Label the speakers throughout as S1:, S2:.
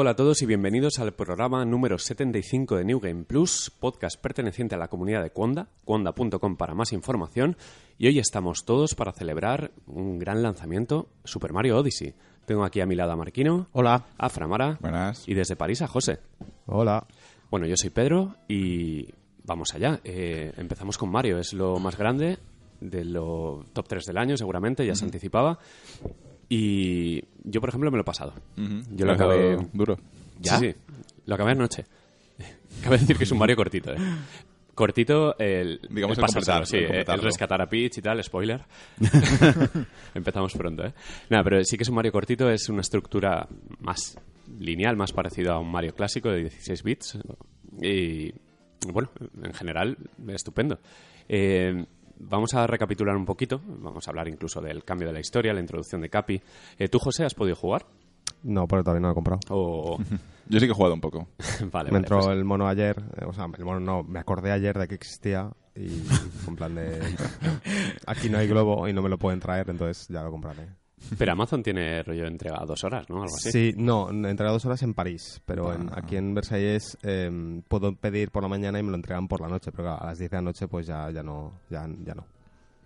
S1: Hola a todos y bienvenidos al programa número 75 de New Game Plus, podcast perteneciente a la comunidad de Conda, conda.com para más información. Y hoy estamos todos para celebrar un gran lanzamiento, Super Mario Odyssey. Tengo aquí a mi lado a Marquino,
S2: Hola.
S1: a Framara
S3: Buenas.
S1: y desde París a José.
S2: Hola.
S1: Bueno, yo soy Pedro y vamos allá. Eh, empezamos con Mario, es lo más grande de lo top 3 del año, seguramente, ya se anticipaba. Y yo, por ejemplo, me lo he pasado. Yo lo acabé.
S3: Duro.
S1: Sí, sí, lo acabé anoche. Cabe decir que es un Mario cortito, ¿eh? Cortito, el,
S3: Digamos
S1: el
S3: completar-
S1: sí,
S3: el
S1: el
S3: completarlo.
S1: rescatar a Peach y tal, spoiler. Empezamos pronto, ¿eh? Nada, pero sí que es un Mario cortito, es una estructura más lineal, más parecido a un Mario clásico de 16 bits. Y, bueno, en general, estupendo. Eh, vamos a recapitular un poquito, vamos a hablar incluso del cambio de la historia, la introducción de Capi. Eh, ¿Tú, José, has podido jugar?
S2: No, pero todavía no lo he comprado.
S3: Yo sí que he jugado un poco.
S1: vale,
S2: me
S1: vale,
S2: entró
S1: pues-
S2: el mono ayer, eh, o sea, el mono no, me acordé ayer de que existía y en plan de... Aquí no hay globo y no me lo pueden traer, entonces ya lo compraré.
S1: Pero Amazon tiene rollo de entrega a dos horas, ¿no? Algo así.
S2: Sí, no, entrega dos horas en París, pero en-
S3: Ah.
S2: aquí en Versalles eh, puedo pedir por la mañana y me lo entregan por la noche, pero a las 10 de la noche pues ya, ya no, ya, ya no.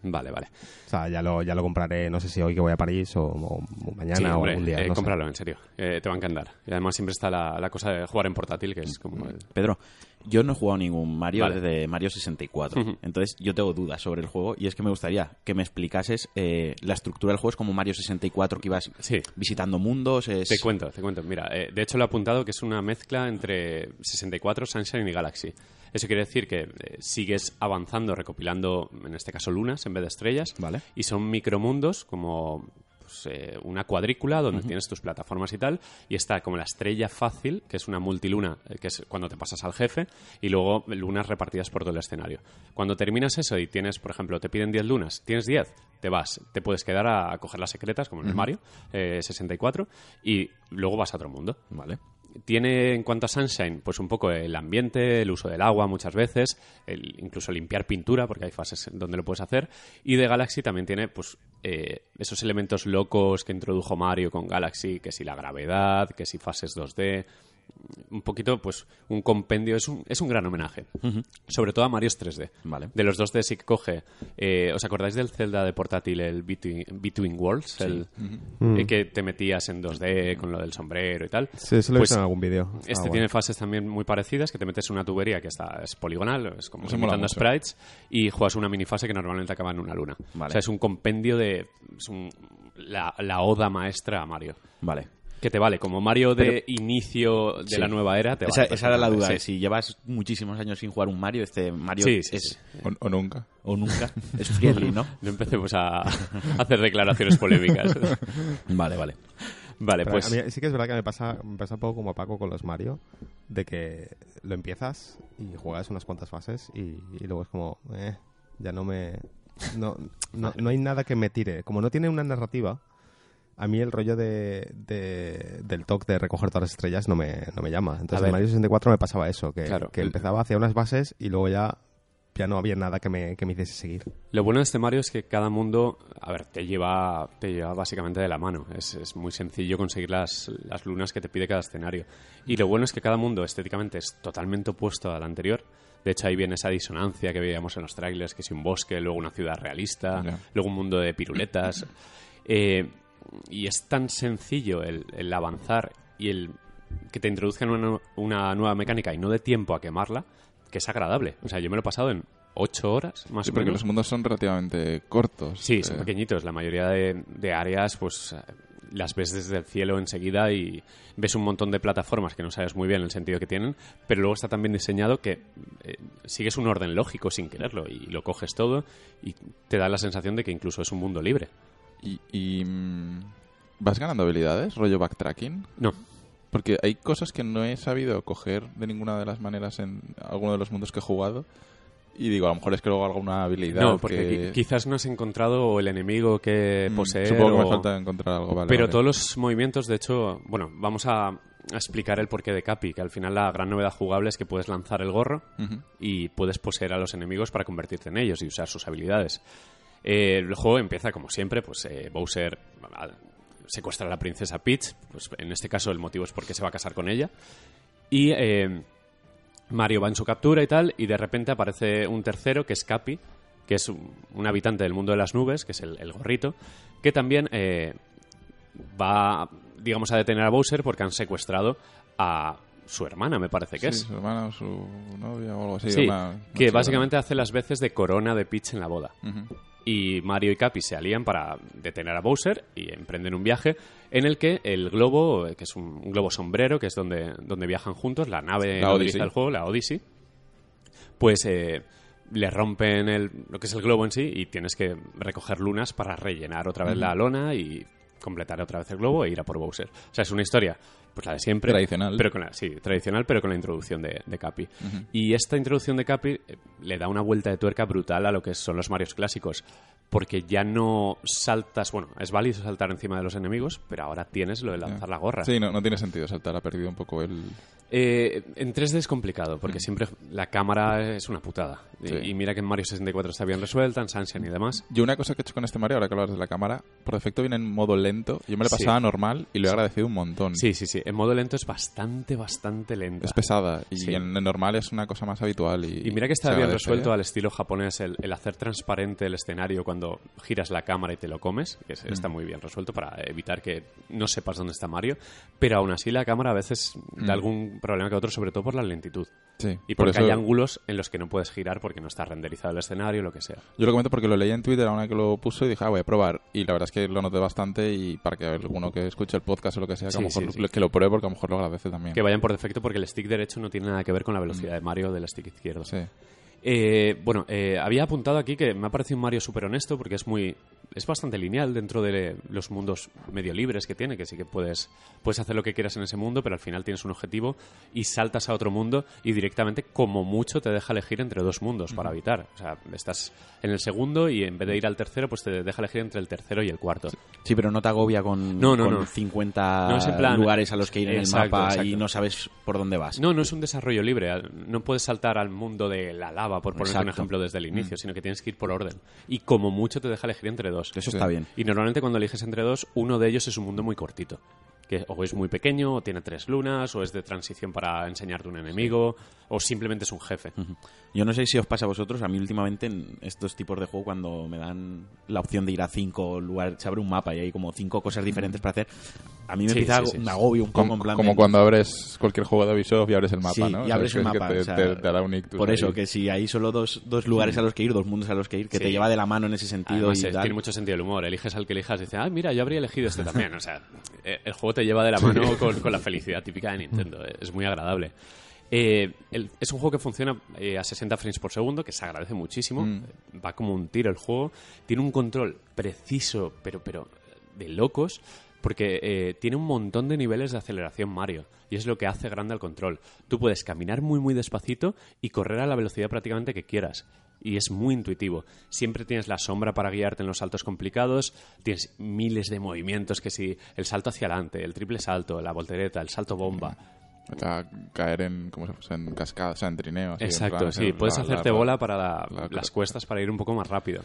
S1: Vale, vale.
S2: O sea, ya lo, ya lo compraré, no sé si hoy que voy a París o, o mañana
S1: Sí,
S2: o algún día.
S1: eh,
S2: no sé.
S1: cómpralo, en serio. Eh, te va a encantar. Y además siempre está la, la cosa de jugar en portátil, que es como... el-
S4: Pedro, yo no he jugado ningún Mario
S1: Vale.
S4: desde Mario 64.
S1: Ujú.
S4: Entonces yo tengo dudas sobre el juego y es que me gustaría que me explicases eh, la estructura del juego. Es como Mario 64 que ibas
S1: Sí.
S4: visitando mundos. Es...
S1: Te cuento, te cuento. Mira, eh, de hecho lo he apuntado que es una mezcla entre 64, Sunshine y Galaxy. Eso quiere decir que eh, sigues avanzando, recopilando, en este caso, lunas en vez de estrellas.
S4: Vale.
S1: Y son micromundos como pues, eh, una cuadrícula donde tienes tus plataformas y tal. Y está como la estrella fácil, que es una multiluna, eh, que es cuando te pasas al jefe. Y luego lunas repartidas por todo el escenario. Cuando terminas eso y tienes, por ejemplo, te piden 10 lunas, tienes 10, te vas. Te puedes quedar a, a coger las secretas, como en el Mario eh, 64. Y luego vas a otro mundo.
S4: Vale.
S1: Tiene en cuanto a Sunshine, pues un poco el ambiente, el uso del agua muchas veces, el, incluso limpiar pintura, porque hay fases donde lo puedes hacer. Y de Galaxy también tiene pues eh, esos elementos locos que introdujo Mario con Galaxy, que si la gravedad, que si fases 2D. Un poquito, pues, un compendio, es un, es un gran homenaje. Sobre todo a Mario's 3D.
S4: Vale.
S1: De los 2D sí que coge. eh, ¿Os acordáis del Zelda de portátil, el Between, Between Worlds? El, eh, que te metías en 2D con lo del sombrero y tal.
S2: Sí, eso lo he
S1: Pues
S2: visto en algún vídeo. Ah,
S1: Este
S2: bueno.
S1: tiene fases también muy parecidas, que te metes en una tubería que está, es poligonal, es como imitando sprites, y juegas una minifase que normalmente acaba en una luna.
S4: Vale.
S1: O sea, es un compendio de... es un- la, la oda maestra a Mario.
S4: Vale.
S1: Que te vale, como Mario de inicio de
S4: Sí.
S1: la nueva era, te
S4: Esa,
S1: vale.
S4: esa era la duda.
S1: perfectamente.
S4: Si llevas muchísimos años sin jugar un Mario, este Mario
S1: Sí, sí,
S4: es...
S1: sí.
S3: O, o nunca.
S4: O nunca. es friendly, ¿no?
S1: No empecemos a, a hacer declaraciones polémicas.
S4: Vale, vale.
S1: vale,
S2: Pero
S1: pues...
S2: a mí sí que es verdad que me pasa, me pasa un poco como a Paco con los Mario, de que lo empiezas y juegas unas cuantas fases y, y luego es como, eh, ya no me... No, no, no hay nada que me tire. Como no tiene una narrativa, a mí el rollo de, de- del toque de recoger todas las estrellas no me, no me llama. Entonces en Mario 64 me pasaba eso, que,
S1: Claro.
S2: que empezaba hacia unas bases y luego ya, ya no había nada que me, que me hiciese seguir.
S1: Lo bueno de este Mario es que cada mundo, a ver, te lleva, te lleva básicamente de la mano. Es, es muy sencillo conseguir las, las lunas que te pide cada escenario. Y lo bueno es que cada mundo estéticamente es totalmente opuesto al anterior. De hecho, ahí viene esa disonancia que veíamos en los trailers, que si un bosque, luego una ciudad realista, luego un mundo de piruletas. Eh, y es tan sencillo el, el avanzar y el que te introduzcan una, una nueva mecánica y no de tiempo a quemarla, que es agradable. O sea, yo me lo he pasado en ocho horas, más
S3: Sí,
S1: o
S3: porque
S1: menos.
S3: los mundos son relativamente cortos.
S1: Sí, son
S3: Eh,
S1: pequeñitos. La mayoría de, de áreas, pues eh, las ves desde el cielo enseguida y ves un montón de plataformas que no sabes muy bien el sentido que tienen, pero luego está tan bien diseñado que eh, sigues un orden lógico sin quererlo y lo coges todo y te da la sensación de que incluso es un mundo libre.
S3: Y, y, mm, vas ganando habilidades, rollo backtracking.
S1: No,
S3: Porque hay cosas que no he sabido coger de ninguna de las maneras en alguno de los mundos que he jugado. Y digo, a lo mejor es que luego alguna habilidad.
S1: no, porque
S3: que...
S1: qui- quizás no has encontrado el enemigo que
S3: Mm,
S1: poseer.
S3: Supongo que me falta encontrar algo, vale.
S1: Pero
S3: vale.
S1: todos los movimientos, de hecho, bueno, vamos a, a explicar el porqué de Capi, que al final la gran novedad jugable es que puedes lanzar el gorro y puedes poseer a los enemigos para convertirte en ellos y usar sus habilidades. Eh, el juego empieza como siempre, pues eh, Bowser secuestra a la princesa Peach. Pues en este caso el motivo es porque se va a casar con ella. Y eh, Mario va en su captura y tal, y de repente aparece un tercero que es Capi, que es un, un habitante del mundo de las nubes, que es el, el gorrito, que también va, digamos, a detener a Bowser porque han secuestrado a su hermana, me parece que
S3: Sí,
S1: es.
S3: su hermana o su novia o algo así.
S1: Sí,
S3: una- una
S1: que
S3: chica
S1: básicamente hace las veces de corona de Peach en la boda.
S3: Ujú.
S1: Y Mario y Capi se alían para detener a Bowser y emprenden un viaje en el que el globo, eh, que es un, globo sombrero, que es donde, donde viajan juntos, la nave
S3: La
S1: que
S3: Odyssey.
S1: utiliza el juego, la Odyssey, pues eh, le rompen el, lo que es el globo en sí y tienes que recoger lunas para rellenar otra vez la lona y completar otra vez el globo e ir a por Bowser. O sea, es una historia, pues la de siempre.
S3: Tradicional.
S1: Pero con la, sí, tradicional, pero con la introducción de, de Capi. Y esta introducción de Capi eh, le da una vuelta de tuerca brutal a lo que son los Marios clásicos. Porque ya no saltas, bueno, es válido saltar encima de los enemigos, pero ahora tienes lo de lanzar la gorra.
S3: Sí, no, no tiene sentido saltar, ha perdido un poco el...
S1: Eh, en 3D es complicado, porque siempre la cámara es una putada. Y-
S3: Sí.
S1: Y, mira que en Mario 64 está bien resuelta, en Sunshine y demás.
S3: Yo una cosa que he hecho con este Mario, ahora que hablas de la cámara, por defecto viene en modo lento. Yo me lo
S1: Sí.
S3: pasaba normal y lo he agradecido un montón.
S1: Sí, sí, sí. En modo lento es bastante, bastante lenta.
S3: Es pesada y
S1: Sí.
S3: en, en normal es una cosa más habitual. Y,
S1: Y mira que está bien resuelto al estilo japonés el, el hacer transparente el escenario cuando giras la cámara y te lo comes, que es-
S3: Mm.
S1: está muy bien resuelto para evitar que no sepas dónde está Mario, pero aún así la cámara a veces da
S3: Mm.
S1: algún problema que otro, sobre todo por la lentitud.
S3: Sí,
S1: Y
S3: por
S1: porque
S3: eso-
S1: hay ángulos en los que no puedes girar porque no está renderizado el escenario, lo que sea.
S3: Yo lo comento porque lo leí en Twitter a una que lo puso y dije, ah, voy a probar. Y la verdad es que lo noté bastante y para que alguno que escuche el podcast o lo que sea, que, a lo mejor
S1: sí, sí.
S3: que lo pruebe porque a lo mejor lo agradece también.
S1: Que vayan por defecto porque el stick derecho no tiene nada que ver con la velocidad de Mario del stick izquierdo.
S3: Mm. Sí.
S1: Eh, bueno, eh, había apuntado aquí que me ha parecido un Mario súper honesto porque es muy es bastante lineal dentro de los mundos medio libres que tiene, que sí que puedes, puedes hacer lo que quieras en ese mundo, pero al final tienes un objetivo y saltas a otro mundo y directamente, como mucho, te deja elegir entre dos mundos para habitar. O sea, estás en el segundo y en vez de ir al tercero, pues te deja elegir entre el tercero y el cuarto.
S4: Sí, pero no te agobia con,
S1: No, no,
S4: con
S1: no.
S4: 50
S1: No, es en plan-
S4: lugares a los que ir en
S1: Exacto,
S4: el mapa y no sabes por dónde vas.
S1: No, no es un desarrollo libre. No puedes saltar al mundo de la lava, por poner un ejemplo desde el inicio, sino que tienes que ir por orden. Y como mucho te deja elegir entre dos.
S4: Eso
S3: Sí.
S4: está bien.
S1: Y normalmente cuando eliges entre dos, uno de ellos es un mundo muy cortito. Que o es muy pequeño, o tiene tres lunas, o es de transición para enseñarte un enemigo, o simplemente es un jefe.
S4: Yo no sé si os pasa a vosotros, a mí últimamente en estos tipos de juego cuando me dan la opción de ir a cinco lugares, se abre un mapa y hay como cinco cosas diferentes para hacer, a mí me
S1: Sí,
S4: empieza
S1: sí, sí.
S4: un agobio un poco
S3: Como,
S4: en plan
S3: como cuando abres cualquier juego de Ubisoft y abres el mapa, ¿no?
S4: y abres
S3: Es
S4: el
S3: que
S4: mapa.
S3: te,
S4: o sea,
S3: te- te un ictus
S4: por
S3: ahí.
S4: eso, que si hay solo dos, dos lugares a los que ir, dos mundos a los que ir, que te lleva de la mano en ese sentido
S1: Además,
S4: y
S1: eh,
S4: tal.
S1: tiene mucho sentido el humor. Eliges al que elijas y dices, ah, mira, yo habría elegido este también. O sea, eh, el juego te lleva de la mano con, con la felicidad típica de Nintendo. eh, Es muy agradable. Eh, el- es un juego que funciona eh, a 60 frames por segundo, que se agradece muchísimo.
S3: Mm.
S1: Va como un tiro el juego. Tiene un control preciso, pero, pero de locos, porque eh, tiene un montón de niveles de aceleración Mario. Y es lo que hace grande el control. Tú puedes caminar muy, muy despacito y correr a la velocidad prácticamente que quieras. Y es muy intuitivo. Siempre tienes la sombra para guiarte en los saltos complicados. Tienes miles de movimientos, que si el salto hacia adelante, el triple salto, la voltereta, el salto bomba.
S3: A caer en, como se fuese, en cascada, o sea, en trineo. así, en
S1: Exacto,
S3: plan,
S1: sí. Puedes
S3: la-
S1: hacerte
S3: la-
S1: bola para la-
S3: la-
S1: las cuestas para ir un poco más rápido.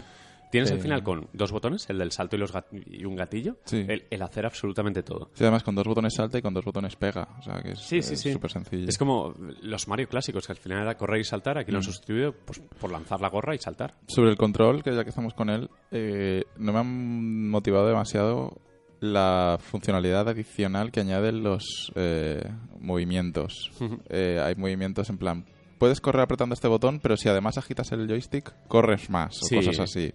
S1: Tienes al final con dos botones, el del salto y, los gat- y un gatillo,
S3: Sí.
S1: el, el hacer absolutamente todo.
S3: Sí, además con dos botones salta y con dos botones pega. O sea, que es
S1: Sí, sí, sí.
S3: súper sencillo.
S1: Es como los Mario clásicos, que al final era correr y saltar.
S3: Mm.
S1: Aquí lo han sustituido pues, por lanzar la gorra y saltar.
S3: Sobre el control, que ya que estamos con él, eh, no me han motivado demasiado la funcionalidad adicional que añaden los eh, movimientos. Eh, hay movimientos en plan, puedes correr apretando este botón, pero si además agitas el joystick, corres más
S1: Sí.
S3: o cosas así.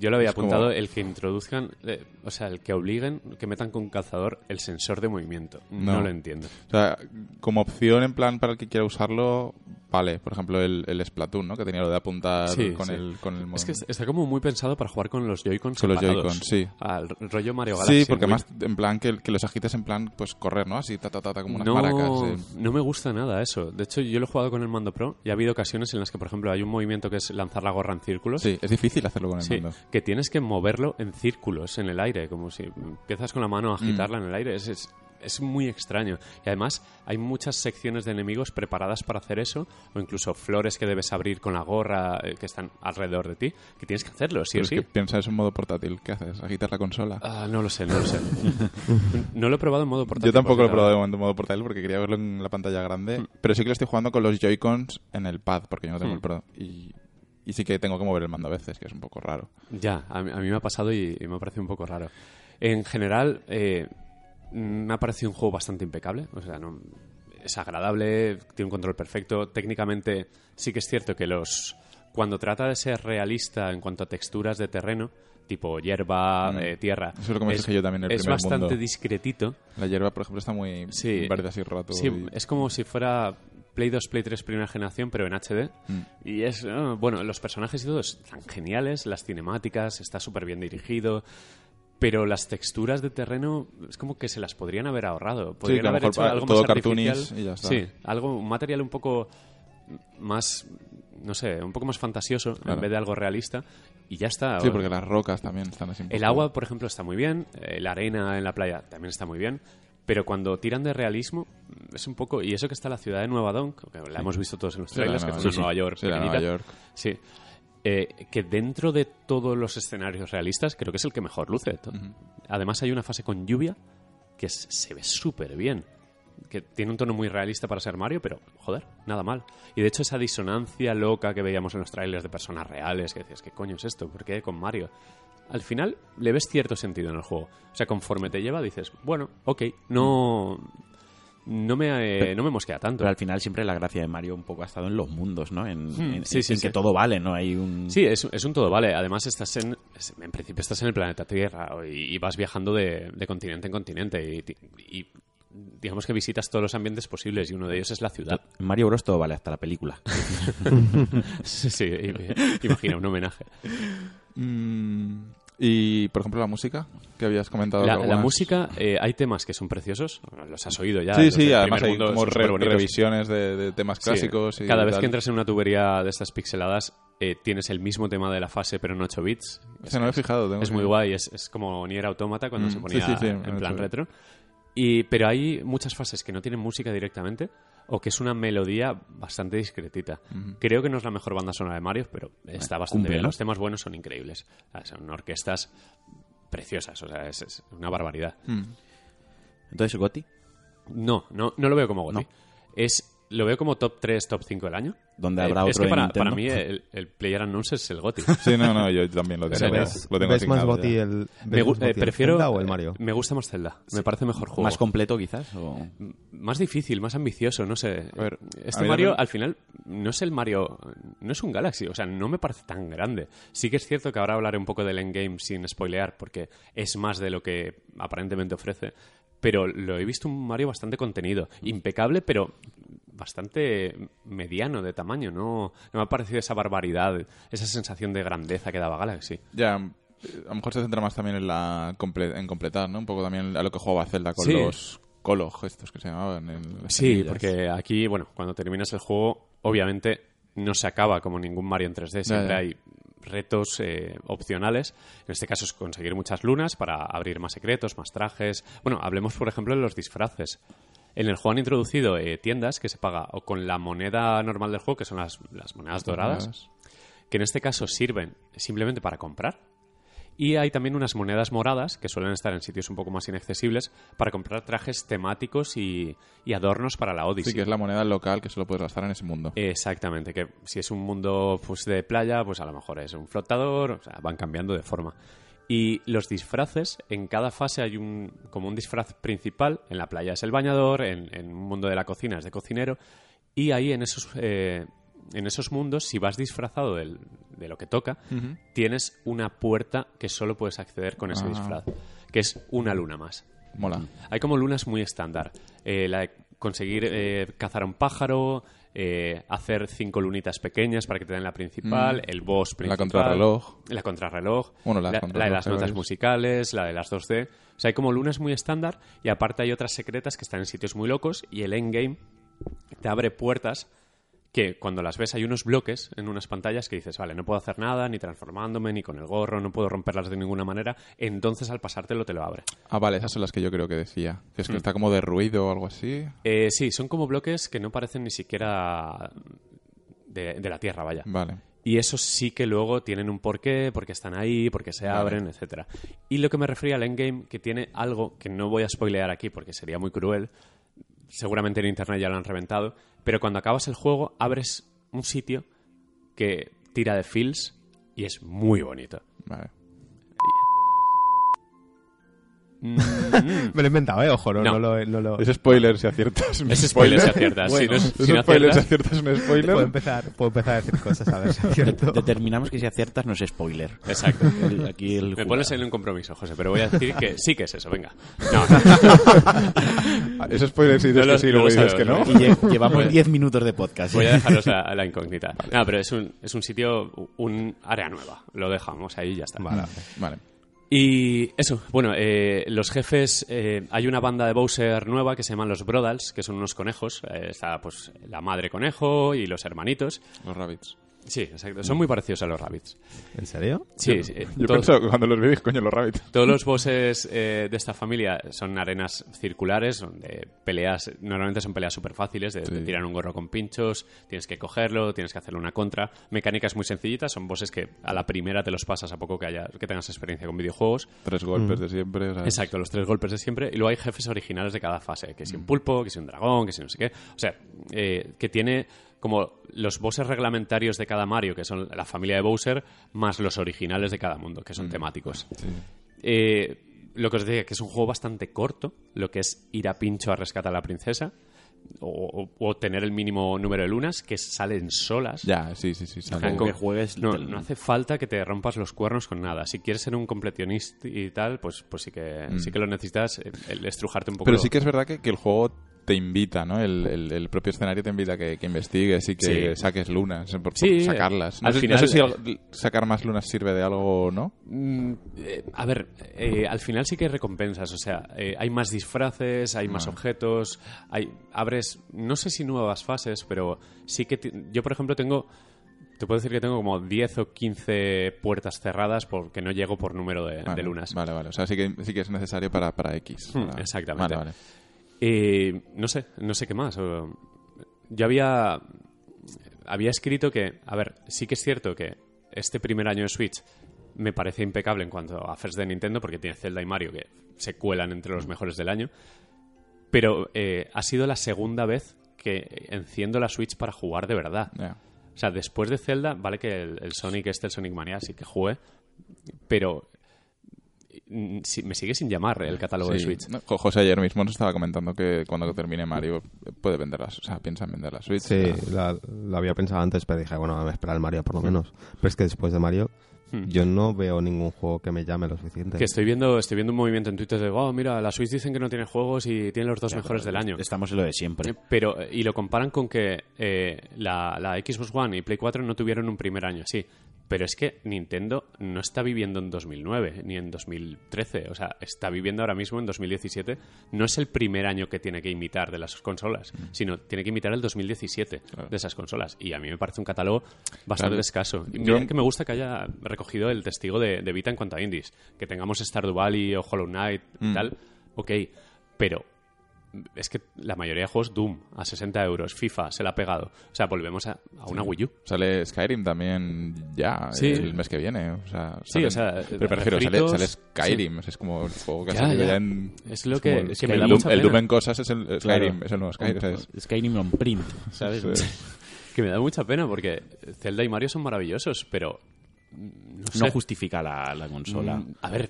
S1: Yo le había
S3: Es como-
S1: apuntado el que introduzcan, eh, o sea, el que obliguen, que metan con calzador el sensor de movimiento. No,
S3: No.
S1: lo entiendo.
S3: O sea, como opción en plan para el que quiera usarlo, vale. Por ejemplo, el, el Splatoon, ¿no? Que tenía lo de apuntar
S1: Sí,
S3: con,
S1: sí.
S3: El, con el
S1: Es que está como muy pensado para jugar con los Joy-Cons
S3: Con los
S1: separados.
S3: Joy-Con, sí.
S1: Al rollo Mario Galaxy.
S3: Sí, porque
S1: muy-
S3: más en plan que, que los agites en plan, pues correr, ¿no? Así, ta, ta, ta, ta, como unas
S1: no,
S3: maracas. sí.
S1: no me gusta nada eso. De hecho, yo lo he jugado con el mando Pro y ha habido ocasiones en las que, por ejemplo, hay un movimiento que es lanzar la gorra en círculos.
S3: Sí, es difícil hacerlo con el mando.
S1: que tienes que moverlo en círculos en el aire, como si empiezas con la mano a agitarla en el aire. Es, es- es muy extraño. Y además hay muchas secciones de enemigos preparadas para hacer eso, o incluso flores que debes abrir con la gorra eh, que están alrededor de ti, que tienes que hacerlo, sí
S3: Pero
S1: o
S3: es
S1: sí.
S3: que piensa eso en modo portátil. ¿Qué haces? ¿Agitar la consola?
S1: Ah, no lo sé, no lo sé. no lo he probado en modo portátil.
S3: Yo tampoco lo he probado de
S1: la
S3: momento en modo portátil porque quería verlo en la pantalla grande.
S1: Mm.
S3: Pero sí que lo estoy jugando con los Joy-Cons en el pad, porque yo no tengo
S1: Mm.
S3: el Pro. Y, y sí que tengo que mover el mando a veces, que es un poco raro.
S1: Ya, a mí, a mí me ha pasado y, y me ha parecido un poco raro. En general, eh, me ha parecido un juego bastante impecable. O sea, no, es agradable, tiene un control perfecto. Técnicamente, sí que es cierto que los cuando trata de ser realista en cuanto a texturas de terreno, tipo hierba,
S3: Mm.
S1: eh, tierra,
S3: Eso es lo que me dije yo también en el
S1: es
S3: primer
S1: bastante
S3: mundo.
S1: discretito.
S3: La hierba, por ejemplo, está muy
S1: Sí.
S3: verde así rato.
S1: Sí,
S3: y-
S1: es como si fuera Play 2, Play 3 primera generación, pero en HD.
S3: Mm.
S1: Y es, eh, bueno, los personajes y todo están geniales, las cinemáticas, está súper bien dirigido. Pero las texturas de terreno es como que se las podrían haber ahorrado. Podrían
S3: lo
S1: haber hecho algo
S3: todo
S1: más artificial.
S3: y ya está.
S1: Sí, algo, un material un poco más, no sé, un poco más fantasioso
S3: Claro.
S1: en vez de algo realista. Y ya está.
S3: Sí, porque las rocas también están así
S1: El agua, por ejemplo, está muy bien. eh, La arena en la playa también está muy bien. Pero cuando tiran de realismo, es un poco. Y eso que está la ciudad de Nueva Donk, que la hemos visto todos en los
S3: Sí,
S1: trailers,
S3: de
S1: que es Nueva York.
S3: Sí. Nueva York.
S1: Sí. Eh, que dentro de todos los escenarios realistas, creo que es el que mejor luce. Además, hay una fase con lluvia que se ve súper bien. Que tiene un tono muy realista para ser Mario, pero joder, nada mal. Y de hecho, esa disonancia loca que veíamos en los trailers de personas reales, que decías, ¿qué coño es esto? ¿Por qué con Mario? Al final le ves cierto sentido en el juego. O sea, conforme te lleva, dices, bueno, ok, no. No me, eh, no me mosquea tanto.
S4: Pero al final siempre la gracia de Mario un poco ha estado en los mundos, ¿no? En, en-
S1: sí,
S4: en-
S1: sí,
S4: en
S1: sí.
S4: que todo vale, ¿no? Hay un...
S1: Sí, es, es un todo vale. Además, estás en. En principio, estás en el planeta Tierra y, y vas viajando de, de continente en continente. Y, digamos que visitas todos los ambientes posibles y uno de ellos es la ciudad.
S4: En Mario Bros todo vale, hasta la película.
S1: sí, sí, imagina, un homenaje.
S3: Mm, y, por ejemplo, la música que habías comentado.
S1: La, música, eh, hay temas que son preciosos. Los has oído ya.
S3: Sí, sí, además hay
S1: mundo
S3: como re- revisiones de, de temas
S1: Sí,
S3: clásicos. y
S1: Cada vez
S3: tal.
S1: que entras en una tubería de estas pixeladas, eh, tienes el mismo tema de la fase, pero en 8 bits.
S3: Ese no lo he fijado. tengo
S1: Es
S3: que-
S1: muy guay, es, es como Nier Automata cuando
S3: Mm,
S1: se
S3: sí,
S1: ponía
S3: sí, sí,
S1: en plan retro. Y, pero hay muchas fases que no tienen música directamente o que es una melodía bastante discretita. Creo que no es la mejor banda sonora de Mario, pero está bastante bien. Los temas buenos son increíbles. O sea, son orquestas preciosas, o sea, es, es una barbaridad.
S4: Entonces, Gotti,
S1: No, no, no lo veo como GOTY.
S4: No.
S1: Es, lo veo como top 3, top 5 del año.
S4: donde
S1: Eh,
S4: habrá
S1: es
S4: otro
S1: que para, para mí el, el Player Unknowns es el GOTY.
S3: Sí, no, no, yo también lo
S1: O
S3: tengo.
S1: sea,
S2: ¿Ves,
S3: lo tengo
S2: ves más Goti el,
S1: Me
S2: más
S1: eh,
S2: Goti el
S1: prefiero
S2: Zelda o el Mario?
S1: Me gusta más Zelda. Me parece mejor juego.
S4: Más completo, quizás. O...
S1: más difícil, más ambicioso, no sé.
S3: A ver,
S1: este
S3: a
S1: Mario,
S3: también-
S1: al final, no es el Mario, no es un Galaxy, o sea, no me parece tan grande. Sí que es cierto que ahora hablaré un poco del endgame sin spoilear, porque es más de lo que aparentemente ofrece. Pero lo he visto un Mario bastante contenido, impecable, pero bastante mediano de tamaño. No, no me ha parecido esa barbaridad, esa sensación de grandeza que daba Galaxy.
S3: Ya, eh, a lo mejor se centra más también en la comple- en completar, ¿no? Un poco también a lo que jugaba Zelda con
S1: Sí.
S3: los Colog, estos que se llamaban. en
S1: Sí,
S3: semillas.
S1: porque aquí, bueno, cuando terminas el juego, obviamente no se acaba como ningún Mario en 3D, siempre
S3: ya.
S1: hay retos eh, opcionales. En este caso es conseguir muchas lunas para abrir más secretos, más trajes. Bueno, hablemos, por ejemplo, de los disfraces. En el juego han introducido eh, tiendas que se paga o con la moneda normal del juego, que son las, las monedas doradas, que en este caso sirven simplemente para comprar. Y hay también unas monedas moradas que suelen estar en sitios un poco más inaccesibles para comprar trajes temáticos y, y adornos para la Odyssey.
S3: Sí, que es la moneda local que solo puedes gastar en ese mundo.
S1: Exactamente, que si es un mundo pues, de playa, pues a lo mejor es un flotador, o sea, van cambiando de forma. Y los disfraces, en cada fase hay un como un disfraz principal, en la playa es el bañador, en, en un mundo de la cocina es de cocinero, y ahí en esos, eh, en esos mundos, si vas disfrazado del- de lo que toca, tienes una puerta que solo puedes acceder con ese
S3: Ah.
S1: disfraz, que es una luna más.
S3: Mola.
S1: Hay como lunas muy estándar. Eh, la de conseguir eh, cazar a un pájaro, eh, hacer cinco lunitas pequeñas para que te den la principal,
S3: Mm.
S1: el boss
S3: La
S1: principal.
S3: contrarreloj.
S1: La contrarreloj.
S3: Bueno,
S1: la,
S3: contrarreloj
S1: la de las notas musicales, la de las 2D. O sea, hay como lunas muy estándar y aparte hay otras secretas que están en sitios muy locos y el endgame te abre puertas que cuando las ves hay unos bloques en unas pantallas que dices, vale, no puedo hacer nada, ni transformándome, ni con el gorro, no puedo romperlas de ninguna manera, entonces al pasártelo te lo abre.
S3: Ah, vale, esas son las que yo creo que decía. Que
S1: Mm.
S3: es que está como de ruido o algo así.
S1: Eh, sí, son como bloques que no parecen ni siquiera de, de la Tierra, vaya.
S3: Vale.
S1: Y esos sí que luego tienen un porqué, porque están ahí, porque se abren, etcétera. Y lo que me refería al endgame, que tiene algo que no voy a spoilear aquí porque sería muy cruel, seguramente en internet ya lo han reventado, pero cuando acabas el juego abres un sitio que tira de feels y es muy bonito.
S3: Vale.
S2: Me lo he inventado, ¿eh? Ojo, no,
S1: No.
S2: no lo... he- No lo...
S3: Es spoiler si aciertas. un
S1: Es spoiler si aciertas. Si no es-
S3: es
S1: si no
S3: spoiler si
S1: aciertas-
S3: aciertas un spoiler.
S2: Puedo empezar, puedo empezar a decir cosas, a ver si es cierto.
S4: Determinamos que si aciertas no es spoiler.
S1: Exacto.
S4: El- aquí el
S1: Me pones en un compromiso, José, pero voy a decir que sí que es eso, venga. No,
S3: Es spoiler si dices
S1: No lo-
S3: que sí luego dices que no.
S4: Y lle- llevamos 10 minutos de podcast.
S1: voy a dejaros a, a la incógnita. No, pero es un, es un sitio, un área nueva. Lo dejamos ahí y ya está.
S2: Vale.
S3: Vale.
S1: Y eso, bueno, eh, los jefes, eh, hay una banda de Bowser nueva que se llaman los Brodals, que son unos conejos. Eh, está pues la madre conejo y los hermanitos.
S3: Los rabbits.
S1: Sí, exacto. Son muy parecidos a los rabbits.
S2: ¿En serio?
S1: Sí, sí.
S3: Yo
S1: Todo-
S3: pensaba que cuando los dije, coño, los rabbits.
S1: Todos los bosses eh, de esta familia son arenas circulares, donde peleas, normalmente son peleas súper fáciles, de, de
S3: Sí.
S1: tirar un gorro con pinchos, tienes que cogerlo, tienes que hacerle una contra. Mecánicas muy sencillitas, son bosses que a la primera te los pasas a poco que, haya, que tengas experiencia con videojuegos.
S3: Tres golpes de siempre. o sea,
S1: Exacto, los tres golpes de siempre. Y luego hay jefes originales de cada fase, que si un pulpo, que si un dragón, que si no sé qué. O sea, eh, que tiene como los bosses reglamentarios de cada Mario, que son la familia de Bowser, más los originales de cada mundo, que son temáticos.
S3: sí.
S1: Eh, lo que os decía, que es un juego bastante corto, lo que es ir a pincho a rescatar a la princesa, o, o- o tener el mínimo número de lunas, que salen solas.
S3: Ya, sí, sí, sí. sale.
S1: Con-
S4: que juegues
S1: No, no hace falta que te rompas los cuernos con nada. Si quieres ser un completionista y tal, pues, pues sí, que, sí que lo necesitas, eh, el estrujarte un poco.
S3: Mm. Pero sí que es verdad que, que el juego te invita, ¿no? El, el- el propio escenario te invita a que, que investigues y que
S1: Sí.
S3: saques lunas, por, por
S1: Sí,
S3: sacarlas. No,
S1: al
S3: sé, no
S1: final-
S3: sé si sacar más lunas sirve de algo o no.
S1: Mm, eh, a ver, eh, al final sí que hay recompensas, o sea, eh, hay más disfraces, hay más
S3: Ah.
S1: objetos, hay abres, no sé si nuevas fases, pero sí que yo por ejemplo tengo te puedo decir que tengo como 10 o 15 puertas cerradas porque no llego por número de, lunas.
S3: Vale, vale. O sea, sí que, sí que es necesario para, para X.
S1: Hmm,
S3: para-
S1: exactamente.
S3: Vale, vale.
S1: Eh, no sé, no sé qué más. Yo había, había escrito que, a ver, sí que es cierto que este primer año de Switch me parece impecable en cuanto a first de Nintendo porque tiene Zelda y Mario que se cuelan entre los mejores del año. Pero eh, ha sido la segunda vez que enciendo la Switch para jugar de verdad. O sea, después de Zelda, vale que el, el Sonic este, el Sonic Mania, sí que jugué, pero mm, sí- me sigue sin llamar el catálogo de
S3: Sí.
S1: Switch.
S3: No, José ayer mismo nos estaba comentando que cuando termine Mario puede venderlas. O sea, piensa en vender la Switch.
S2: Sí, la- lo había pensado antes, pero dije, bueno, me espera el Mario por lo menos. Pero es que después de Mario,
S1: Hmm.
S2: yo no veo ningún juego que me llame lo suficiente.
S1: Que estoy viendo, estoy viendo un movimiento en Twitter de, oh, mira, la Switch dicen que no tiene juegos y tiene los dos mejores del año.
S4: Estamos en lo de siempre.
S1: Pero, y lo comparan con que eh, la, la Xbox One y Play 4 no tuvieron un primer año así. Pero es que Nintendo no está viviendo en 2009 ni en 2013. O sea, está viviendo ahora mismo en 2017. No es el primer año que tiene que imitar de las consolas, sino tiene que imitar el 2017 de esas consolas. Y a mí me parece un catálogo bastante
S3: Claro.
S1: escaso. Y
S3: Yo-
S1: mira que me gusta que haya recogido el testigo de, de Vita en cuanto a indies. Que tengamos Stardew Valley o Hollow Knight y
S3: Mm.
S1: tal. Ok, pero es que la mayoría de juegos Doom a 60 euros, FIFA se la ha pegado. O sea, volvemos a, a una Wii U.
S3: Sale Skyrim también ya
S1: Sí.
S3: el mes que viene. O sea,
S1: Sí, o sea,
S3: pero prefiero, sale,
S1: refritos,
S3: sale Skyrim. Es como el juego que ha
S1: Ya,
S3: salido
S1: ya.
S3: en.
S1: Es lo
S3: es
S1: que-
S3: el,
S1: que me
S3: el
S1: da
S3: Doom, el. Doom en cosas es el Skyrim,
S4: Claro.
S3: es el nuevo Skyrim. ¿sabes?
S4: Skyrim on print, ¿sabes?
S1: Que me da mucha pena porque Zelda y Mario son maravillosos, pero. mm, No, sé.
S4: No justifica la, la consola.
S1: Mm, A ver,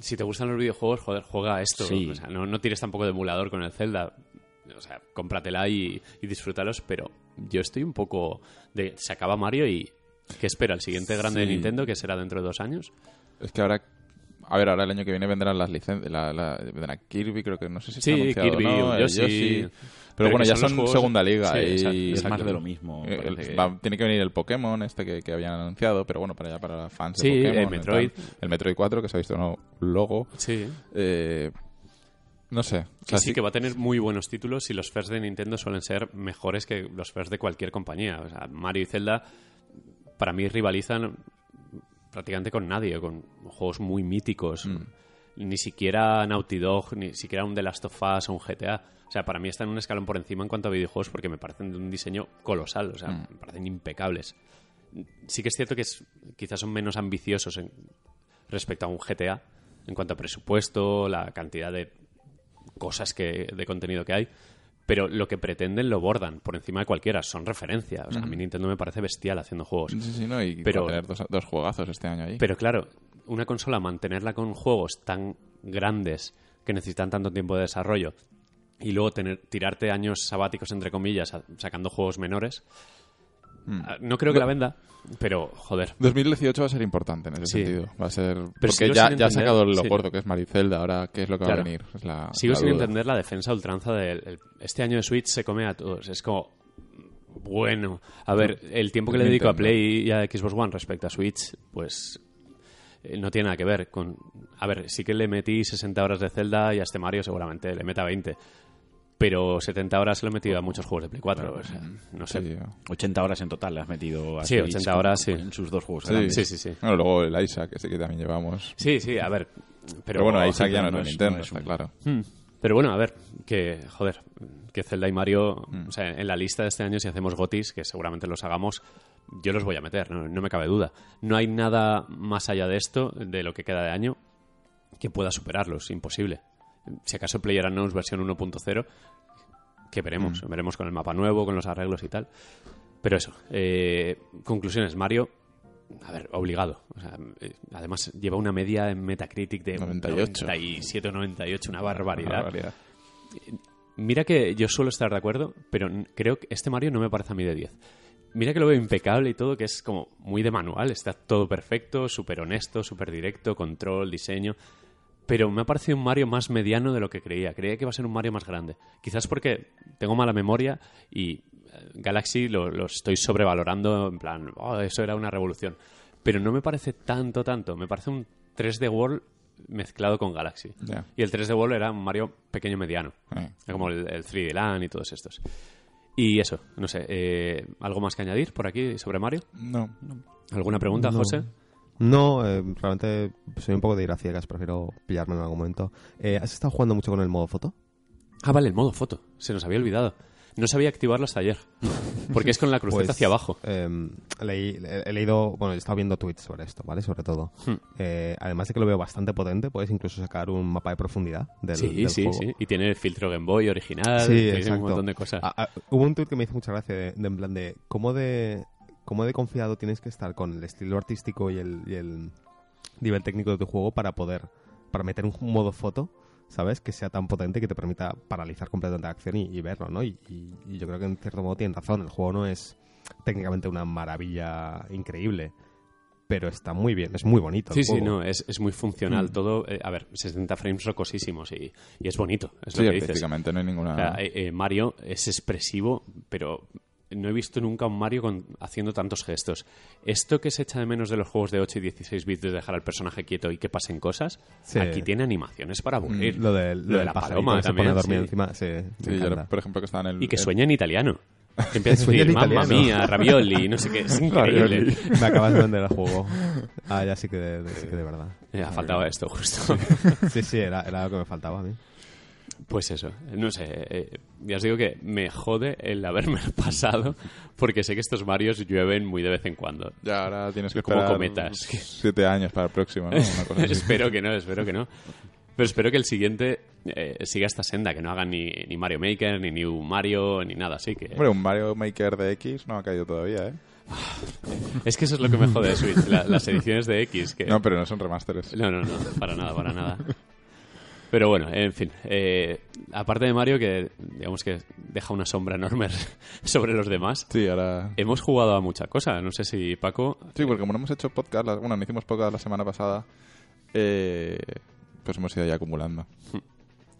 S1: si te gustan los videojuegos, joder, juega esto.
S4: Sí.
S1: O sea, no, no tires tampoco de emulador con el Zelda. O sea, cómpratela y, y disfrútalos, pero yo estoy un poco de... Se acaba Mario y... ¿Qué espera? ¿El siguiente grande de
S3: Sí.
S1: Nintendo que será dentro de dos años?
S3: Es que ahora. A ver, ahora el año que viene vendrán las licencias. La, la, vendrá Kirby, creo que no sé si
S1: Sí,
S3: está anunciado,
S1: Kirby,
S3: ¿no?
S1: Yoshi.
S3: Pero, bueno, ya
S1: son juegos-
S3: segunda liga.
S1: Sí,
S3: y
S4: Es más de lo mismo.
S3: Eh, el-
S4: parece que-
S3: va- tiene que venir el Pokémon este que, que habían anunciado, pero bueno, para allá para fans
S1: Sí,
S3: de Pokémon.
S1: el Metroid.
S3: tal. El Metroid 4, que se ha visto un nuevo logo.
S1: Sí.
S3: Eh, No sé. O sea,
S1: sí, que va a tener muy buenos títulos y los first de Nintendo suelen ser mejores que los first de cualquier compañía. O sea, Mario y Zelda para mí rivalizan prácticamente con nadie, con juegos muy míticos. Ni siquiera Naughty Dog, ni siquiera un The Last of Us o un GTA. O sea, para mí están un escalón por encima en cuanto a videojuegos porque me parecen de un diseño colosal. O sea, me parecen impecables. Sí que es cierto que es- quizás son menos ambiciosos en- respecto a un GTA en cuanto a presupuesto, la cantidad de cosas que, de contenido que hay, pero lo que pretenden lo bordan por encima de cualquiera, son referencia. O sea, a mí Nintendo me parece bestial haciendo juegos.
S3: Sí, sí, no, y
S1: Pero-
S3: tener dos, dos juegazos este año ahí.
S1: Pero claro, una consola mantenerla con juegos tan grandes que necesitan tanto tiempo de desarrollo y luego tener, tirarte años sabáticos, entre comillas, sacando juegos menores, ah, no creo que la venda, pero joder.
S3: 2018 va a ser importante en ese
S1: Sí.
S3: sentido. Va a ser.
S1: Pero
S3: porque ya, ya ha sacado lo
S1: sí.
S3: gordo que es Maricelda. Ahora, ¿qué es lo que va a venir? Es la,
S1: Sigo
S3: la
S1: sin
S3: duda.
S1: entender la defensa ultranza de el- este año de Switch se come a todos. Es como, bueno, a ver, el tiempo que le dedico a. Play y a Xbox One respecto a Switch, pues eh, no tiene nada que ver con... A ver, sí que le metí 60 horas de Zelda y a este Mario seguramente le meta 20. Pero 70 horas se lo he metido a muchos juegos de Play 4. o sea, no sé.
S3: Sí,
S4: 80 horas en total le has metido a
S1: Sí,
S4: Switch
S1: 80
S4: con-
S1: horas, sí.
S4: en sus dos juegos
S3: Sí.
S4: grandes.
S1: Sí, sí, sí.
S3: Bueno, luego el Isaac, ese que también llevamos.
S1: Sí, sí, a ver. Pero,
S3: Pero, bueno, Isaac ya no,
S4: no
S3: es Nintendo,
S4: no es
S3: está claro.
S1: Hmm. Pero bueno, a ver, que, joder, que Zelda y Mario,
S3: Hmm.
S1: o sea, en la lista de este año, si hacemos gotis, que seguramente los hagamos, yo los voy a meter, no, no me cabe duda. No hay nada más allá de esto, de lo que queda de año, que pueda superarlos, imposible. Si acaso PlayerUnknown's versión 1.0, que veremos,
S3: Hmm.
S1: veremos con el mapa nuevo, con los arreglos y tal. Pero eso, eh, conclusiones, Mario, a ver, obligado. O sea, eh, además, lleva una media en Metacritic de
S3: 98.
S1: 97 o 98, una barbaridad.
S3: Barbaridad.
S1: Mira que yo suelo estar de acuerdo, pero creo que este Mario no me parece a mí de 10. Mira que lo veo impecable y todo, que es como muy de manual, está todo perfecto, súper honesto, súper directo, control, diseño. Pero me ha parecido un Mario más mediano de lo que creía. Creía que iba a ser un Mario más grande. Quizás porque tengo mala memoria y eh, Galaxy lo, lo estoy sobrevalorando, en plan, "Oh, eso era una revolución. Pero no me parece tanto, tanto. Me parece un 3D World mezclado con Galaxy. Y el 3D World era un Mario pequeño mediano. Era Como el, el 3D Land y todos estos. Y eso, no sé, eh, ¿algo más que añadir por aquí sobre Mario?
S3: No.
S1: ¿Alguna pregunta,
S2: No.
S1: José?
S2: No, eh, realmente soy un poco de ir a ciegas, prefiero pillarme en algún momento. Eh, ¿Has estado jugando mucho con el modo foto?
S1: Ah, vale, el modo foto. Se nos había olvidado. No sabía activarlo hasta ayer. Porque es con la cruceta
S2: Pues,
S1: hacia abajo.
S2: eh, leí- he, leído, bueno, he estado viendo tweets sobre esto, ¿vale? Sobre todo.
S1: Hmm.
S2: Eh, además de que lo veo bastante potente, puedes incluso sacar un mapa de profundidad del,
S1: Sí,
S2: del
S1: sí,
S2: juego.
S1: sí. Y tiene el filtro Game Boy original.
S2: Sí, exacto.
S1: un montón de cosas.
S2: Ah, ah, hubo un tweet que me hizo mucha gracia de, de en plan de cómo de cómo de confiado tienes que estar con el estilo artístico y el, y el nivel técnico de tu juego para poder para meter un modo foto ¿sabes? Que sea tan potente que te permita paralizar completamente la acción y, y verlo, ¿no? Y, y- y yo creo que en cierto modo tienen razón. El juego no es técnicamente una maravilla increíble, pero está muy bien, es muy bonito. el
S1: Sí, sí, no, es, es muy funcional todo. eh, a ver, 60 frames rocosísimos y, y es bonito, es
S3: Sí,
S1: lo que dices.
S3: no hay ninguna...
S1: O sea, eh, eh, Mario es expresivo, pero no he visto nunca un Mario con- haciendo tantos gestos. Esto que se echa de menos de los juegos de 8 y 16 bits de dejar al personaje quieto y que pasen cosas,
S2: Sí.
S1: aquí tiene animaciones para aburrir.
S2: Lo, del- lo
S1: Lo de la paloma
S2: que se
S1: también,
S2: pone a dormir
S1: sí.
S2: encima, sí,
S3: yo, por ejemplo, que está en el...
S1: Y que
S3: el-
S1: sueña en italiano. Que empieza a decir, mamma
S2: italiano".
S1: mía, ravioli, no sé qué. Es increíble.
S2: Me acabas de vender el juego. Ah, ya sí que de, de- sí que de verdad.
S1: Eh, ha faltado esto justo.
S2: Sí, sí, era, era lo que me faltaba a mí.
S1: Pues eso, no sé, eh, ya os digo que me jode el haberme pasado porque sé que estos Marios llueven muy de vez en cuando.
S3: Ya, ahora tienes que
S1: Como
S3: esperar
S1: cometas.
S3: siete años para el próximo, ¿no? Una cosa así.
S1: espero que no, espero que no. Pero espero que el siguiente eh, siga esta senda, que no hagan ni, ni Mario Maker, ni New Mario, ni nada así. que
S3: Hombre, un Mario Maker de X no ha caído todavía, ¿eh?
S1: Es que eso es lo que me jode de Switch, la- las ediciones de X. Que...
S3: No, pero no son remasteres.
S1: No, no, no, para nada, para nada. Pero bueno, en fin. eh, aparte de Mario, que digamos que deja una sombra enorme sobre los demás,
S3: Sí, ahora...
S1: hemos jugado a mucha cosa. No sé si Paco.
S3: Sí, porque como no hemos hecho podcast, la- bueno, no hicimos podcast la semana pasada, eh, pues hemos ido ya acumulando.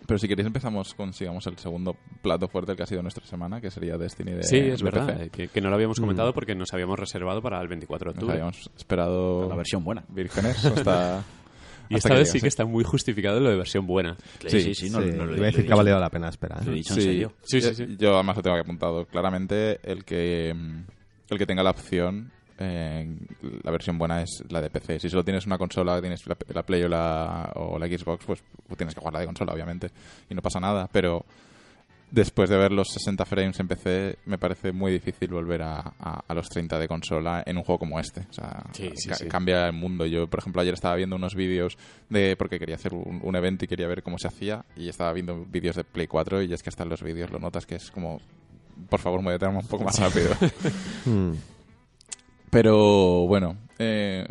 S3: Pero si queréis empezamos con, sigamos, el segundo plato fuerte el que ha sido nuestra semana, que sería Destiny de
S1: sí, es
S3: de
S1: verdad,
S3: PC.
S1: que, que no lo habíamos comentado porque nos habíamos reservado para el 24 de
S3: Nos
S1: octubre.
S3: habíamos esperado
S4: La versión buena.
S3: vírgenes hasta,
S1: Y
S3: hasta
S1: esta vez sí que está muy justificado lo de versión buena.
S4: Sí, sí, sí, no,
S2: Sí,
S4: no lo,
S2: iba a decir que ha valido la pena esperar.
S4: Lo he
S2: ¿eh?
S4: dicho en serio.
S1: Sí, sí,
S3: Yo-
S1: sí.
S3: Yo además lo tengo aquí apuntado. Claramente el que mm, el que tenga la opción, eh, la versión buena es la de PC. Si solo tienes una consola, tienes la, la Play o la, o la Xbox, pues tienes que jugar la de consola, obviamente. Y no pasa nada. Pero después de ver los 60 frames en PC, me parece muy difícil volver a, a- a los 30 de consola en un juego como este. O sea,
S1: Sí, sí,
S3: ca-
S1: sí.
S3: cambia el mundo. Yo, por ejemplo, ayer estaba viendo unos vídeos de porque quería hacer un, un evento y quería ver cómo se hacía y estaba viendo vídeos de Play 4 y es que hasta en los vídeos lo notas que es como por favor, muévete un poco más rápido. Pero bueno, eh,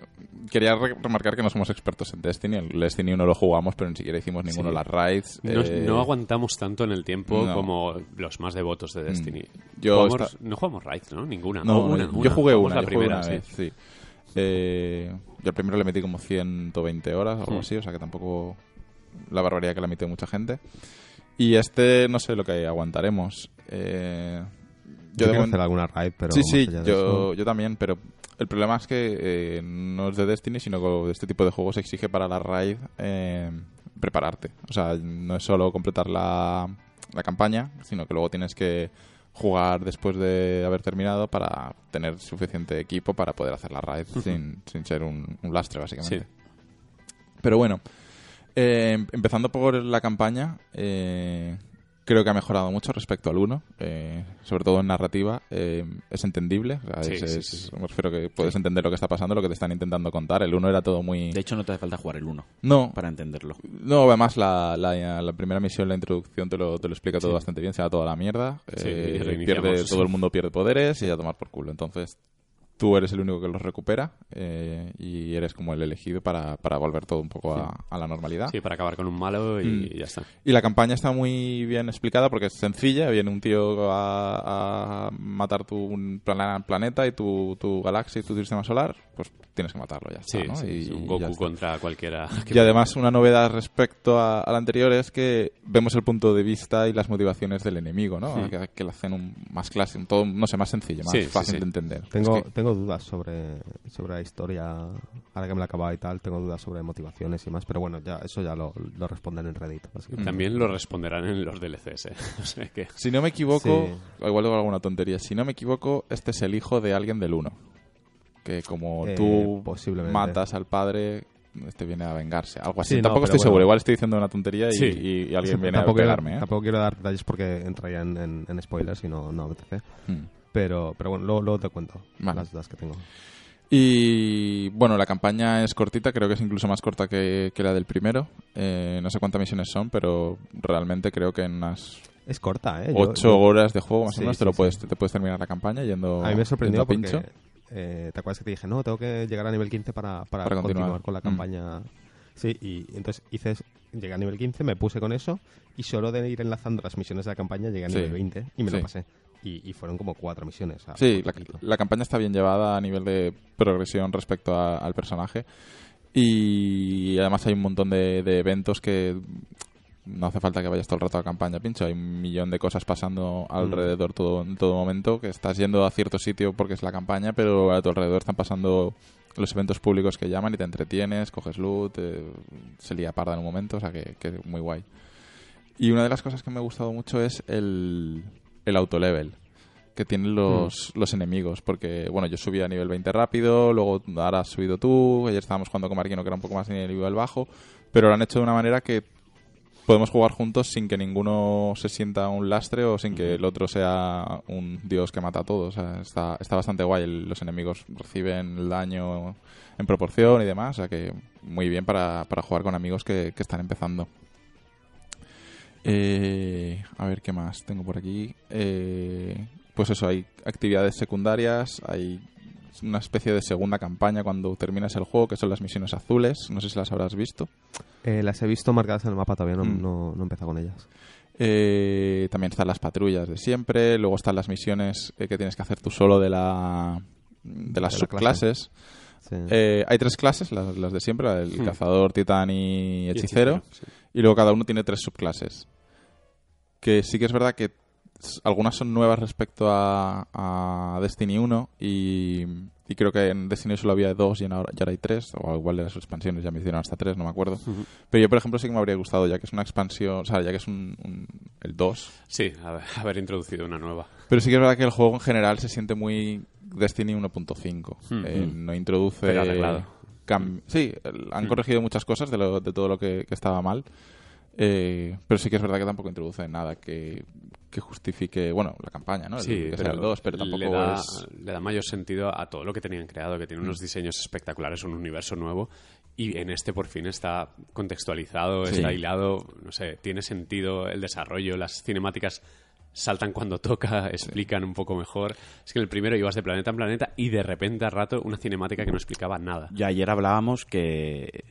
S3: quería re- remarcar que no somos expertos en Destiny. El Destiny no lo jugamos, pero ni siquiera hicimos ninguno
S1: Sí.
S3: las raids.
S1: No,
S3: Eh,
S1: no aguantamos tanto en el tiempo
S3: no.
S1: como los más devotos de Destiny.
S3: Yo
S1: Jugamos-
S3: esta-
S1: No jugamos Raids, ¿no? Ninguna.
S3: No,
S1: O una,
S3: yo
S1: una.
S3: jugué una,
S1: la
S3: yo jugué
S1: primera,
S3: una
S1: sí.
S3: vez, sí. Eh, yo al primero le metí como 120 horas o algo
S1: Hmm.
S3: así, o sea que tampoco la barbaridad que le metió mucha gente. Y este no sé lo que aguantaremos. Eh,
S2: Yo
S3: de
S2: quiero hacer alguna raid, pero
S3: sí, sí, yo,
S2: eso-
S3: yo también, pero el problema es que eh, no es de Destiny, sino que este tipo de juegos exige para la raid eh, prepararte. O sea, no es solo completar la, la campaña, sino que luego tienes que jugar después de haber terminado para tener suficiente equipo para poder hacer la raid sin, sin ser un, un lastre, básicamente.
S1: Sí.
S3: Pero bueno, eh, empezando por la campaña, eh, creo que ha mejorado mucho respecto al 1, eh, sobre todo en narrativa. eh, es entendible, o sea,
S1: Sí,
S3: es-
S1: sí,
S3: es-
S1: sí, sí.
S3: me refiero que puedes entender lo que está pasando, lo que te están intentando contar. El 1 era todo muy...
S4: De hecho, no te hace falta jugar el 1
S3: no,
S4: para entenderlo.
S3: no, además la, la, la primera misión, la introducción, te lo, te lo explica todo bastante bien, se va toda la mierda. Eh, pierde, todo el mundo pierde poderes y a tomar por culo. Entonces, tú eres el único que los recupera eh, y eres como el elegido para, para volver todo un poco a, a la normalidad.
S1: Sí, para acabar con un malo y
S3: Mm.
S1: ya está.
S3: Y la campaña está muy bien explicada porque es sencilla. Viene un tío a, a matar tu plan- planeta y tu, tu galaxia y tu sistema solar. Pues tienes que matarlo, ya está.
S1: Sí,
S3: ¿no?
S1: sí,
S3: Y-
S1: es un
S3: y ya
S1: Goku
S3: está.
S1: contra cualquiera.
S3: Y además una novedad respecto a- al anterior es que vemos el punto de vista y las motivaciones del enemigo, ¿no? Que, que lo hacen un, más clásico, un todo, no sé, más sencillo, más fácil
S1: sí.
S3: de entender.
S2: Tengo,
S3: Es que-
S2: tengo dudas sobre, sobre la historia, ahora que me la he acabado y tal, tengo dudas sobre motivaciones y demás, pero bueno, ya eso ya lo, lo responden en Reddit.
S1: También lo responderán en los DLCs, ¿eh? O sea que...
S3: si no me equivoco, igual digo alguna tontería, si no me equivoco, este es el hijo de alguien del uno. Que como
S2: Eh,
S3: tú
S2: posiblemente.
S3: matas al padre, este viene a vengarse. Algo así.
S2: Sí,
S3: Tampoco estoy
S2: bueno.
S3: seguro, igual estoy diciendo una tontería y,
S1: Sí.
S3: y- y alguien
S2: Sí,
S3: viene a
S2: quiero-
S3: pegarme. ¿eh?
S2: Tampoco quiero dar detalles porque entraría en, en- en spoilers y no, no apetece.
S3: Hmm.
S2: Pero, pero bueno, luego, luego te cuento
S3: Vale.
S2: las dudas que tengo.
S3: Y bueno, la campaña es cortita, creo que es incluso más corta que, que la del primero. Eh, no sé cuántas misiones son, pero realmente creo que en unas
S2: Es corta, ¿eh?
S3: Ocho
S2: yo-
S3: horas de juego más
S2: Sí,
S3: o menos
S2: sí,
S3: te lo
S2: sí.
S3: puedes, te puedes terminar la campaña yendo.
S2: A mí me sorprendió porque...
S3: pincho.
S2: eh, ¿Te acuerdas que te dije, no, tengo que llegar a nivel 15 para, para,
S3: Para continuar.
S2: continuar. con la
S3: Mm.
S2: campaña? Sí, y entonces hice, llegué a nivel 15, me puse con eso y solo de ir enlazando las misiones de la campaña llegué a
S3: Sí.
S2: nivel 20 y me
S3: Sí.
S2: lo pasé. Y, y fueron como cuatro misiones. o sea,
S3: Sí, la, la campaña está bien llevada a nivel de progresión respecto a- al personaje. Y además hay un montón de, de eventos que no hace falta que vayas todo el rato a campaña pincho. Hay un millón de cosas pasando alrededor todo, en todo momento. Que estás yendo a cierto sitio porque es la campaña, pero a tu alrededor están pasando los eventos públicos que llaman y te entretienes, coges loot, se lía parda en un momento. O sea que, que muy guay. Y una de las cosas que me ha gustado mucho es el, el autolevel que tienen los, los enemigos. Porque, bueno, yo subí a nivel 20 rápido, luego ahora has subido tú, ayer estábamos jugando con Marquino que era un poco más nivel bajo, pero lo han hecho de una manera que podemos jugar juntos sin que ninguno se sienta un lastre o sin que el otro sea un dios que mata a todos. O sea, está, está bastante guay. Los enemigos reciben el daño en proporción y demás. O sea que muy bien para, para jugar con amigos que, que están empezando. Eh, a ver qué más tengo por aquí. Eh, pues eso, hay actividades secundarias, hay una especie de segunda campaña cuando terminas el juego, que son las misiones azules. No sé si las habrás visto.
S2: Eh, las he visto marcadas en el mapa, todavía no,
S3: Mm.
S2: no, no he empezado con ellas.
S3: Eh, también están las patrullas de siempre. Luego están las misiones eh, que tienes que hacer tú solo de la de las
S2: De la
S3: subclases.
S2: Sí.
S3: Eh, hay tres clases, las, las de siempre, la del
S1: Hmm.
S3: cazador, titán y
S1: Y
S3: hechicero.
S1: sí.
S3: Y luego cada uno tiene tres subclases. Que sí que es verdad que algunas son nuevas respecto a, a Destiny 1 y, y creo que en Destiny solo había dos y en ahora, ya ahora hay tres, o igual de las expansiones ya me hicieron hasta tres, no me acuerdo. Pero yo, por ejemplo, sí que me habría gustado, ya que es una expansión, o sea, ya que es un, un- el 2.
S1: Sí, haber, haber introducido una nueva.
S3: Pero sí que es verdad que el juego en general se siente muy Destiny 1.5.
S1: Hmm.
S3: Eh, no introduce...
S1: Pero arreglado.
S3: cam- sí, han corregido muchas cosas de, lo- de todo lo que, que estaba mal. Eh, pero sí que es verdad que tampoco introduce nada que, que justifique, bueno, la campaña, ¿no? El-
S1: Sí,
S3: que sea el 2, pero tampoco
S1: le da,
S3: es...
S1: le da mayor sentido a todo lo que tenían creado, que tiene
S3: Mm.
S1: unos diseños espectaculares, un universo nuevo. Y en este por fin está contextualizado,
S3: Sí.
S1: está hilado, no sé, tiene sentido el desarrollo, las cinemáticas saltan cuando toca, explican un poco mejor. Es que en el primero ibas de planeta en planeta y de repente a rato una cinemática que no explicaba nada.
S4: Ya ayer hablábamos que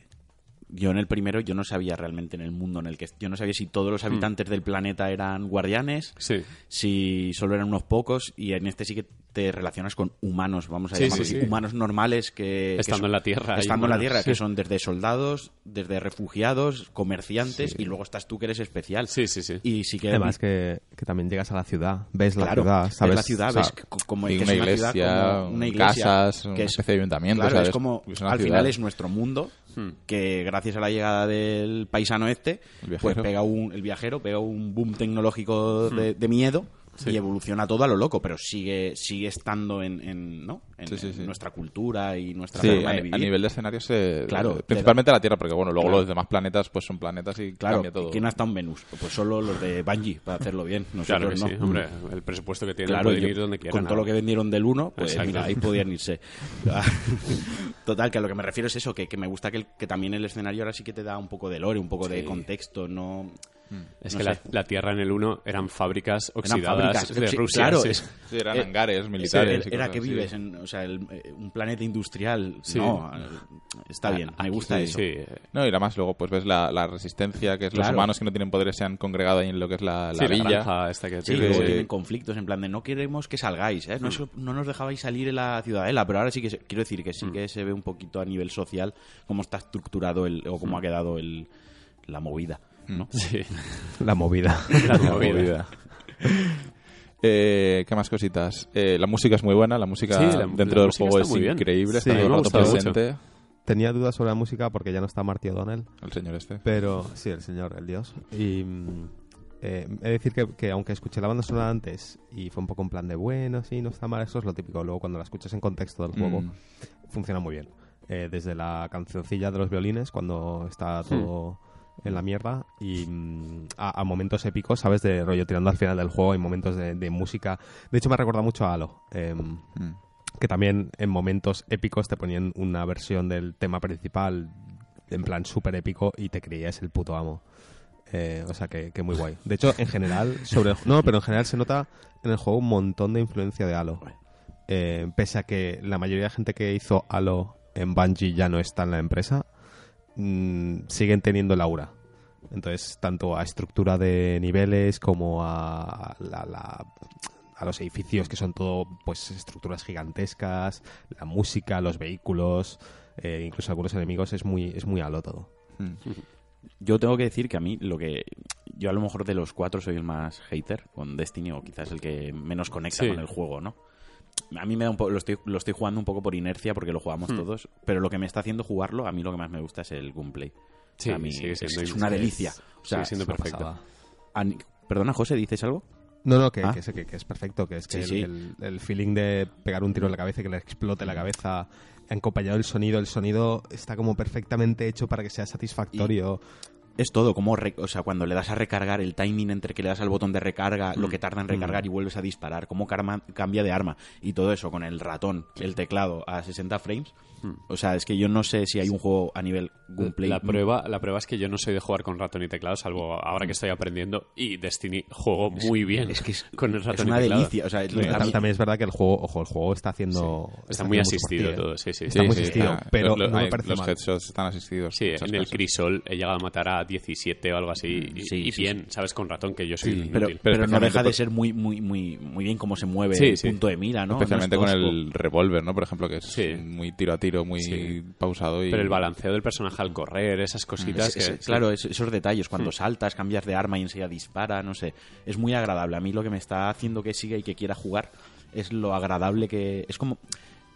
S4: yo en el primero yo no sabía realmente en el mundo en el que yo no sabía si todos los
S1: Hmm.
S4: habitantes del planeta eran guardianes,
S1: Sí,
S4: si solo eran unos pocos y en este sí que te relacionas con humanos, vamos a
S1: Sí,
S4: llamarlos
S1: sí,
S4: así,
S1: sí.
S4: humanos normales que que
S1: Estando
S4: son-
S1: en la Tierra,
S4: estando en la tierra
S1: sí.
S4: que son desde soldados, desde refugiados, comerciantes y luego estás tú que eres especial.
S1: sí, sí. sí.
S4: Y sí que
S2: Además que, que también llegas a la ciudad, ves la ciudad,
S4: ves
S2: sabes...
S4: la ciudad,
S2: o sea,
S4: ves como que
S3: una
S4: es una
S3: iglesia,
S4: ciudad como una iglesia,
S3: casas, una
S4: que es-
S3: especie de ayuntamiento,
S4: Claro,
S3: ¿sabes?
S4: es como
S3: Es
S4: al
S3: ciudad.
S4: final es nuestro mundo
S1: Hmm.
S4: que gracias a la llegada del paisano este,
S3: El viajero.
S4: pues pega un el viajero pega un boom tecnológico de, de miedo
S1: Hmm. Sí.
S4: y evoluciona todo a lo loco, pero sigue sigue estando en, en, ¿no? en,
S3: Sí, sí,
S4: en
S3: sí.
S4: nuestra cultura y nuestra
S3: Sí,
S4: forma
S3: a,
S4: de
S3: a
S4: vivir.
S3: nivel de escenarios, se-
S4: Claro,
S3: principalmente la Tierra, porque bueno, luego
S4: Claro.
S3: los demás planetas pues son planetas y
S4: Claro,
S3: cambia todo.
S4: ¿quién ha estado en Venus? Pues solo los de Bungie, para hacerlo bien. Nosotros
S1: Claro que
S4: no.
S1: sí, hombre. El presupuesto que tienen
S4: Claro,
S1: pueden
S4: yo-
S1: ir donde quieran.
S4: con todo lo que vendieron del 1, pues
S1: Exacto.
S4: mira, ahí podían irse. Total, que a lo que me refiero es eso, que, que me gusta que, el- que también el escenario ahora sí que te da un poco de lore, un poco de contexto, no...
S1: Es
S4: no
S1: que la, la Tierra en el 1 eran fábricas
S4: Eran
S1: oxidadas
S4: fábricas,
S1: de
S4: sí,
S1: Rusia.
S4: claro,
S1: sí.
S4: es-
S3: Sí, eran
S4: Eh,
S3: hangares militares.
S4: era que vives en o sea, el- eh, un planeta industrial.
S1: Sí.
S4: No, está bien, me gusta
S1: Sí,
S4: eso.
S1: sí.
S3: No, y además luego pues ves la, la resistencia, que es los humanos que no tienen poderes se han congregado ahí en lo que es la, la villa.
S1: esta que
S4: Sí,
S1: tiene.
S4: luego tienen conflictos en plan de no queremos que salgáis, ¿eh? no, eso- no nos dejabais salir en la ciudadela, pero ahora sí que se- quiero decir que sí que se ve un poquito a nivel social cómo está estructurado el, o cómo ha quedado el, la movida. ¿No?
S1: Sí.
S2: La movida.
S1: La
S3: La
S1: movida.
S3: Eh, ¿Qué más cositas? Eh, la música es muy buena, la música
S1: Sí, la-
S3: dentro
S1: la
S3: del
S1: música
S3: juego
S1: está
S3: es increíble,
S2: Sí,
S3: está todo el rato presente
S2: Tenía dudas sobre la música porque ya no está Marty O'Donnell,
S3: el señor este.
S2: pero sí, el señor, el dios. Y mm, eh, he de decir que, que aunque escuché la banda sonora antes y fue un poco en plan de bueno, sí, no está mal, eso es lo típico. Luego cuando la escuchas en contexto del juego,
S3: Mm.
S2: funciona muy bien. Eh, desde la cancioncilla de los violines, cuando está todo en la mierda, y mm, a, a momentos épicos, ¿sabes? De rollo tirando al final del juego, hay momentos de, de música. De hecho, me recuerda mucho a Halo. em,
S3: Mm.
S2: que también en momentos épicos te ponían una versión del tema principal en plan súper épico y te creías el puto amo. Eh, o sea que, que muy guay. De hecho, en general, sobre el- no, pero en general se nota en el juego un montón de influencia de Halo. Eh, pese a que la mayoría de gente que hizo Halo en Bungie ya no está en la empresa, mm, siguen teniendo el aura. Entonces, tanto a estructura de niveles como a la, la- a los edificios que son todo pues estructuras gigantescas, la música, los vehículos, eh, incluso algunos enemigos es muy es muy halo todo.
S3: Mm.
S4: Yo tengo que decir que a mí lo que yo a lo mejor de los cuatro soy el más hater con Destiny o quizás el que menos conecta
S1: Sí.
S4: con el juego, ¿no? A mí me da un poco, lo estoy, lo estoy jugando un poco por inercia porque lo jugamos
S1: Hmm.
S4: todos, pero lo que me está haciendo jugarlo, a mí lo que más me gusta es el gameplay.
S1: Sí,
S4: a mí
S1: sigue
S4: es,
S1: siendo
S4: es una delicia. O sea,
S1: sigue siendo perfecto.
S4: perdona, José, ¿dices algo?
S2: No, no, que,
S4: Ah.
S2: que, sé que, que es perfecto, que es que
S4: Sí,
S2: el,
S4: sí.
S2: El, el feeling de pegar un tiro en la cabeza y que le explote la cabeza, acompañado del sonido, el sonido está como perfectamente hecho para que sea satisfactorio.
S4: Es todo, como, re- o sea, cuando le das a recargar, el timing entre que le das al botón de recarga,
S1: Mm.
S4: lo que tarda en recargar y vuelves a disparar, cómo karma- cambia de arma y todo eso con el ratón, el teclado a 60 frames. O sea, es que yo no sé si hay un juego a nivel gameplay.
S1: Mm. La prueba, la prueba es que yo no soy de jugar con ratón y teclado, salvo ahora que estoy aprendiendo. Y Destiny juego muy bien
S4: es que es,
S1: con el
S4: es
S1: ratón
S4: una
S1: y teclado.
S4: delicia. O sea,
S2: También es verdad que el juego, ojo, el juego está haciendo...
S1: Está muy
S2: haciendo
S1: asistido todo, sí, sí.
S2: Está
S1: sí.
S2: muy
S3: Sí,
S2: asistido,
S3: está-
S2: pero
S3: los-
S2: no me
S3: hay-
S2: parece
S3: los
S2: mal.
S3: headshots están asistidos.
S1: Sí, en el crisol he llegado a matar a 17 o algo así. Y,
S4: Sí,
S1: y
S4: sí,
S1: bien, ¿sabes? Con ratón, que yo soy
S3: Sí,
S1: un
S4: Pero,
S1: inútil.
S4: pero no deja de ser muy, muy, muy, muy bien cómo se mueve
S1: Sí,
S4: el
S1: sí.
S4: punto de mira, ¿no?
S3: Especialmente
S4: No es
S3: con el revólver, ¿no? Por ejemplo, que es
S1: Sí.
S3: muy tiro a tiro, muy
S1: Sí.
S3: pausado. Y...
S1: Pero el balanceo del personaje al correr, esas cositas
S4: Es- es-
S1: que... sí.
S4: claro, es- esos detalles, cuando
S1: Mm.
S4: saltas, cambias de arma y enseguida dispara, no sé. Es muy agradable. A mí lo que me está haciendo que siga y que quiera jugar es lo agradable que. Es como.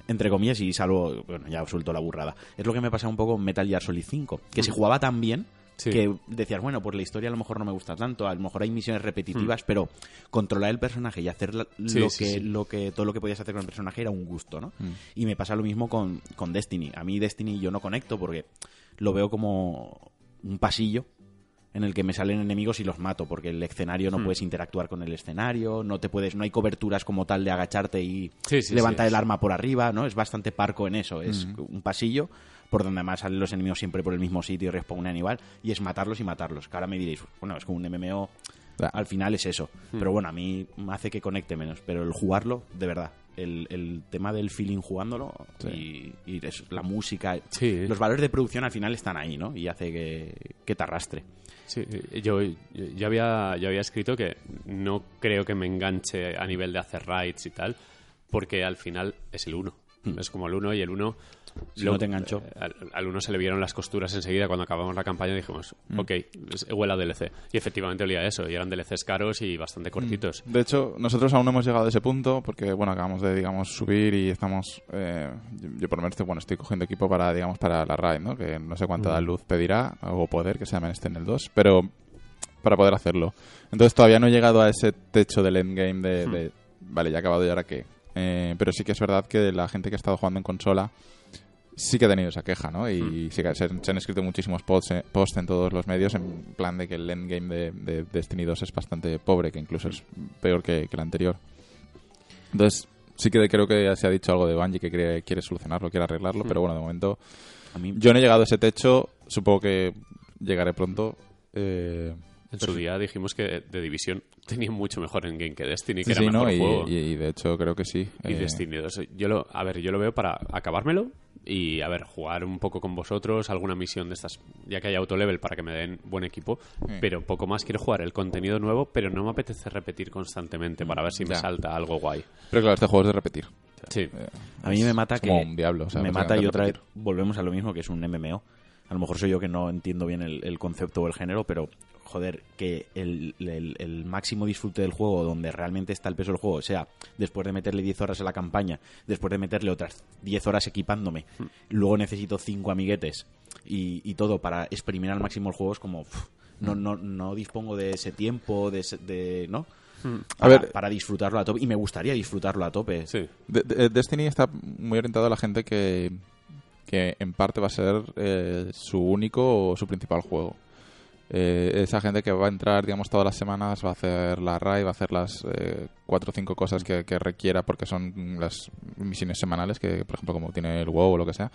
S4: Entre comillas, y salvo. Bueno, ya suelto la burrada. Es lo que me pasa un poco con Metal Gear Solid 5. Que se jugaba tan bien.
S1: Sí.
S4: Que decías, bueno, pues la historia a lo mejor no me gusta tanto, a lo mejor hay misiones repetitivas, pero controlar el personaje y hacer la-
S1: Sí,
S4: lo
S1: sí,
S4: que lo que todo lo que podías hacer con el personaje era un gusto, ¿no?
S3: Mm.
S4: Y me pasa lo mismo con, con Destiny. A mí Destiny yo no conecto porque lo veo como un pasillo en el que me salen enemigos y los mato porque el escenario no
S1: Hmm.
S4: puedes interactuar con el escenario, no te puedes, no hay coberturas como tal de agacharte y
S1: Sí, sí,
S4: levantar
S1: sí.
S4: el arma por arriba, ¿no? Es bastante parco en eso, es un pasillo por donde además salen los enemigos siempre por el mismo sitio y respawnan igual y es matarlos y matarlos. Que ahora me diréis, bueno, es como un MMO al final es eso.
S1: Hmm.
S4: Pero bueno, a mí me hace que conecte menos. Pero el jugarlo, de verdad, el, el tema del feeling jugándolo y, y la música,
S1: Sí.
S4: los valores de producción al final están ahí, ¿no? Y hace que, que te arrastre.
S1: Sí, yo, yo, había, yo había escrito que no creo que me enganche a nivel de hacer raids y tal, porque al final es el 1. Es como el 1 y el 1...
S4: Si no te enganchó.
S1: eh, Al, al 1 se le vieron las costuras enseguida cuando acabamos la campaña y dijimos, ok, es- huele a DLC. Y efectivamente olía eso, y eran DLCs caros y bastante cortitos.
S3: De hecho, nosotros aún no hemos llegado a ese punto porque, bueno, acabamos de, digamos, subir y estamos... eh, yo, yo por lo menos estoy, bueno, estoy cogiendo equipo para, digamos, para la raid, ¿no? Que no sé cuánta luz pedirá o poder que se llame este en el 2, pero para poder hacerlo. Entonces todavía no he llegado a ese techo del endgame de, de, vale, ya he acabado y ahora qué. Eh, pero sí que es verdad que la gente que ha estado jugando en consola sí que ha tenido esa queja, ¿no? Y sí que se, se han escrito muchísimos posts, eh, posts en todos los medios en plan de que el endgame de, de Destiny 2 es bastante pobre, que incluso es peor que, que el anterior. Entonces, sí que creo que se ha dicho algo de Bungie que quiere, quiere solucionarlo, quiere arreglarlo, pero bueno, de momento
S4: A mí,
S3: yo no he llegado a ese techo, supongo que llegaré pronto. Eh,
S1: En su día dijimos que de División tenía mucho mejor en game que Destiny,
S3: sí,
S1: que era
S3: sí,
S1: mejor juego.
S3: y- y de hecho creo que sí.
S1: Y
S3: Eh,
S1: Destiny 2. Yo lo, a ver, yo lo veo para acabármelo y, a ver, jugar un poco con vosotros, alguna misión de estas, ya que hay autolevel para que me den buen equipo, pero poco más quiero jugar el contenido nuevo, pero no me apetece repetir constantemente para ver si me
S3: Ya.
S1: salta algo guay.
S3: Pero claro, este juego es de repetir.
S1: Sí.
S3: Eh,
S4: a mí me mata
S3: es
S4: que...
S3: como un diablo. o sea,
S4: me mata y otra vez volvemos a lo mismo que es un MMO. A lo mejor soy yo que no entiendo bien el, el concepto o el género, pero joder, que el, el- el máximo disfrute del juego, donde realmente está el peso del juego, o sea, después de meterle 10 horas a la campaña, después de meterle otras 10 horas equipándome, luego necesito 5 amiguetes y, y todo para exprimir al máximo el juego, es como... no, no, no dispongo de ese tiempo, de, ese- de ¿no?
S3: A
S4: Para,
S3: ver-
S4: para disfrutarlo a tope. Y me gustaría disfrutarlo a tope.
S1: Sí.
S3: De- de- Destiny está muy orientado a la gente que, que en parte va a ser eh, su único o su principal juego. Eh, esa gente que va a entrar, digamos, todas las semanas, va a hacer la raid, va a hacer las eh, cuatro o cinco cosas que, que requiera porque son las misiones semanales, que por ejemplo como tiene el WoW o lo que sea.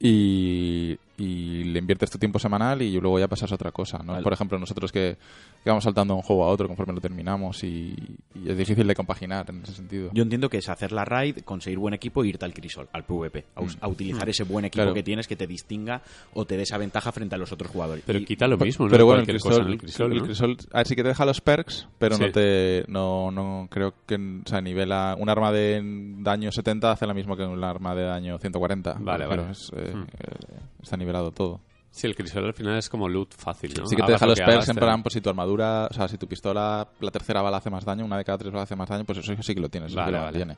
S3: Y, y le inviertes tu tiempo semanal y luego ya pasas a otra cosa, ¿no?
S4: Vale.
S3: Por ejemplo, nosotros que, que vamos saltando de un juego a otro conforme lo terminamos y, y es difícil de compaginar en ese sentido.
S4: Yo entiendo que es hacer la raid, conseguir buen equipo e irte al crisol, al PvP. A, a utilizar ese buen equipo
S3: Mm. Claro.
S4: que tienes que te distinga o te dé esa ventaja frente a los otros jugadores.
S1: Pero
S4: Y-
S1: quita lo mismo, ¿no?
S3: Pero bueno, el
S1: Cualquier
S3: crisol,
S1: cosa en el crisol,
S3: el
S1: ¿no?
S3: crisol- a ver, sí que te deja los perks, pero no te no, no creo que o sea, nivela un arma de daño 70 hace lo mismo que un arma de daño 140.
S1: Vale,
S3: pero
S1: vale.
S3: es, eh,
S1: Hmm.
S3: eh, está nivelado todo.
S1: Sí, el crisol al final es como loot fácil, ¿no?
S3: Sí que te deja
S1: lo
S3: los perks en plan, pues si tu armadura, o sea, si tu pistola, la tercera bala hace más daño, una de cada tres balas hace más daño, pues eso sí que lo tienes, eso
S1: Vale,
S3: que lo mantiene.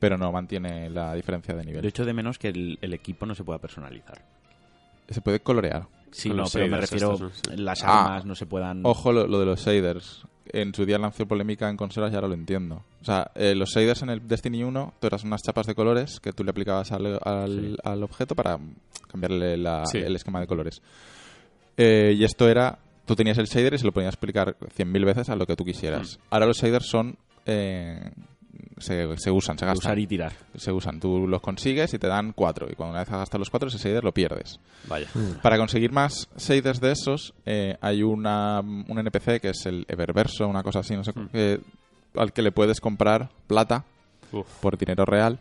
S3: Pero no mantiene la diferencia de nivel.
S4: Yo echo de menos que el, el equipo no se pueda personalizar.
S3: Se puede colorear.
S4: Sí, no, pero me refiero
S1: estos, ¿no? Sí.
S4: las
S3: Ah.
S4: armas no se puedan...
S3: Ojo lo, lo de los shaders. En su día lanzó polémica en consolas y ahora lo entiendo. O sea, eh, los shaders en el Destiny 1, tú eras unas chapas de colores que tú le aplicabas al, al-
S4: Sí.
S3: al objeto para cambiarle la-
S1: Sí.
S3: el esquema de colores. Eh, y esto era, tú tenías el shader y se lo podías explicar 100.000 veces a lo que tú quisieras. Ahora los shaders son... eh, se, se usan, se gastan.
S4: usar y tirar.
S3: Se usan. Tú los consigues y te dan cuatro. Y cuando una vez has gastado los cuatro, ese shader lo pierdes.
S1: Vaya.
S3: Para conseguir más shaders de esos, eh, hay una, un NPC que es el Eververso, una cosa así, no sé, que- al que le puedes comprar plata
S1: Uf.
S3: por dinero real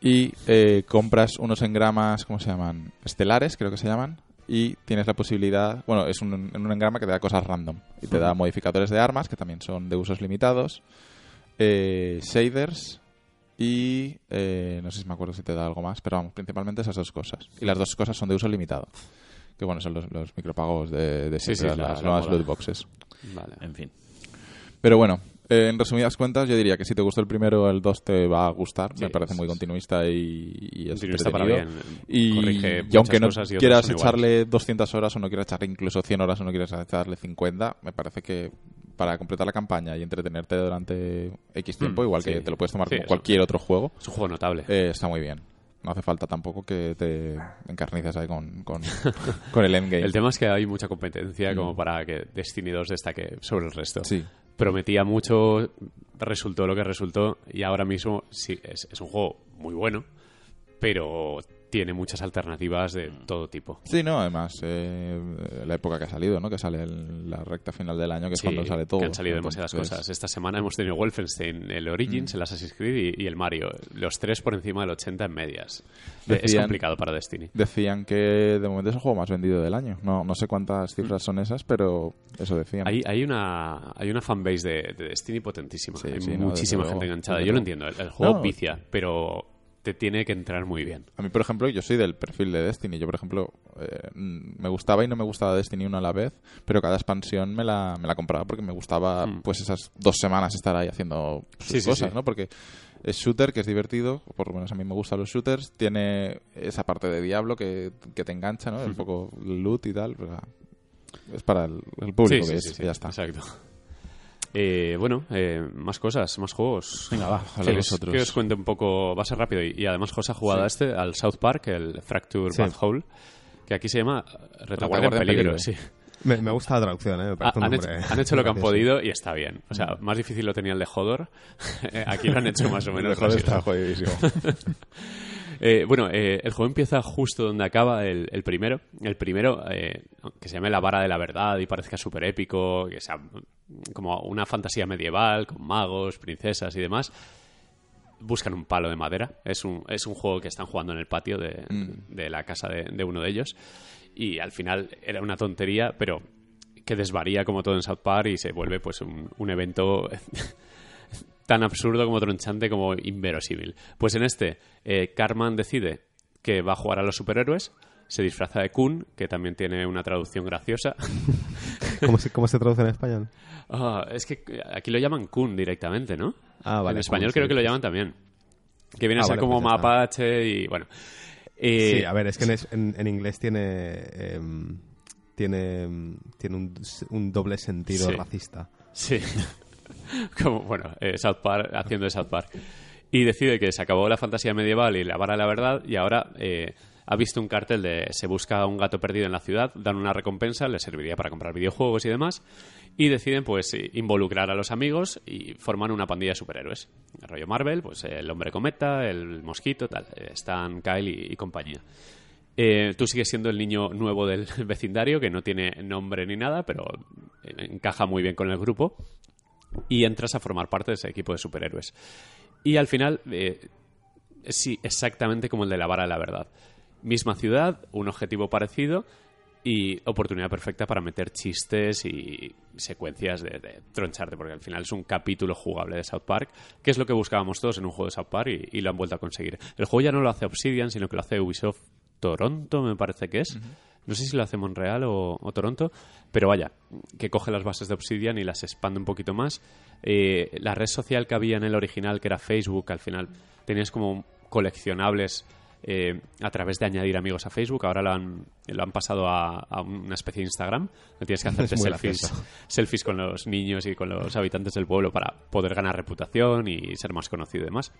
S3: y eh, compras unos engramas, ¿cómo se llaman? Estelares, creo que se llaman, y tienes la posibilidad, bueno, es un, en un engrama que te da cosas random y te da modificadores de armas que también son de usos limitados, eh, shaders y eh, no sé si me acuerdo si te da algo más, pero vamos, principalmente esas dos cosas. Y las dos cosas son de uso limitado. Que bueno, son los, los micropagos de, de siempre,
S1: sí,
S3: las
S1: la
S3: nuevas loot boxes.
S1: Vale.
S4: En fin.
S3: Pero bueno, eh, en resumidas cuentas, yo diría que si te gustó el primero, el 2 te va a gustar.
S1: Sí,
S3: Me parece muy continuista y, y es
S1: Continuista para bien.
S3: Y,
S1: Corrige
S3: y
S1: muchas
S3: aunque no
S1: y
S3: quieras
S1: son iguales.
S3: echarle 200 horas o no quieras echarle incluso 100 horas o no quieras echarle 50, me parece que para completar la campaña y entretenerte durante X tiempo,
S1: Mm,
S3: igual
S1: sí.
S3: que te lo puedes tomar
S1: Sí,
S3: como cualquier otro juego,
S1: Es un juego notable.
S3: eh, está muy bien. No hace falta tampoco que te encarnices ahí con, con, con el endgame.
S1: El tema es que hay mucha competencia
S3: Mm.
S1: como para que Destiny 2 destaque sobre el resto.
S3: Sí.
S1: Prometía mucho, resultó lo que resultó y ahora mismo sí, es, es un juego muy bueno, pero tiene muchas alternativas de todo tipo.
S3: Sí, no, además, eh, la época que ha salido, ¿no? Que sale el- la recta final del año, que es
S1: Sí,
S3: cuando sale todo.
S1: que han salido demasiadas
S3: Entonces,
S1: cosas. Esta semana hemos tenido Wolfenstein, el Origins, el Assassin's Creed y, y el Mario. Los tres por encima del 80 en medias. Eh, es
S3: Decían-
S1: complicado para Destiny.
S3: Decían que de momento es el juego más vendido del año. No, no sé cuántas cifras son esas, pero eso decían.
S1: Hay, hay una hay una fanbase de, de Destiny potentísima.
S3: Sí,
S1: hay
S3: sí, no,
S1: muchísima
S3: desde
S1: gente
S3: luego,
S1: enganchada. Yo lo entiendo. El, el juego
S3: No.
S1: vicia, pero te tiene que entrar muy bien.
S3: A mí, por ejemplo, yo soy del perfil de Destiny. Yo, por ejemplo, eh, mm, me gustaba y no me gustaba Destiny uno a la vez, pero cada expansión me la, me la compraba porque me gustaba
S1: Mm.
S3: pues esas dos semanas estar ahí haciendo sus
S1: Sí, sí,
S3: cosas,
S1: sí.
S3: ¿no? Porque es shooter, que es divertido, por lo menos a mí me gustan los shooters, tiene esa parte de Diablo que, que te engancha, ¿no? Un poco loot y tal, pero, es para el, el público que es, y ya está.
S1: Exacto. Eh, bueno, eh, más cosas, más juegos.
S3: Venga, va,
S1: Que
S3: vosotros.
S1: que os cuente un poco, va a ser rápido. Y, y además José ha jugado a este, al South Park, el Fracture
S2: Sí.
S1: Bad Hole, que aquí se llama Retaguardia en Peligro.
S3: peligro.
S1: sí.
S2: Me, me gusta la traducción, ¿eh? Me
S1: Ha-
S2: parece un
S1: han, hecho, han hecho lo que han podido y está bien. O sea, más difícil lo tenía el de Hodor. aquí lo han hecho más o menos.
S3: Mejor
S1: así.
S3: está jodidísimo.
S1: Eh, bueno, eh, el juego empieza justo donde acaba el, el primero. El primero, eh, que se llame La Vara de la Verdad y parezca súper épico, que sea como una fantasía medieval con magos, princesas y demás. Buscan un palo de madera. Es un, es un juego que están jugando en el patio de,
S3: Mm.
S1: de la casa de, de uno de ellos. Y al final era una tontería, pero que desvaría como todo en South Park y se vuelve pues un, un evento tan absurdo como tronchante como inverosímil. Pues en este, eh, Carman decide que va a jugar a los superhéroes, se disfraza de Kun, que también tiene una traducción graciosa.
S2: ¿Cómo se, ¿Cómo se traduce en español?
S1: Ah, es que aquí lo llaman Kun directamente, ¿no?
S2: Ah, vale.
S1: en español
S2: Kun,
S1: creo
S2: sí,
S1: que lo llaman también. Que viene a
S2: Ah,
S1: ser
S2: vale,
S1: como
S2: pues
S1: mapache y bueno. Eh,
S2: Sí, a ver, es que en, es- en- en inglés tiene... em, tiene, tiene un, un doble sentido
S1: Sí.
S2: racista.
S1: Sí. Como, bueno, eh, South Park, haciendo South Park. Y decide que se acabó la fantasía medieval y la vara de la verdad y ahora eh, ha visto un cartel de se busca un gato perdido en la ciudad, dan una recompensa, le serviría para comprar videojuegos y demás, y deciden pues eh, involucrar a los amigos y forman una pandilla de superhéroes. El rollo Marvel, pues el hombre cometa, el mosquito, tal, eh, Stan, Kyle y, y compañía. Eh, tú sigues siendo el niño nuevo del vecindario, que no tiene nombre ni nada, pero eh, encaja muy bien con el grupo. Y entras a formar parte de ese equipo de superhéroes. Y al final, eh, sí, exactamente como el de la vara de la verdad. Misma ciudad, un objetivo parecido y oportunidad perfecta para meter chistes y secuencias de, de troncharte, porque al final es un capítulo jugable de South Park, que es lo que buscábamos todos en un juego de South Park y, y lo han vuelto a conseguir. El juego ya no lo hace Obsidian, sino que lo hace Ubisoft Toronto, me parece que es. No sé si lo hace Montreal o, o Toronto, pero vaya, que coge las bases de Obsidian y las expande un poquito más. Eh, la red social que había en el original, que era Facebook, al final tenías como coleccionables eh, a través de añadir amigos a Facebook. Ahora lo han, lo han pasado a, a una especie de Instagram. No tienes que hacerte selfies, selfies con los niños y con los habitantes del pueblo para poder ganar reputación y ser más conocido y demás.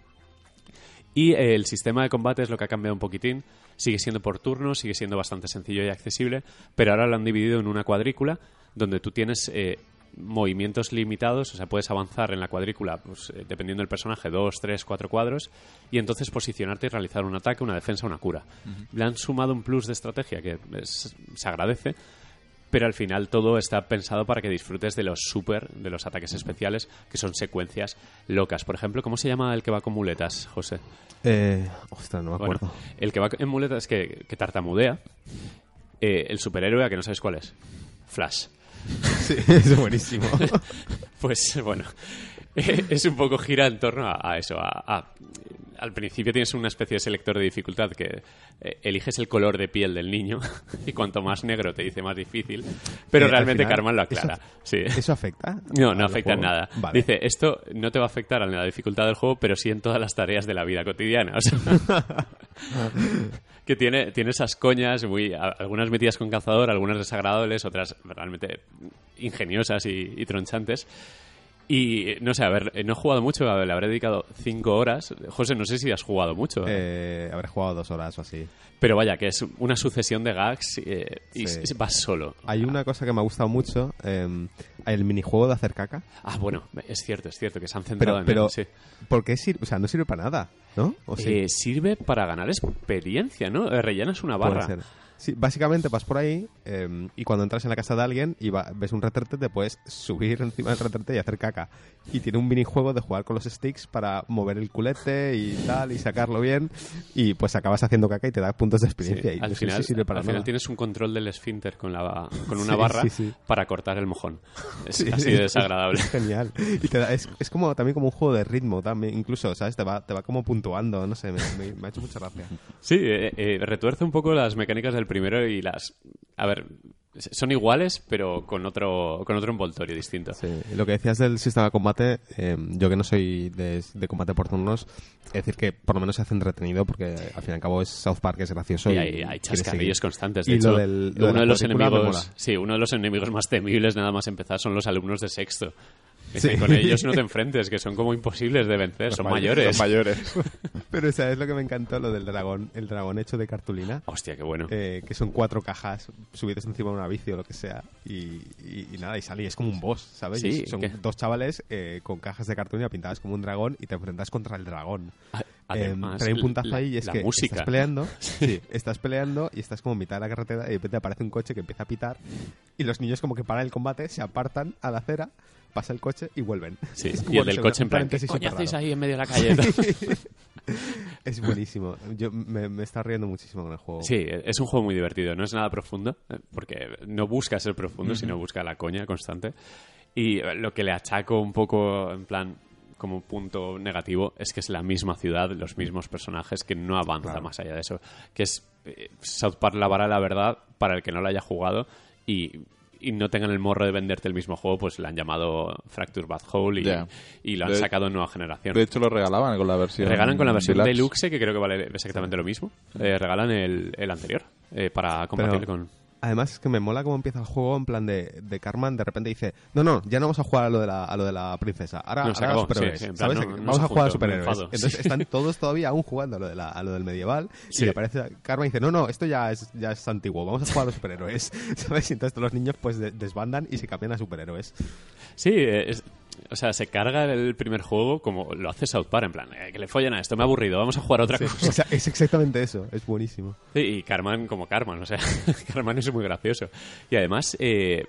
S1: Y eh, el sistema de combate es lo que ha cambiado un poquitín. Sigue siendo por turnos, sigue siendo bastante sencillo y accesible, pero ahora lo han dividido en una cuadrícula donde tú tienes eh, movimientos limitados, o sea, puedes avanzar en la cuadrícula, pues, eh, dependiendo del personaje, dos, tres, cuatro cuadros, y entonces posicionarte y realizar un ataque, una defensa, una cura. Le han sumado un plus de estrategia que es- se agradece, pero al final todo está pensado para que disfrutes de los super, de los ataques especiales, que son secuencias locas. Por ejemplo, ¿cómo se llama el que va con muletas, José?
S2: Eh, ostras, no me
S1: Bueno,
S2: acuerdo.
S1: el que va en muletas es que, que tartamudea Eh, el superhéroe, a que no sabes cuál es. Flash.
S2: Sí, es buenísimo.
S1: Pues bueno, es un poco gira en torno a, a eso. A, a- al principio tienes una especie de selector de dificultad que eh, eliges el color de piel del niño y cuanto más negro te dice más difícil, pero
S2: Eh, al
S1: realmente
S2: final,
S1: Carman lo
S2: eso-
S1: aclara. Sí.
S2: ¿Eso afecta?
S1: No, no afecta en nada.
S2: Vale.
S1: Dice, esto no te va a afectar en la dificultad del juego, pero sí en todas las tareas de la vida cotidiana. O sea, que tiene, tiene esas coñas, muy, a- algunas metidas con cazador, algunas desagradables, otras realmente ingeniosas y, y tronchantes. Y no sé, a ver, eh, no he jugado mucho, a ver, le habré dedicado cinco horas. José, no sé si has jugado mucho.
S2: Eh, habré jugado dos horas o así.
S1: Pero vaya, que es una sucesión de gags eh, y
S2: Sí.
S1: vas solo.
S2: Hay una cosa que me ha gustado mucho, eh, el minijuego de hacer caca.
S1: Ah, bueno, es cierto, es cierto, que se han centrado
S2: Pero,
S1: en
S2: pero
S1: él, sí.
S2: ¿por qué sirve? O sea, no sirve para nada, ¿no? ¿O sí?
S1: Eh, sirve para ganar experiencia, ¿no? Eh, Rellenas una barra.
S2: Sí, básicamente vas por ahí eh, y cuando entras en la casa de alguien y va- ves un retrete, te puedes subir encima del retrete y hacer caca. Y tiene un minijuego de jugar con los sticks para mover el culete y tal, y sacarlo bien. Y pues acabas haciendo caca y te da puntos de
S1: Sí,
S2: experiencia. y
S1: al
S2: no
S1: final,
S2: si sirve para
S1: al final tienes un control del esfínter con, la, con una
S2: Sí,
S1: barra
S2: sí, sí.
S1: para cortar el mojón. Es
S2: Sí,
S1: así
S2: sí,
S1: de desagradable.
S2: Es genial. Y te da- es, es como también como un juego de ritmo, también, incluso, ¿sabes? Te va, te va como puntuando, no sé, me, me- me ha hecho mucha gracia.
S1: Sí, eh, eh, retuerce un poco las mecánicas del primero y las... A ver, son iguales, pero con otro, con otro envoltorio distinto.
S2: Sí, Lo que decías del sistema de combate, eh, yo que no soy de, de combate por turnos, es decir, que por lo menos se hace entretenido porque al fin y al cabo es South Park, es gracioso.
S1: Y
S2: y
S1: hay, hay chascarrillos constantes. De
S2: Y
S1: hecho,
S2: del- de
S1: uno de los enemigos, sí, uno de los enemigos más temibles nada más empezar son los alumnos de sexto.
S2: Sí.
S1: Con ellos no te enfrentes, que son como imposibles de vencer, son
S3: may-
S1: mayores.
S3: Los mayores.
S2: Pero ¿sabes lo que me encantó? Lo del dragón, el dragón hecho de cartulina.
S1: Hostia, qué bueno.
S2: eh, que son cuatro cajas subidas encima de una bici o lo que sea y, y- y nada, y sale y es como un boss, ¿sabes?
S1: Sí,
S2: son dos chavales eh, con cajas de cartulina pintadas como un dragón y te enfrentas contra el dragón.
S1: A-
S2: Eh,
S1: Además,
S2: pero hay un puntazo
S1: la-
S2: ahí y es que
S1: música.
S2: estás peleando, sí, estás peleando y estás como en mitad de la carretera y de repente aparece un coche que empieza a pitar y los niños como que paran el combate, se apartan a la acera, pasa el coche y vuelven.
S1: Sí,
S2: Es
S1: y
S2: como,
S1: el del coche en plan, ¿qué coño hacéis ahí en medio de la calle?
S2: Es buenísimo. Yo me, me está riendo muchísimo con el juego.
S1: Sí, es un juego muy divertido. No es nada profundo, eh, porque no busca ser profundo, sino busca la coña constante. Y eh, lo que le achaco un poco, en plan, como punto negativo, es que es la misma ciudad, los mismos personajes, que no avanza
S2: Claro.
S1: más allá de eso. Que es eh, South Park la vara la verdad para el que no lo haya jugado y, y no tengan el morro de venderte el mismo juego, pues le han llamado Fracture Bad Hole y, y lo han
S3: De-
S1: sacado en nueva generación.
S3: De hecho, lo regalaban con la versión.
S1: Regalan con la versión
S3: deluxe.
S1: que creo que vale exactamente lo mismo. Eh, regalan el, el anterior eh, para compatible
S2: Pero-
S1: con.
S2: Además es que me mola cómo empieza el juego en plan de, de Carman de repente dice no, no, ya no vamos a jugar a lo de la, a lo de la princesa, ahora,
S1: No, se
S2: ahora a
S1: acabó,
S2: superhéroes,
S1: sí, sí,
S2: ¿sabes?
S1: no, no
S2: vamos a jugar a superhéroes.
S1: enfado,
S2: Entonces
S1: sí.
S2: están todos todavía aún jugando a lo de, la, a lo del medieval y aparece Carman y dice no, no, esto ya es, ya es antiguo, vamos a jugar a los superhéroes, ¿sabes? Y entonces todos los niños pues de- desbandan y se cambian a superhéroes.
S1: Sí, eh, es- o sea, se carga el primer juego como lo hace South Park, en plan, eh, que le follen a esto, me ha aburrido, vamos a jugar a otra
S2: Sí,
S1: cosa.
S2: es exactamente eso, es buenísimo.
S1: Sí, y Carman como Carman, o sea, Carman es muy gracioso. Y además eh,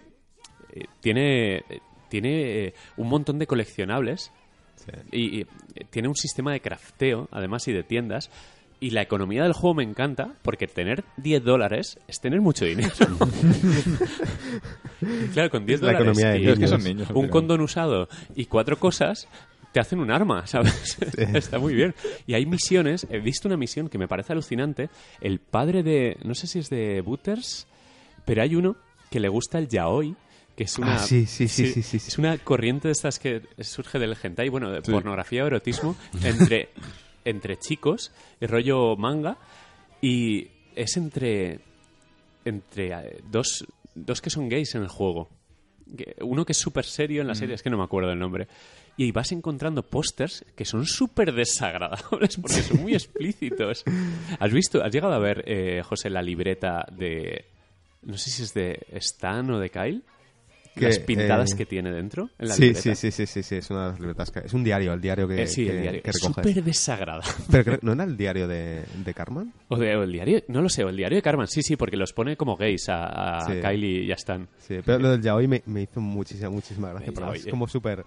S1: eh, tiene, tiene eh, un montón de coleccionables
S2: Sí.
S1: y, y, tiene un sistema de crafteo, además, y de tiendas. Y la economía del juego me encanta porque tener 10 dólares es tener mucho dinero. claro, con 10
S2: Es la
S1: dólares
S2: economía de
S1: y
S3: Es que son niños.
S1: un condón usado y cuatro cosas te hacen un arma, ¿sabes? Está muy bien. Y hay misiones, he visto una misión que me parece alucinante. El padre de, no sé si es de Butters, pero hay uno que le gusta el yaoi, que es una...
S2: Ah, sí, sí, sí, sí, sí, sí.
S1: Es una corriente de estas que surge del hentai, bueno, de
S3: Sí.
S1: pornografía o erotismo entre, entre chicos, el rollo manga, y es entre, entre eh, dos, dos que son gays en el juego. Uno que es súper serio en la serie, es que no me acuerdo el nombre. Y vas encontrando pósters que son súper desagradables porque son muy explícitos. ¿Has visto, has llegado a ver, eh, José, la libreta de... No sé si es de Stan o de Kyle,
S2: Que,
S1: las pintadas
S2: eh,
S1: que tiene dentro en la
S2: Sí,
S1: libreta.
S2: sí, sí, sí, sí, sí, es una de las libretas que... Es un diario, el diario que,
S1: Eh, sí,
S2: que,
S1: el diario.
S2: que
S1: Es súper desagradable.
S2: Pero ¿no era el diario de, de Carmen?
S1: O, de- o el diario, no lo sé, o el diario de Carmen, sí, sí, porque los pone como gays a, a
S2: Sí.
S1: Kylie y ya están.
S2: Sí, pero lo del yaoi me, me hizo muchísima, muchísima gracia. Pero es
S1: eh.
S2: como súper...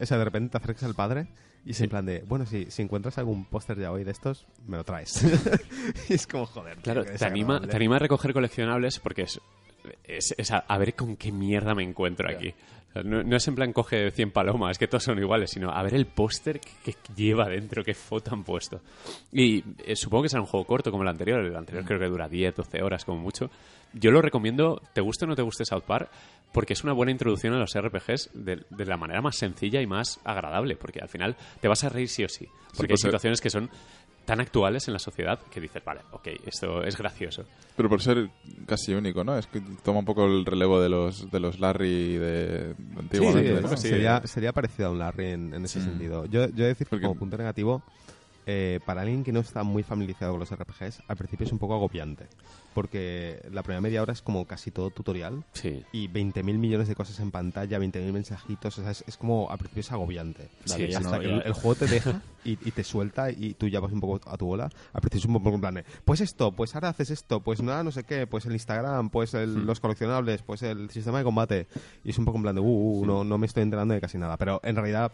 S2: O sea, de repente te acercas al padre y es en plan de... Bueno, si, si encuentras algún póster yaoi de estos, me lo traes. y es como, joder.
S1: Claro, te anima, te anima a recoger coleccionables porque es, es, es a, a ver con qué mierda me encuentro aquí. O sea, no, no es en plan coge 100 palomas, que todos son iguales, sino a ver el póster que, que lleva dentro, qué foto han puesto. Y eh, supongo que será un juego corto como el anterior. El anterior creo que dura 10, 12 horas como mucho. Yo lo recomiendo, te guste o no te guste South Park, porque es una buena introducción a los RPGs de, de la manera más sencilla y más agradable, porque al final te vas a reír sí o sí. Porque hay
S3: pues, eh,
S1: situaciones que son tan actuales en la sociedad que dices, vale, ok, esto es gracioso.
S3: Pero por ser casi único, ¿no? Es que toma un poco el relevo de los, de los Larry de
S2: Sí,
S3: antiguamente,
S2: sí,
S3: ¿no?
S1: sí.
S2: Sería, sería parecido a un Larry en, en ese sentido. Yo, yo he de decir que
S3: Porque-
S2: como punto negativo, eh, para alguien que no está muy familiarizado con los RPGs, al principio es un poco agobiante. Porque la primera media hora es como casi todo tutorial
S1: Sí.
S2: y 20.000 millones de cosas en pantalla, 20.000 mensajitos, o sea, es, es como al principio es agobiante.
S1: Sí,
S2: Hasta
S4: no,
S2: el, el juego te deja y, y te suelta y tú ya vas un poco a tu bola. Al principio es un poco en plan de, pues esto, pues ahora haces esto, pues nada, no sé qué, pues el Instagram, pues el-
S1: Hmm.
S2: los coleccionables, pues el sistema de combate. Y es un poco en plan de, uh, uh, no, no me estoy enterando de casi nada. Pero en realidad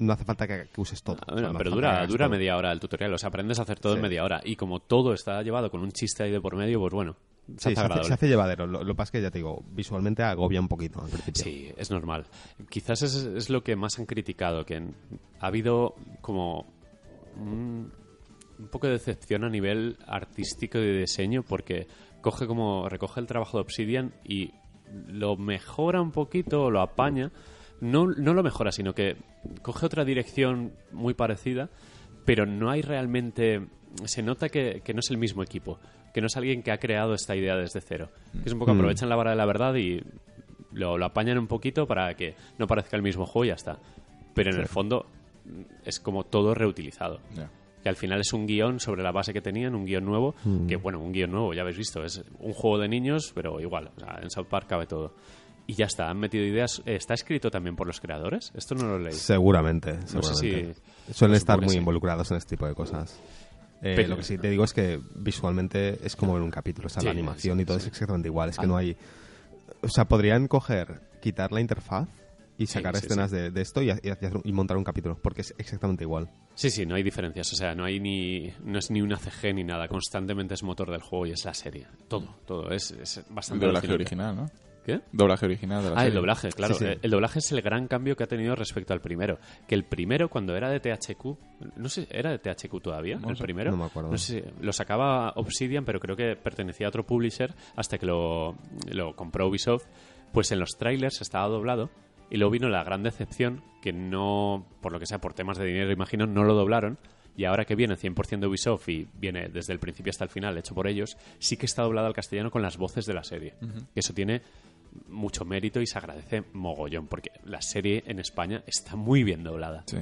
S2: no hace falta que, que uses todo.
S1: Ah, bueno, pero dura, dura
S2: todo.
S1: media hora el tutorial, o sea, aprendes a hacer todo en media hora. Y como todo está llevado con un chiste ahí de por medio, pues bueno, se
S2: Sí,
S1: hace
S2: se hace,
S1: agradable.
S2: se hace llevadero. Lo, lo que pasa es que ya te digo, visualmente agobia un poquito al principio.
S1: Sí, es normal. Quizás es, es lo que más han criticado, que ha habido como un, un poco de decepción a nivel artístico y de diseño, porque coge como recoge el trabajo de Obsidian y lo mejora un poquito, lo apaña. No, no lo mejora, sino que coge otra dirección muy parecida, pero no hay realmente... Se nota que, que no es el mismo equipo, que no es alguien que ha creado esta idea desde cero. Que es un poco
S2: Mm.
S1: aprovechan la vara de la verdad y lo, lo apañan un poquito para que no parezca el mismo juego y ya está. Pero en el fondo mm, es como todo reutilizado.
S3: Ya.
S1: Que al final es un guion sobre la base que tenían, un guion nuevo, que bueno, un guion nuevo, ya habéis visto, es un juego de niños, pero igual, o sea, en South Park cabe todo. Y ya está, han metido ideas. ¿Está escrito también por los creadores? Esto no lo leí.
S2: Seguramente,
S1: No sé si-
S2: seguramente. Suelen
S1: no,
S2: estar
S1: que
S2: muy
S1: sí.
S2: involucrados en este tipo de cosas. Eh,
S1: Pero-
S2: lo que sí te digo es que visualmente es como en un capítulo, o sea,
S1: Sí,
S2: la animación
S1: sí,
S2: y todo
S1: sí.
S2: es exactamente igual. Es que
S1: Ah.
S2: no hay. O sea, podrían coger, quitar la interfaz y
S1: Sí,
S2: sacar
S1: sí,
S2: escenas De, de esto y, y y montar un capítulo, porque es exactamente igual.
S1: Sí, sí, no hay diferencias. O sea, no hay ni. No es ni una CG ni nada. Constantemente es motor del juego y es la serie. Todo, todo. Es, es
S3: El
S1: bastante.
S3: doblaje
S1: alucinante.
S3: original, ¿no?
S1: ¿Qué?
S3: Doblaje original de la
S1: Ah, el doblaje, claro.
S2: Sí, sí.
S1: Eh, El doblaje es el gran cambio que ha tenido respecto al primero. Que el primero, cuando era de THQ, no sé, ¿era de THQ todavía?
S3: No
S1: el
S3: sé,
S1: primero.
S2: no me acuerdo.
S1: No sé, lo sacaba Obsidian, pero creo que pertenecía a otro publisher hasta que lo, lo compró Ubisoft. Pues en los trailers estaba doblado y luego vino la gran decepción que no, por lo que sea, por temas de dinero, imagino, no lo doblaron. Y ahora que viene 100% de Ubisoft y viene desde el principio hasta el final, hecho por ellos, sí que está doblado al castellano con las voces de la serie. Eso tiene mucho mérito y se agradece mogollón, porque la serie en España está muy bien doblada.
S3: Sí.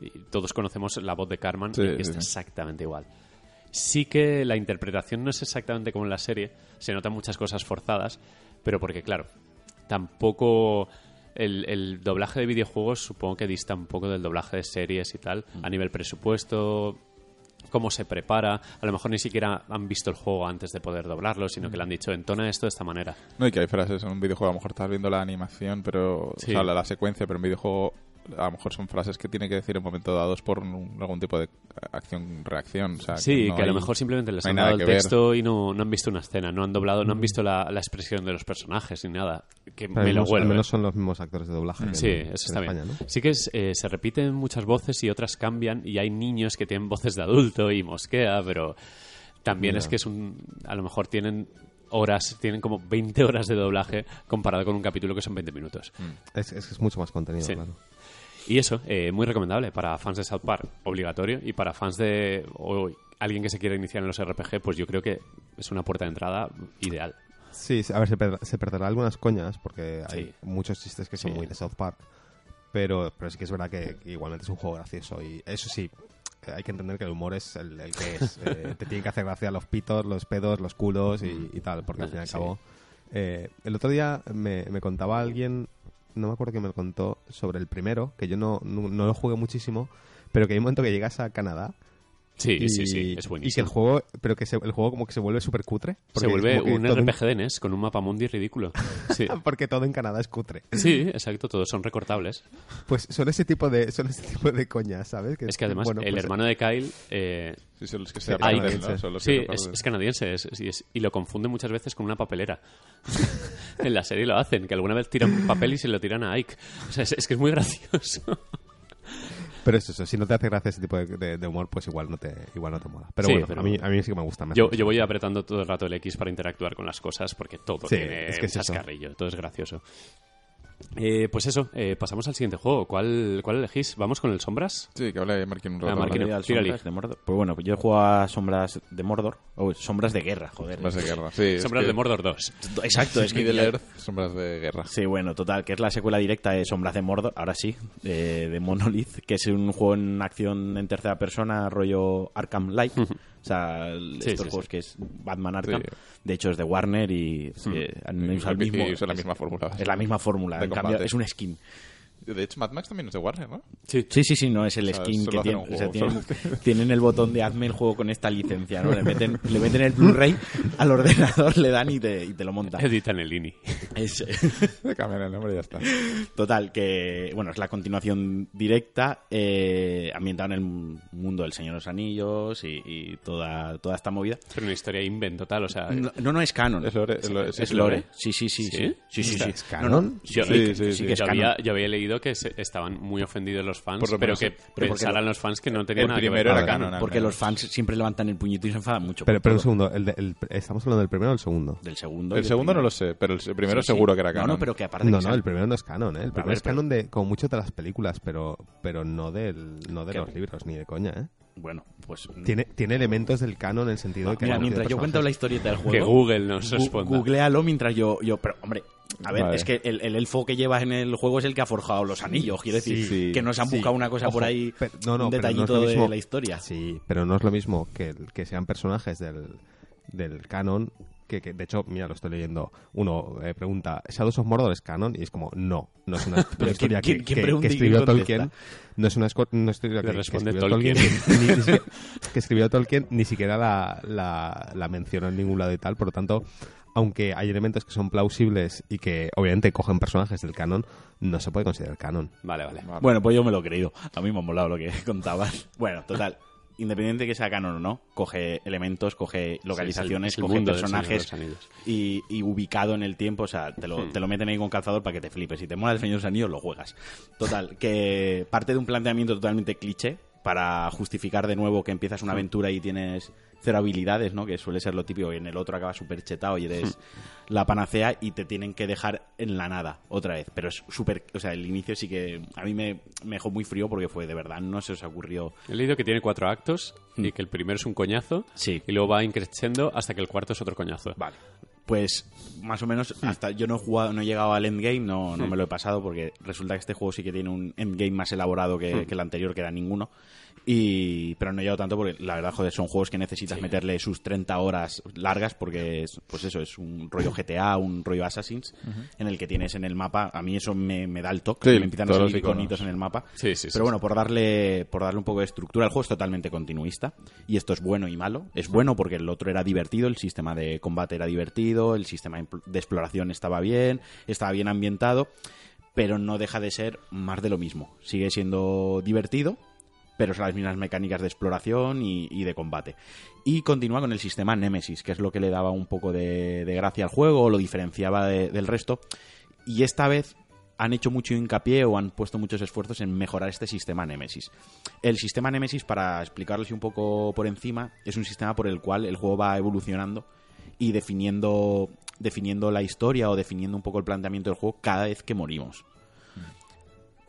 S1: Y todos conocemos la voz de Carmen
S3: Sí,
S1: está exactamente igual. Sí que la interpretación no es exactamente como en la serie, se notan muchas cosas forzadas, pero porque, claro, tampoco el, el doblaje de videojuegos supongo que dista un poco del doblaje de series y tal,
S3: Mm.
S1: a nivel presupuesto, cómo se prepara, a lo mejor ni siquiera han visto el juego antes de poder doblarlo, sino que le han dicho, entona esto de esta manera.
S3: No, y que hay frases en un videojuego, a lo mejor estás viendo la animación, pero.
S1: Sí.
S3: O sea, la, la secuencia, pero en videojuego a lo mejor son frases que tiene que decir en un momento dado por un- algún tipo de acción-reacción. O sea,
S1: Sí,
S3: no
S1: que a lo mejor simplemente les
S3: no
S1: han dado el
S3: ver.
S1: texto y no, no han visto una escena, no han doblado, no han visto la, la expresión de los personajes ni nada. Que
S2: Pero
S1: me
S2: al
S1: lo
S2: menos, al
S1: vuelve.
S2: menos son los mismos actores de doblaje. que
S1: Sí,
S2: en-
S1: eso
S2: en
S1: está
S2: España,
S1: bien.
S2: ¿no?
S1: Sí que es, eh, se repiten muchas voces y otras cambian y hay niños que tienen voces de adulto y mosquea, pero también es que es un... A lo mejor tienen horas, tienen como 20 horas de doblaje comparado con un capítulo que son 20 minutos.
S2: Es, es, es mucho más contenido,
S1: Sí.
S2: claro.
S1: Y eso, eh, muy recomendable para fans de South Park, obligatorio, y para fans de o alguien que se quiera iniciar en los RPG, pues yo creo que es una puerta de entrada ideal.
S2: Sí, a ver, se, per- se perderá algunas coñas porque hay
S1: Sí.
S2: muchos chistes que son
S1: Sí.
S2: muy de South Park. Pero, pero sí que es verdad que, que igualmente es un juego gracioso. Y eso sí, eh, hay que entender que el humor es el, el que es. Eh, te tienen que hacer gracia los pitos, los pedos, los culos y, y tal, porque al fin y al cabo. eh, el otro día me, me contaba alguien, no me acuerdo quién me lo contó, sobre el primero, que yo no, no, no lo jugué muchísimo, pero que hay un momento que llegas a Canadá
S1: Sí,
S2: y,
S1: sí, sí, es
S2: y que el
S1: buenísimo.
S2: juego, pero que se- el juego como que se vuelve súper cutre.
S1: Se vuelve
S2: que
S1: un
S2: todo en-
S1: RPG de NES con un mapa mundi ridículo. Sí.
S2: porque todo en Canadá es cutre.
S1: Sí, exacto, todos son recortables.
S2: Pues son ese tipo de, son ese tipo de coñas, ¿sabes?
S1: Es que además
S2: bueno,
S1: el
S2: pues,
S1: hermano de Kyle eh,
S3: Sí, son los que se
S2: Sí,
S3: aprenden,
S2: canadiense.
S3: ¿no? Son los
S1: sí,
S3: que
S1: es, canadiense es- es- y, es- y lo confunde muchas veces con una papelera. en la serie lo hacen, que alguna vez tiran papel y se lo tiran a Ike. O sea, es, es que es muy gracioso.
S2: Pero es eso, si no te hace gracia ese tipo de, de- de humor, pues igual no te, igual no te mola. Pero
S1: Sí,
S2: bueno,
S1: pero-
S2: a, mí, a mí sí que me gusta. me
S1: Yo, yo voy apretando todo el rato el X para interactuar con las cosas porque todo
S2: Sí,
S1: tiene
S2: es que es
S1: un
S2: eso.
S1: chascarrillo, todo es gracioso. Eh, pues eso, eh, pasamos al siguiente juego. ¿Cuál, ¿Cuál elegís? ¿Vamos con el Sombras?
S3: Sí, que hable Marquín un rato.
S1: Ah, Marquín.
S4: Sombras de Mordor. Pues bueno, pues yo he jugado a Sombras de Mordor. O Sombras de Guerra, joder.
S3: Sombras de guerra. Sí,
S1: Sombras
S3: que-
S1: de Mordor 2.
S4: Exacto, es que
S3: Middle Earth, sombras de guerra.
S4: Sí, bueno, total, que es la secuela directa de Sombras de Mordor, ahora sí, de, de Monolith, que es un juego en acción en tercera persona, rollo Arkham Light. O sea,
S1: Sí,
S4: estos
S1: sí,
S4: juegos que es Batman Arkham. De hecho, es de Warner y eh, han
S3: Y-
S4: usado el mismo.
S3: y usa la
S4: es-
S3: misma fórmula.
S4: Es la misma fórmula, es un skin.
S3: De hecho, Mad Max también es de Warner, ¿no?
S1: Sí.
S4: Sí, sí, sí, no, es el
S3: O sea,
S4: skin que tiene. o sea, tienen, tienen el botón de hazme el juego con esta licencia, ¿no? Le meten, le meten el Blu-ray al ordenador, le dan y te, y te lo monta.
S1: Editan el INI.
S4: Es-
S3: cambian el nombre y ya está.
S4: Total, que bueno, es la continuación directa, eh, ambientada en el mundo del Señor de los Anillos y, y toda, toda esta movida.
S1: Pero una historia invent total, o sea...
S4: No, no, no es canon.
S3: Es lore- es lo- es-
S4: lore.
S3: lore.
S4: Sí, sí, sí.
S1: ¿Sí?
S4: Sí, sí, sí. sí.
S2: ¿Es canon?
S4: Sí,
S1: Yo-
S4: sí,
S3: sí,
S4: sí,
S3: sí.
S4: que es canon.
S1: yo había leído que se- estaban muy ofendidos los fans,
S3: Por lo
S1: pero
S3: menos,
S1: que.
S4: Pero
S1: pensaran
S4: lo-
S1: los fans que no tenían nada
S3: primero
S1: que ver.
S3: era canon.
S4: Porque
S3: menos.
S4: los fans siempre levantan el puñito y se enfadan mucho.
S2: Pero, pero un segundo, el de- el- ¿estamos hablando del primero o del segundo?
S4: Del segundo.
S3: El
S4: del
S3: segundo no lo sé, pero el primero
S4: Sí, sí.
S3: seguro que era
S4: No,
S3: canon.
S4: no, pero que aparte
S2: No,
S4: que
S2: no, el primero no es canon, ¿eh? El primero
S4: ver,
S2: es canon de, como mucho de las películas, pero, pero no, del, no de
S4: ¿Qué?
S2: los libros, ni de coña, ¿eh?
S4: Bueno, pues...
S2: Tiene, tiene elementos del canon en el sentido de que...
S4: Mira,
S2: han
S4: mientras yo cuento la historieta del juego...
S1: Que Google nos
S4: Gu-
S1: responda.
S4: Googlealo mientras yo, yo. Pero, hombre, a ver,
S3: Vale.
S4: es que el, el elfo que llevas en el juego es el que ha forjado los anillos. Quiero decir,
S3: Sí.
S4: que nos han
S2: Sí.
S4: buscado una cosa por ahí,
S2: pero- no, no,
S4: un
S2: no
S4: detallito
S2: mismo.
S4: de la historia.
S2: Sí, pero no es lo mismo que, que sean personajes del, del canon. Que, que, de hecho, mira, lo estoy leyendo. Uno eh, pregunta: ¿Shadows of Mordor es canon? Y es como, no, no es una, una historia
S4: quién-
S2: que,
S4: quién
S2: que- escribió? Tolkien. No es una, una historia que, escribió
S1: Tolkien.
S2: Tolkien. ni- ni siquiera- que escribió Tolkien, ni siquiera la, la, la mencionó en ningún lado y tal. Por lo tanto, aunque hay elementos que son plausibles y que obviamente cogen personajes del canon, no se puede considerar canon.
S1: Vale, vale.
S3: Vale.
S4: Bueno, pues yo me lo he creído. A mí me ha molado lo que contabas. Bueno, total. Independiente de que sea canon o no, coge elementos, coge localizaciones, coge personajes y, y ubicado en el tiempo. O sea, te lo,
S1: Hmm.
S4: te lo meten ahí con calzador para que te flipes. Si te mola el Señor de los Anillos, lo juegas. Total, que parte de un planteamiento totalmente cliché para justificar de nuevo que empiezas una aventura y tienes cero habilidades, ¿no? Que suele ser lo típico. Y en el otro acabas súper chetado y eres la panacea y te tienen que dejar en la nada otra vez. Pero es súper... O sea, el inicio sí que a mí me, me dejó muy frío porque fue de verdad, no se os ocurrió...
S1: He leído que tiene cuatro actos y que el primero es un coñazo
S4: Sí.
S1: y luego va increciendo hasta que el cuarto es otro coñazo.
S4: Vale. Pues más o menos hasta yo no he jugado, no he llegado al endgame, no, no me lo he pasado porque resulta que este juego sí que tiene un endgame más elaborado que, que el anterior, que era ninguno. Y, pero no he llegado tanto porque la verdad, joder, son juegos que necesitas meterle sus 30 horas largas porque es, pues eso, es un rollo GTA, un rollo Assassins, en el que tienes en el mapa, a mí eso me, me da el toque,
S3: Sí,
S4: me empiezan a salir iconitos en el mapa.
S1: Sí, sí, sí,
S4: Pero bueno,
S1: sí.
S4: por darle, por darle un poco de estructura, el juego es totalmente continuista. Y esto es bueno y malo. Es bueno porque el otro era divertido, el sistema de combate era divertido, el sistema de exploración estaba bien, estaba bien ambientado, pero no deja de ser más de lo mismo. Sigue siendo divertido, pero son las mismas mecánicas de exploración y, de combate. Y continúa con el sistema Nemesis, que es lo que le daba un poco de, gracia al juego, lo diferenciaba de- del resto. Y esta vez han hecho mucho hincapié o han puesto muchos esfuerzos en mejorar este sistema Nemesis. El sistema Nemesis, para explicarles un poco por encima, es un sistema por el cual el juego va evolucionando y definiendo, definiendo la historia o definiendo un poco el planteamiento del juego cada vez que morimos.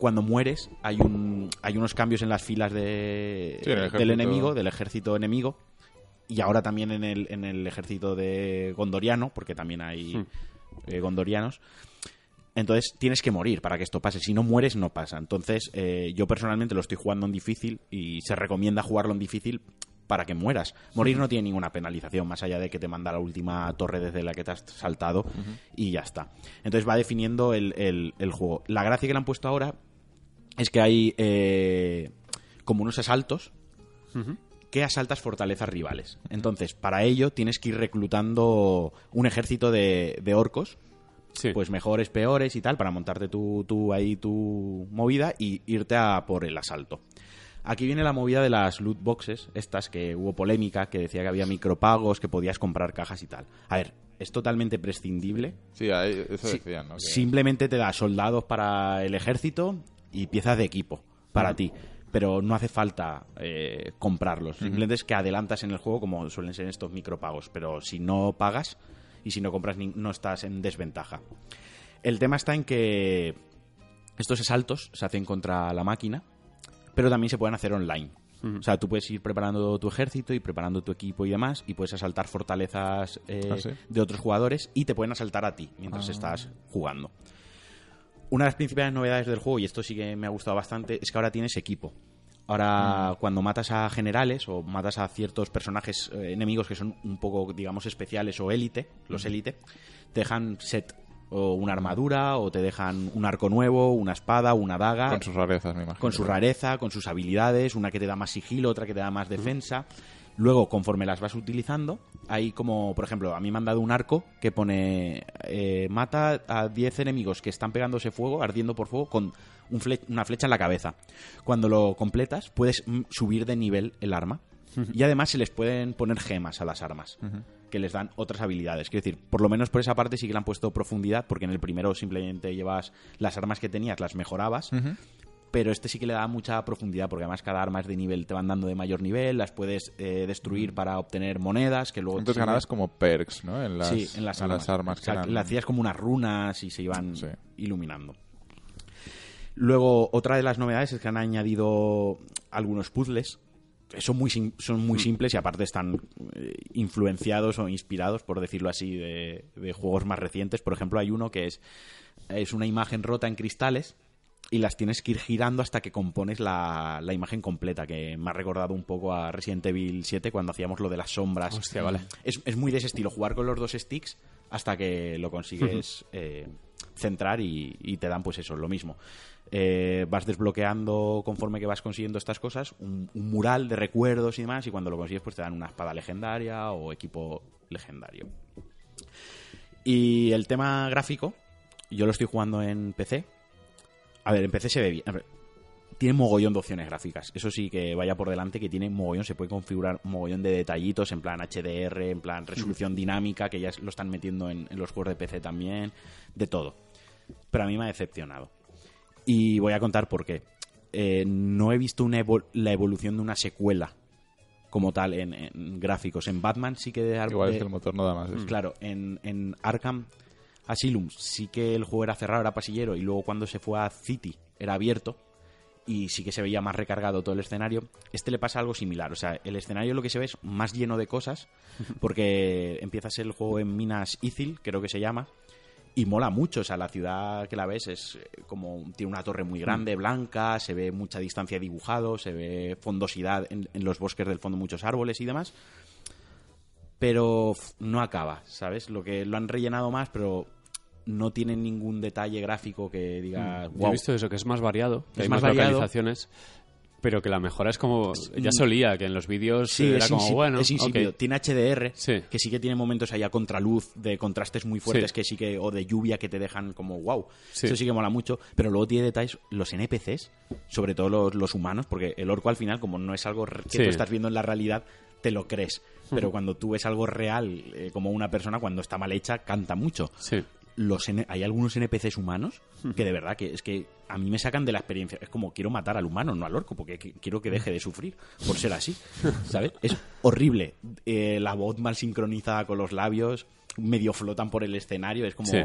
S4: Cuando mueres hay, un, hay unos cambios en las filas de,
S3: Sí, en el
S4: del enemigo, del ejército enemigo, y ahora también en el, en el ejército de Gondoriano, porque también hay
S1: Hmm.
S4: eh, Gondorianos. Entonces tienes que morir para que esto pase. Si no mueres, no pasa. Entonces, eh, yo personalmente lo estoy jugando en difícil y se recomienda jugarlo en difícil para que mueras. Morir no tiene ninguna penalización, más allá de que te manda la última torre desde la que te has saltado y ya está. Entonces va definiendo el, el- el juego. La gracia que le han puesto ahora es que hay eh, como unos asaltos que asaltas fortalezas rivales. Entonces, para ello tienes que ir reclutando un ejército de, de orcos,
S1: Sí.
S4: pues mejores, peores y tal, para montarte tu, tu- ahí tu movida y irte a por el asalto. Aquí viene la movida de las loot boxes, estas que hubo polémica, que decía que había micropagos, que podías comprar cajas y tal. A ver, es totalmente prescindible.
S3: Sí, eso decían, ¿no?
S4: Simplemente te da soldados para el ejército y piezas de equipo para ti. Pero no hace falta eh, comprarlos. Simplemente es que adelantas en el juego como suelen ser estos micropagos. Pero si no pagas y si no compras ni- no estás en desventaja. El tema está en que estos asaltos se hacen contra la máquina, pero también se pueden hacer online. O sea, tú puedes ir preparando tu ejército y preparando tu equipo y demás, y puedes asaltar fortalezas eh,
S3: ¿Ah, sí?
S4: de otros jugadores y te pueden asaltar a ti mientras
S3: Ah.
S4: estás jugando. Una de las principales novedades del juego, y esto sí que me ha gustado bastante, es que ahora tienes equipo. Ahora, cuando matas a generales o matas a ciertos personajes eh, enemigos que son un poco, digamos, especiales o élite, los élite, te dejan set o una armadura o te dejan un arco nuevo, una espada, una daga
S3: Con sus rarezas, me imagino.
S4: con su rareza, con sus habilidades, una que te da más sigilo, otra que te da más defensa. Luego, conforme las vas utilizando, hay como, por ejemplo, a mí me han dado un arco que pone eh, mata a 10 enemigos que están pegándose fuego, ardiendo por fuego, con un fle- una flecha en la cabeza. Cuando lo completas, puedes mm, subir de nivel el arma. Y además se les pueden poner gemas a las armas, que les dan otras habilidades. Quiero decir, por lo menos por esa parte sí que le han puesto profundidad, porque en el primero simplemente llevas las armas que tenías, las mejorabas, pero este sí que le da mucha profundidad porque además cada arma es de nivel, te van dando de mayor nivel, las puedes eh, destruir para obtener monedas que luego...
S3: Entonces ganabas como perks, ¿no? En las,
S4: sí, en las armas.
S3: armas que
S4: O sea,
S3: eran-
S4: le hacías como unas runas y se iban
S3: Sí.
S4: iluminando. Luego, otra de las novedades es que han añadido algunos puzzles. Son muy, sim- son
S3: Mm.
S4: muy simples y aparte están eh, influenciados o inspirados, por decirlo así, de, de juegos más recientes. Por ejemplo, hay uno que es, es una imagen rota en cristales y las tienes que ir girando hasta que compones la, la imagen completa, que me ha recordado un poco a Resident Evil 7 cuando hacíamos lo de las sombras.
S1: Hostia, vale.
S4: Es, es muy de ese estilo, jugar con los dos sticks hasta que lo consigues eh, centrar y, y te dan pues eso, lo mismo. Eh, vas desbloqueando conforme que vas consiguiendo estas cosas un, un mural de recuerdos y demás y cuando lo consigues pues te dan una espada legendaria o equipo legendario. Y el tema gráfico, yo lo estoy jugando en PC. A ver, en PC se ve bien. A ver, tiene mogollón de opciones gráficas. Eso sí que vaya por delante, que tiene mogollón, se puede configurar mogollón de detallitos en plan HDR, en plan resolución dinámica, que ya lo están metiendo en, en los juegos de PC también, de todo. Pero a mí me ha decepcionado. Y voy a contar por qué. Eh, no he visto una la evolución de una secuela como tal en, en gráficos. En Batman sí que... de-
S3: Igual es que el motor no da más. eso.
S4: Claro, en, en Arkham Asylum sí que el juego era cerrado, era pasillero, y luego cuando se fue a City era abierto, y sí que se veía más recargado todo el escenario. Este le pasa algo similar, o sea, el escenario lo que se ve es más lleno de cosas, porque empiezas el juego en Minas Ithil, creo que se llama, y mola mucho, o sea, la ciudad que la ves es eh, como tiene una torre muy grande, blanca, se ve mucha distancia dibujado, se ve fondosidad en, en los bosques del fondo, muchos árboles y demás pero no acaba, ¿sabes? Lo que lo han rellenado más, pero no tiene ningún detalle gráfico que diga,
S1: Yo
S4: wow.
S1: he visto eso, que es más variado, que
S4: Es
S1: hay
S4: más variado.
S1: localizaciones, pero que la mejora es como... Ya solía, que en los vídeos
S4: Sí,
S1: era como, bueno,
S4: es insípido.
S1: ok.
S4: Tiene HDR,
S1: Sí.
S4: que sí que tiene momentos ahí a contraluz de contrastes muy fuertes
S1: Sí.
S4: que sí que o de lluvia que te dejan como wow. Eso sí que mola mucho, pero luego tiene detalles los NPCs, sobre todo los, los humanos, porque el orco al final como no es algo que tú estás viendo en la realidad, te lo crees. Pero cuando tú ves algo real eh, como una persona cuando está mal hecha canta mucho.
S1: Sí.
S4: los N- hay algunos NPCs humanos que de verdad que es que a mí me sacan de la experiencia. Es como quiero matar al humano, no al orco, porque que- quiero que deje de sufrir por ser así. ¿Sabes? Es horrible. Eh, la voz mal sincronizada con los labios, medio flotan por el escenario, es como.
S1: Sí.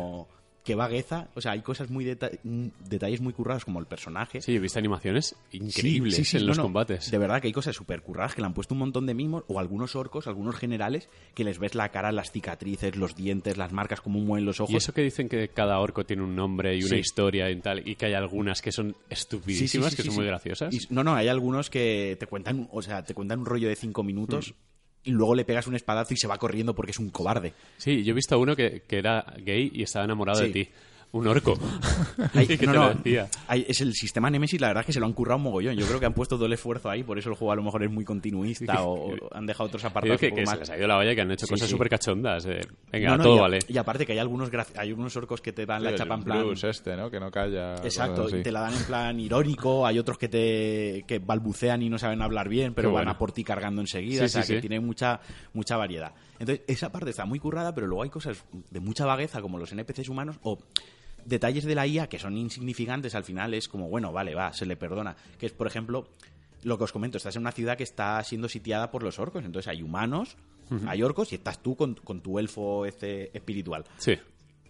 S4: Qué vagueza. O sea, hay cosas muy deta- mm, detalles muy currados como el personaje.
S1: Sí, he visto animaciones increíbles
S4: Sí, sí, sí,
S1: en
S4: no,
S1: los
S4: no.
S1: combates.
S4: De verdad que hay cosas súper curradas que le han puesto un montón de mimos, o algunos orcos, algunos generales, que les ves la cara, las cicatrices, los dientes, las marcas, cómo mueven los ojos.
S1: Y eso que dicen que cada orco tiene un nombre y una historia y tal, y que hay algunas que son estupidísimas, que son muy graciosas.
S4: Y- no, no, hay algunos que te cuentan, o sea, te cuentan un rollo de cinco minutos y luego le pegas un espadazo y se va corriendo porque es un cobarde.
S1: Sí, yo he visto a uno que, que era gay y estaba enamorado de ti. Un orco. Que
S4: no,
S1: te lo decía.
S4: hay- es el sistema Nemesis, la verdad es que se lo han currado un mogollón. Yo creo que han puesto todo el esfuerzo ahí, por eso el juego a lo mejor es muy continuista o, o han dejado otros apartados
S1: que,
S4: un
S1: que
S4: poco
S1: se
S4: más.
S1: les ha ido la olla y que han hecho
S4: Sí,
S1: cosas
S4: sí.
S1: súper cachondas. eh, venga,
S4: No, no,
S1: todo
S4: y, a-
S1: vale.
S4: y aparte que hay algunos hay unos orcos que te dan la chapa en plan
S3: Bruce este, ¿no? Que no calla.
S4: Exacto, te la dan en plan irónico, hay otros que te que balbucean y no saben hablar bien, pero
S1: Qué
S4: van
S1: bueno.
S4: a por ti cargando enseguida,
S1: Sí,
S4: o sea
S1: sí,
S4: que
S1: sí.
S4: tiene mucha mucha variedad. Entonces, esa parte está muy currada, pero luego hay cosas de mucha vagueza como los NPCs humanos o detalles de la IA que son insignificantes al final es como, bueno, vale, va, se le perdona, que es por ejemplo lo que os comento, estás en una ciudad que está siendo sitiada por los orcos, entonces hay humanos, hay orcos y estás tú con, con tu elfo este espiritual.
S1: Sí.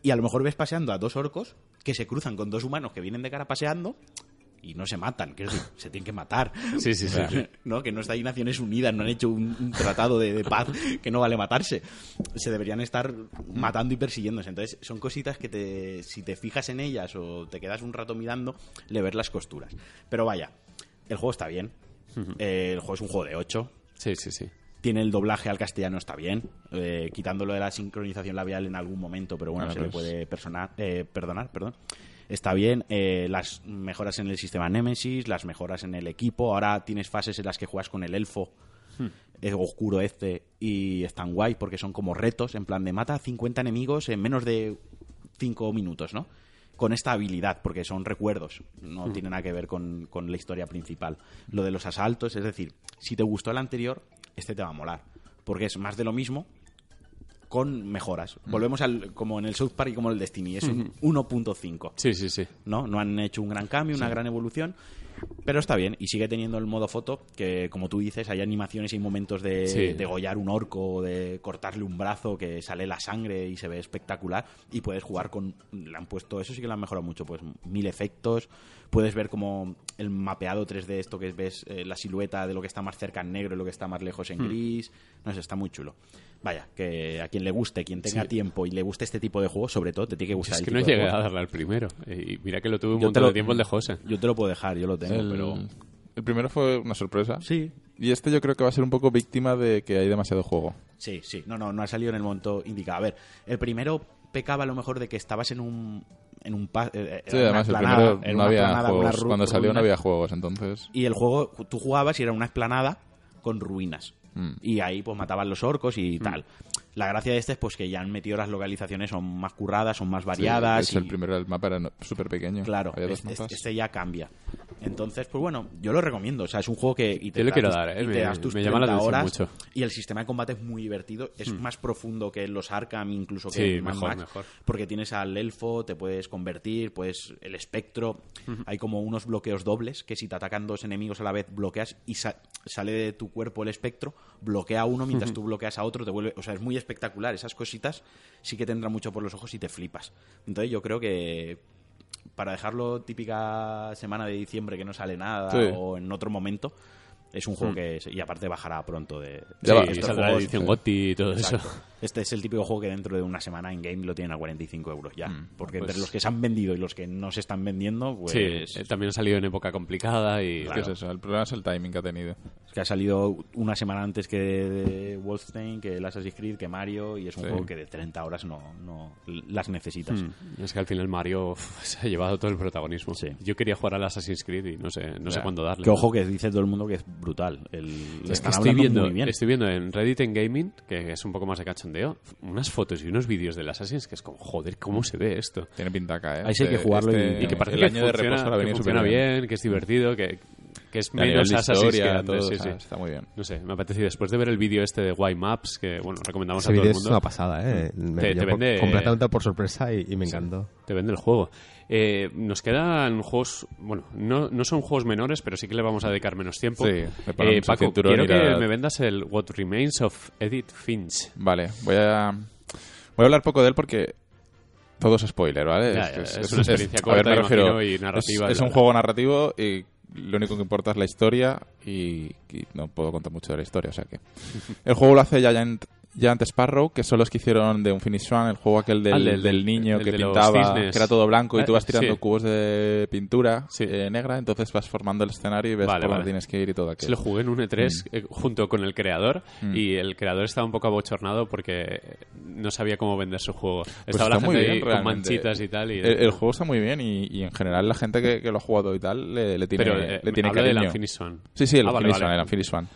S4: y a lo mejor ves paseando a dos orcos que se cruzan con dos humanos que vienen de cara paseando y no se matan, quiero decir, se tienen que matar.
S1: Sí, sí, sí.
S4: ¿No? Que no está ahí Naciones Unidas, no han hecho un, un tratado de, de paz que no vale matarse. Se deberían estar matando y persiguiéndose. Entonces, son cositas que te, si te fijas en ellas o te quedas un rato mirando, le ves las costuras. Pero vaya, el juego está bien. Eh, el juego es un juego de 8.
S1: Sí, sí, sí.
S4: Tiene el doblaje al castellano, está bien. Eh, quitándolo de la sincronización labial en algún momento, pero bueno,
S3: Bueno,
S4: se le
S3: pues-
S4: puede personar, eh, perdonar. Perdón. Está bien. Eh, las mejoras en el sistema Nemesis, las mejoras en el equipo. Ahora tienes fases en las que juegas con el elfo eh, oscuro este y están guay porque son como retos, en plan de mata a 50 enemigos en menos de 5 minutos, ¿no? Con esta habilidad, porque son recuerdos, no tiene nada que ver con, con la historia principal. Lo de los asaltos, es decir, si te gustó el anterior, este te va a molar, porque es más de lo mismo con mejoras. Volvemos al como en el South Park y como en el Destiny, es un 1.5.
S1: Sí, sí, sí.
S4: ¿no? No han hecho un gran cambio, una gran evolución, pero está bien. Y sigue teniendo el modo foto, que como tú dices, hay animaciones y momentos de
S1: Sí.
S4: degollar un orco de cortarle un brazo que sale la sangre y se ve espectacular. Y puedes jugar con. Le han puesto, eso sí que lo han mejorado mucho, pues mil efectos. Puedes ver como el mapeado 3D, esto que ves eh, la silueta de lo que está más cerca en negro y lo que está más lejos en gris. No sé, está muy chulo. Vaya, que a quien le guste, quien tenga
S1: Sí.
S4: tiempo y le guste este tipo de juego, sobre todo, te tiene que gustar
S1: es
S4: el
S1: que
S4: tipo
S1: no
S4: de
S1: llegué
S4: juego.
S1: a darle al primero. Y mira que lo tuve un
S4: Yo
S1: montón
S4: lo-
S1: de tiempo el de José.
S4: Yo te lo puedo dejar, yo lo tengo,
S3: El,
S4: pero...
S3: el primero fue una sorpresa.
S4: Sí,
S3: Y este yo creo que va a ser un poco víctima de que hay demasiado juego.
S4: sí, sí. No, no, no ha salido en el momento indicado. A ver, el primero pecaba a lo mejor de que estabas en un... En un pa- eh,
S3: Sí, además el primero no había
S4: explanada,
S3: juegos. Cuando salió no había juegos, entonces...
S4: Y el juego, tú jugabas y era una explanada con ruinas.
S3: Mm.
S4: Y ahí pues mataban los orcos y tal. La gracia de este es pues que ya han metido las localizaciones, son más curradas, son más variadas.
S3: Sí,
S4: y-
S3: el primero, el mapa era no- súper pequeño.
S4: Claro, este, este ya cambia. Entonces, pues bueno, yo lo recomiendo. O sea, es un juego que. Y te
S1: Yo le quiero dar, ¿eh?
S4: y te
S1: Me-
S4: das tus
S1: me llama la
S4: 30
S1: atención
S4: horas,
S1: mucho.
S4: Y el sistema de combate es muy divertido. Es más profundo que los Arkham, incluso que
S1: Sí, mejor,
S4: Max,
S1: mejor.
S4: Porque tienes al elfo, te puedes convertir, pues el espectro. Hay como unos bloqueos dobles que si te atacan dos enemigos a la vez, bloqueas y sa- sale de tu cuerpo el espectro, bloquea a uno mientras tú bloqueas a otro, te vuelve. O sea, es muy espectacular. Esas cositas sí que tendrán mucho por los ojos y te flipas. Entonces, yo creo que para dejarlo típica semana de diciembre que no sale nada
S3: Sí.
S4: o en otro momento, es un juego que... Y aparte bajará pronto de...
S1: Sí, saldrá la edición
S3: sí.
S1: GOTY y todo
S4: Exacto.
S1: eso.
S4: Este es el típico juego que dentro de una semana en game lo tienen a 45 euros ya. porque
S3: pues-
S4: entre los que se han vendido y los que no se están vendiendo, pues...
S1: Sí, eh, también ha salido en época complicada y...
S3: ¿Qué es eso? El problema es el timing que ha tenido.
S4: Es que ha salido una semana antes que de Wolfenstein, que el Assassin's Creed, que Mario, y es un
S3: Sí.
S4: juego que de 30 horas no, no las necesitas.
S1: Mm, Es que al final Mario uf, se ha llevado todo el protagonismo.
S4: Sí.
S1: Yo quería jugar al Assassin's Creed y no sé, no sé cuándo darle.
S4: Que ojo que dice todo el mundo que es brutal. El,
S1: Es que estoy viendo,
S4: muy bien.
S1: estoy viendo en Reddit en Gaming, que es un poco más de cachondeo, unas fotos y unos vídeos del Assassin's que es como, joder, ¿cómo se ve esto?
S3: Tiene pintaca, ¿eh?
S4: Ahí sí hay que jugarlo y-
S1: Y que parece
S3: el
S1: que
S3: año de
S1: funciona,
S3: reposo
S1: que funciona bien, que es divertido, que, que es menos Assassin's
S3: historia,
S1: que antes.
S3: todo,
S1: sí,
S3: o sea,
S1: sí.
S3: está muy bien.
S1: No sé, me apetece. Después de ver el vídeo este de Y Maps, que bueno, recomendamos
S2: Ese
S1: a todo
S2: vídeo
S1: el
S2: es
S1: mundo,
S2: una pasada, ¿eh? Me
S1: Te- te
S2: por-
S1: vende-
S2: completamente por sorpresa y, y me encantó.
S1: te vende el juego. Eh, nos quedan juegos, bueno, no, no son juegos menores, pero sí que le vamos a dedicar menos tiempo.
S3: Sí,
S1: Eh, Paco, quiero que
S3: la-
S1: me vendas el What Remains of Edith Finch.
S3: Vale, voy a, voy a hablar poco de él porque todo es spoiler, ¿vale?
S1: Ya, es una experiencia
S3: a ver,
S1: corta,
S3: me refiero,
S1: imagino, y narrativa,
S3: Es, es un juego narrativo y lo único que importa es la historia y, y no puedo contar mucho de la historia, o sea que... El juego lo hace Giant, Giant Sparrow, que son los que hicieron de un Finish One, el juego aquel del,
S1: Ah, el del-
S3: del niño
S1: el
S3: que pintaba, que era todo blanco y tú
S1: Eh,
S3: vas tirando
S1: sí.
S3: cubos de pintura
S1: Sí.
S3: eh, negra, entonces vas formando el escenario y ves
S1: Vale,
S3: por dónde
S1: vale.
S3: tienes que ir y todo
S1: Se
S3: aquello.
S1: lo jugué en un E3 eh, junto con el creador
S3: Mm.
S1: y el creador estaba un poco abochornado porque no sabía cómo vender su juego.
S3: Pues
S1: estaba la
S3: está muy
S1: gente ahí
S3: bien,
S1: con manchitas y tal. Y,
S3: El, el juego está muy bien y, y en general la gente que, que lo ha jugado y tal le, le tiene,
S1: pero eh,
S3: le tiene
S1: hablo del
S3: cariño.
S1: Unfinished Swan.
S3: Sí, sí, el
S1: Ah,
S3: Unfinished
S1: vale.
S3: One, el Unfinished One.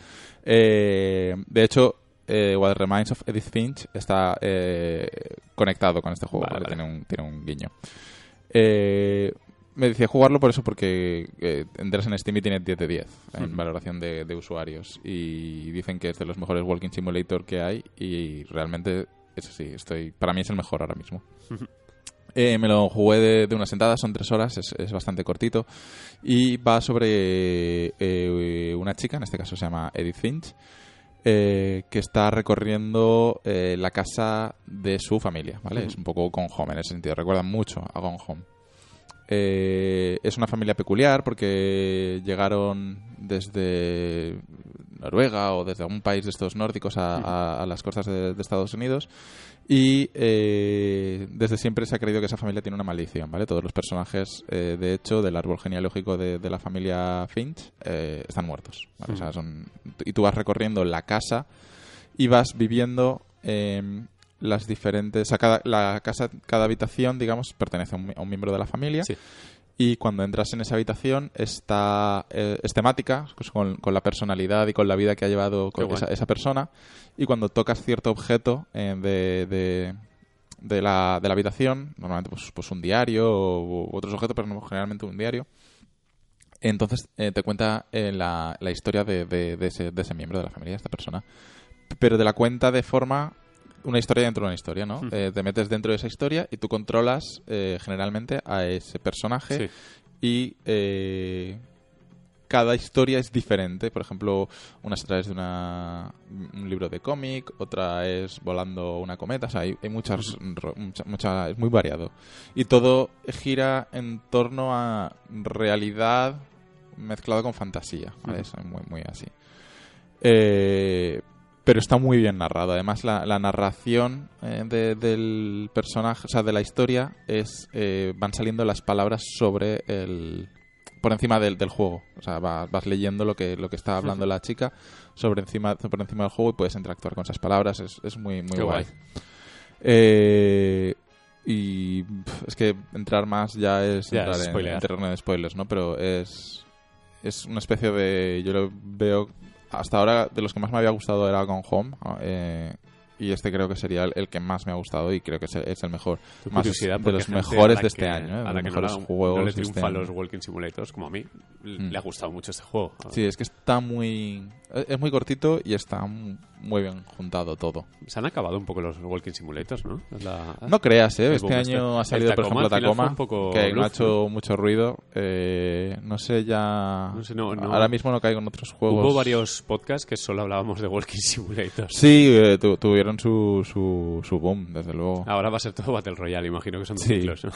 S3: Eh, de hecho, eh, What Remains of Edith Finch está eh, conectado con este juego,
S1: Vale,
S3: porque
S1: vale.
S3: Tiene, un, tiene un guiño. Eh, me decía jugarlo por eso, porque eh, entras en Steam y tiene 10 de 10 en valoración de, de usuarios. Y dicen que es de los mejores Walking Simulator que hay. Y realmente, eso sí, estoy para mí es el mejor ahora mismo. Eh, me lo jugué de, de una sentada, son tres horas, es, es bastante cortito. Y va sobre eh, una chica, en este caso se llama Edith Finch, eh, que está recorriendo eh, la casa de su familia, ¿vale? Es un poco Gone Home en ese sentido, recuerda mucho a Gone Home. Eh, es una familia peculiar porque llegaron desde Noruega o desde algún país de estos nórdicos a, a- a las costas de, de Estados Unidos y eh, desde siempre se ha creído que esa familia tiene una maldición, ¿vale? Todos los personajes, eh, de hecho, del árbol genealógico de, de la familia Finch eh, están muertos, ¿vale? O sea, son, y tú vas recorriendo la casa y vas viviendo em, las diferentes... O sea, cada, la casa, cada habitación, digamos, pertenece a un, a un miembro de la familia.
S1: Sí.
S3: Y cuando entras en esa habitación está eh, es temática, pues con, con la personalidad y con la vida que ha llevado con esa, esa persona. Y cuando tocas cierto objeto eh, de, de, de la, de la habitación, normalmente pues, pues un diario o, u otros objetos, pero no, generalmente un diario, entonces eh, te cuenta eh, la, la historia de, de- de ese, de ese miembro de la familia, de esta persona. Pero te la cuenta de forma una historia dentro de una historia, ¿no? Eh, te metes dentro de esa historia y tú controlas eh, generalmente a ese personaje
S1: Sí.
S3: y eh, cada historia es diferente. Por ejemplo, una es a través de una, un libro de cómic, otra es volando una cometa. O sea, hay, hay muchas, ro- mucha, mucha- es muy variado. Y todo gira en torno a realidad mezclado con fantasía. ¿vale? Es muy, muy así. Eh, pero está muy bien narrado. Además, la, la narración eh, de- del personaje, o sea, de la historia, es eh, van saliendo las palabras sobre el por encima del, del juego. O sea, vas, vas leyendo lo que lo que está hablando la chica sobre encima por encima del juego y puedes interactuar con esas palabras. Es, es muy muy
S1: Qué
S3: guay.
S1: guay.
S3: Eh, y es que entrar más ya es
S1: Ya,
S3: entrar
S1: es
S3: en, en terreno de spoilers, ¿no? Pero es es una especie de yo lo veo hasta ahora de los que más me había gustado era Gone Home eh, y este creo que sería el, el que más me ha gustado y creo que es el, mejor más de los mejores
S1: a
S3: de este
S1: que-
S3: año ¿eh?
S1: a
S3: los
S1: la que no,
S3: mejores
S1: la-
S3: juegos
S1: no le
S3: este
S1: triunfan
S3: año.
S1: los Walking Simulators como a mí,
S3: Mm.
S1: le ha gustado mucho este juego.
S3: sí es que está muy es muy cortito y está muy bien juntado todo
S1: Se han acabado un poco los Walking Simulators, ¿no? La-
S3: No creas, ¿eh? Este año ha salido, por ejemplo, Tacoma,
S1: un poco
S3: que no ha hecho mucho ruido. Eh, no sé ya...
S1: No sé, no- no-
S3: Ahora mismo no caigo en otros juegos.
S1: Hubo varios podcasts que solo hablábamos de Walking Simulators.
S3: Sí, eh, tu- tuvieron su, su, su boom, desde luego.
S1: Ahora va a ser todo Battle Royale, imagino que son
S3: Sí.
S1: ciclos, ¿no?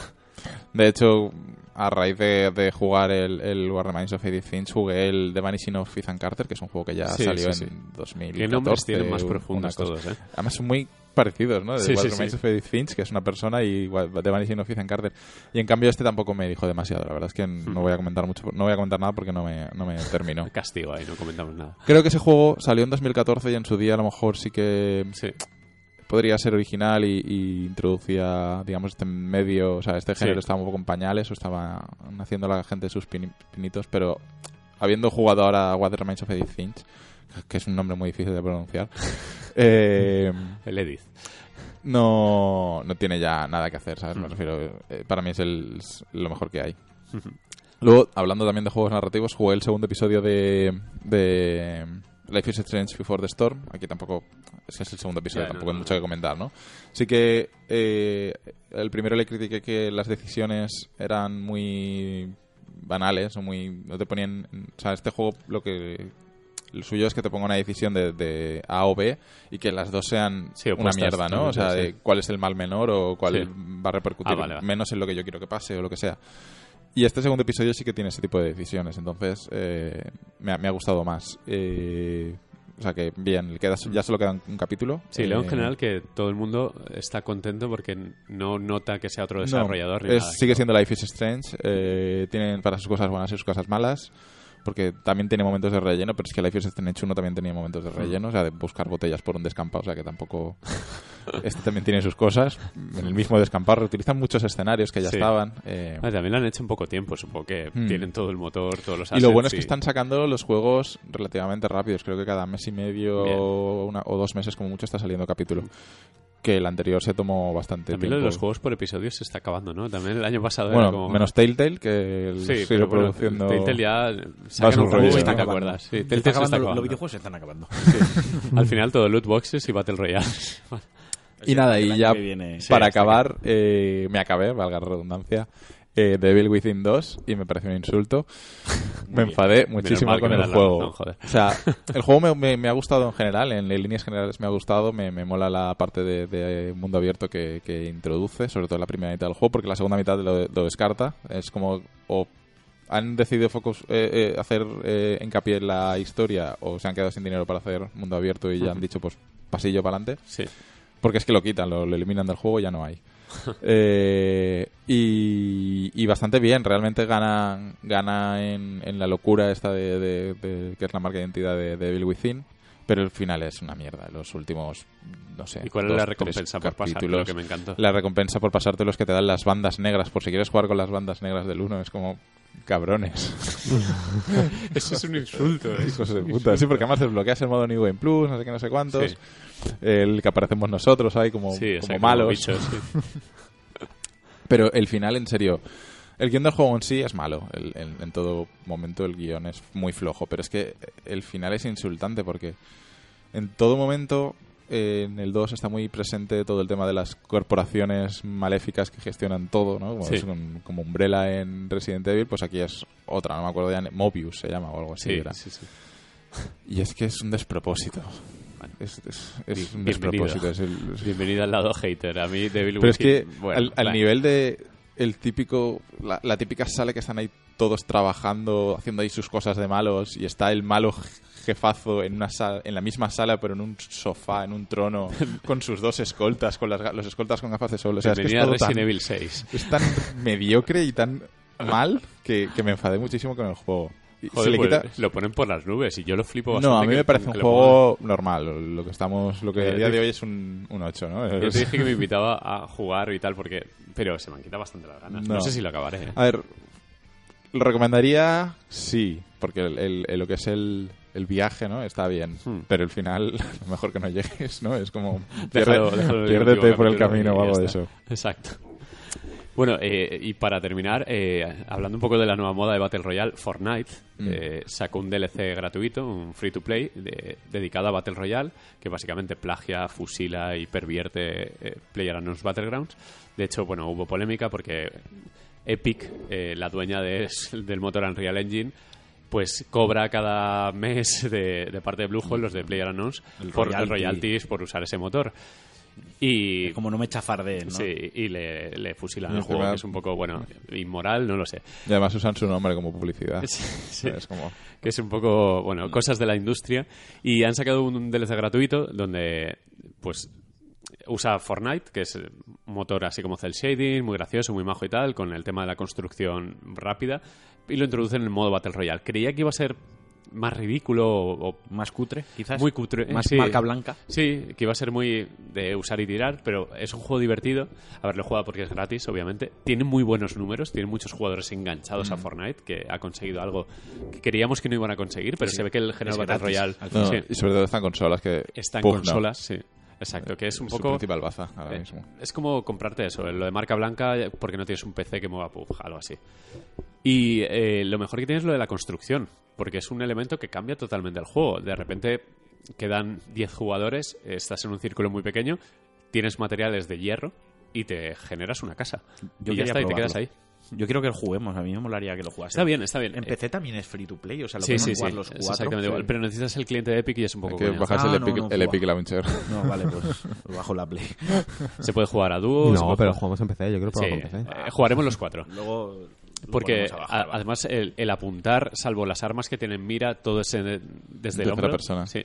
S3: De hecho, a raíz de, de jugar el, el War Remains of Edith Finch, jugué el The Vanishing of Ethan Carter, que es un juego que ya
S1: Sí,
S3: salió
S1: sí,
S3: en
S1: sí.
S3: 2014.
S1: ¿Qué más profundos todos, eh?
S3: Además son muy parecidos, ¿no? De
S1: Sí, sí, sí.
S3: of Finch, que es una persona, y The Vanishing of Ethan Carter. Y en cambio este tampoco me dijo demasiado, la verdad es que no voy a comentar mucho, no voy a comentar nada porque no me, no me terminó.
S1: Castigo ahí, no comentamos nada.
S3: Creo que ese juego salió en 2014 y en su día a lo mejor sí que
S1: Sí,
S3: podría ser original y, y introducía, digamos, este medio, o sea, este género
S1: Sí.
S3: estaba un poco en pañales o estaba naciendo la gente sus pini- pinitos, pero habiendo jugado ahora a What Remains of Edith Finch, que es un nombre muy difícil de pronunciar, eh,
S1: el Edith.
S3: no, no tiene ya nada que hacer, ¿sabes? Me refiero, eh, para mí es, el, es lo mejor que hay. Luego, hablando también de juegos narrativos, jugué el segundo episodio de, de Life is Strange Before the Storm. Aquí tampoco, es que es el segundo episodio,
S1: no,
S3: tampoco hay
S1: no.
S3: mucho que comentar, ¿no? Sí que eh, el primero le critiqué que las decisiones eran muy banales o muy no te ponían o sea este juego lo que lo suyo es que te ponga una decisión de, de A o B y que las dos sean
S1: Sí,
S3: una mierda, ¿no? O sea,
S1: totalmente,
S3: de
S1: sí.
S3: cuál es el mal menor o cuál
S1: Sí.
S3: va a repercutir
S1: Ah, vale, vale.
S3: menos en lo que yo quiero que pase o lo que sea. Y este segundo episodio sí que tiene ese tipo de decisiones, entonces eh, me, ha, me ha gustado más. Eh, o sea que bien, queda, ya solo queda un, capítulo.
S1: Sí, leo en
S3: Eh,
S1: general que todo el mundo está contento porque no nota que sea otro
S3: no,
S1: desarrollador. ni
S3: es-
S1: nada.
S3: sigue siendo Life is Strange. eh, tienen para sus cosas buenas y sus cosas malas. Porque también tiene momentos de relleno, pero es que Life is Strange 1 también tenía momentos de relleno, o sea, de buscar botellas por un descampado, o sea, que tampoco... este también tiene sus cosas. En el mismo descampado reutilizan muchos escenarios que ya
S1: Sí.
S3: estaban. eh,
S1: Ah, también lo han hecho en poco tiempo, supongo que
S3: Hmm.
S1: tienen todo el motor, todos los
S3: y lo bueno es que están sacando los juegos relativamente rápidos. Creo que cada mes y medio o, una- o dos meses como mucho está saliendo capítulo. Que el anterior se tomó bastante
S1: También lo de
S3: tiempo.
S1: los juegos por episodios se está acabando, ¿no? También el año pasado
S3: Bueno,
S1: era como...
S3: menos Telltale, que el
S1: Sí,
S3: sigue
S1: pero bueno,
S3: produciendo...
S1: Telltale ya
S3: Va a
S1: sacan un juego. Sí, Telltale
S4: está
S1: se está
S4: acabando, los videojuegos se están acabando.
S1: Al final todo loot boxes y Battle Royale.
S3: Y nada, y ya para acabar, eh, me acabé, valga la redundancia, eh, Devil Within 2 y me pareció un insulto. me enfadé muchísimo con el
S1: la
S3: juego.
S1: joder.
S3: O sea, el juego me, me- me ha gustado en general, en, líneas generales me ha gustado, me, me mola la parte de, de mundo abierto que, que introduce, sobre todo la primera mitad del juego, porque la segunda mitad lo, lo descarta. Es como o han decidido focus, eh, eh, hacer eh, hincapié en la historia o se han quedado sin dinero para hacer mundo abierto y ya han dicho pues pasillo para adelante.
S1: Sí.
S3: Porque es que lo quitan, lo, lo eliminan del juego, ya no hay. Eh, y, y bastante bien, realmente gana, gana en, en la locura esta de, de- de- que es la marca de identidad de, de Devil Within. Pero el final es una mierda. Los últimos, no sé.
S1: ¿Y cuál es la recompensa por pasar?
S3: capítulos.
S1: Lo que me encantó.
S3: La recompensa por pasarte los que te dan las bandas negras. Por si quieres jugar con las bandas negras del 1, es como cabrones.
S1: Eso es un insulto. ¿eh?
S3: Hijos de puta. Sí, porque además desbloqueas el modo New Game Plus, no sé qué, no sé cuántos.
S1: Sí.
S3: El que aparecemos nosotros ahí como,
S1: Sí,
S3: como malos.
S1: bichos, sí.
S3: Pero el final, en serio, el guion del juego en sí es malo. El- el- en todo momento el guion es muy flojo. Pero es que el final es insultante porque en todo momento eh, en el 2 está muy presente todo el tema de las corporaciones maléficas que gestionan todo, ¿no? Como,
S1: Sí.
S3: es un- como Umbrella en Resident Evil, pues aquí es otra, no me acuerdo ya, Mobius se llama o algo así.
S1: Sí,
S3: era.
S1: sí, sí.
S3: Y es que es un despropósito. Es, es- es un
S1: Bienvenido.
S3: despropósito. es el- es-
S1: Bienvenido al lado hater. A mí Devil
S3: pero es que
S1: bueno,
S3: al, nivel de el típico la, la típica sala que están ahí todos trabajando haciendo ahí sus cosas de malos y está el malo jefazo en una sala, en la misma sala pero en un sofá en un trono con sus dos escoltas con las, los escoltas con gafas de sol o sea es que es, todo
S1: Resident
S3: tan,
S1: Evil 6.
S3: es tan mediocre y tan mal que, que me enfadé muchísimo con el juego
S1: Joder,
S3: le
S1: pues,
S3: quita
S1: lo ponen por las nubes y yo lo flipo bastante.
S3: no, a mí me parece un
S1: que pongan.
S3: juego normal. Lo que estamos, lo que
S1: Eh,
S3: a día de hoy es un, un 8, ¿no?
S1: Yo te dije que me invitaba a jugar y tal, porque pero se me han quitado bastante las ganas. No,
S3: No.
S1: sé si lo acabaré. ¿eh?
S3: A ver, lo recomendaría, sí, porque el, el- el- lo que es el, el viaje, ¿no? Está bien,
S1: Hmm.
S3: pero el final, mejor que no llegues, ¿no? Es como,
S1: Déjalo-
S3: pierde-
S1: déjalo
S3: piérdete por el camino o algo de eso.
S1: Exacto. Bueno, eh, y para terminar, eh, hablando un poco de la nueva moda de Battle Royale, Fortnite
S3: Mm.
S1: eh, sacó un DLC gratuito, un free to play, de- dedicado a Battle Royale, que básicamente plagia, fusila y pervierte eh, PlayerUnknown's Battlegrounds. De hecho, bueno, hubo polémica porque Epic, eh, la dueña de- del motor Unreal Engine, pues cobra cada mes de, de parte de Bluehole, los de PlayerUnknown's,
S4: El
S1: por
S4: royalty.
S1: royalties por usar ese motor. Y
S4: Como no me chafardeen, ¿no?
S1: Sí, y le, le fusilan
S3: Y
S1: el juego, que es un poco, bueno, inmoral, no lo sé.
S3: Y además usan su nombre como publicidad.
S1: Sí,
S3: Es como...
S1: que es un poco, bueno, cosas de la industria. Y han sacado un DLC gratuito donde, pues, usa Fortnite, que es un motor así como cel shading, muy gracioso, muy majo y tal, con el tema de la construcción rápida, y lo introducen en el modo Battle Royale. Creía que iba a ser más ridículo o, o
S4: Más cutre, quizás.
S1: muy cutre.
S4: Más
S1: sí.
S4: marca blanca.
S1: Sí, que iba a ser muy de usar y tirar, pero es un juego divertido. Haberlo jugado porque es gratis, obviamente. Tiene muy buenos números, tiene muchos jugadores enganchados
S4: Mm.
S1: a Fortnite, que ha conseguido algo que queríamos que no iban a conseguir, pero
S4: Sí,
S1: se ve que el general
S4: es
S1: Battle
S4: gratis,
S1: Royale
S4: al
S3: No,
S1: sí,
S3: Y sobre todo están consolas que...
S1: está en
S3: pugnan.
S1: consolas, sí. Exacto, que es un poco...
S3: principal baza ahora
S1: Eh,
S3: mismo.
S1: Es como comprarte eso, lo de marca blanca, eh, porque no tienes un PC que mueva PUBG, algo así. Y eh, lo mejor que tienes es lo de la construcción, porque es un elemento que cambia totalmente el juego. De repente quedan 10 jugadores, estás en un círculo muy pequeño, tienes materiales de hierro y te generas una casa.
S4: Yo
S1: y ya está, y te quedas ahí.
S4: Yo quiero que lo juguemos, a mí me molaría que lo jugase.
S1: Está bien, está bien.
S4: En PC también es free to play, o sea, lo
S1: Sí,
S4: podemos
S1: sí, sí.
S4: jugar los
S1: es
S4: cuatro.
S1: exactamente igual. Pero necesitas el cliente de Epic y es un
S3: Hay
S1: poco
S3: que
S1: coñazo.
S3: bajarse
S4: Ah,
S3: el,
S4: no,
S3: Epic,
S4: no,
S3: el. Epic Launcher.
S4: No, vale, pues bajo la play.
S1: Se puede jugar a dúo.
S2: No, pero
S1: jugar-
S2: jugamos en PC, yo
S1: Sí,
S2: probar con PC.
S1: eh, jugaremos los cuatro.
S4: Luego.
S1: Porque
S4: bajar,
S1: además el, el apuntar, salvo las armas que tienen mira, todo es en- desde el
S3: Tercera
S1: hombro.
S3: persona.
S1: Sí.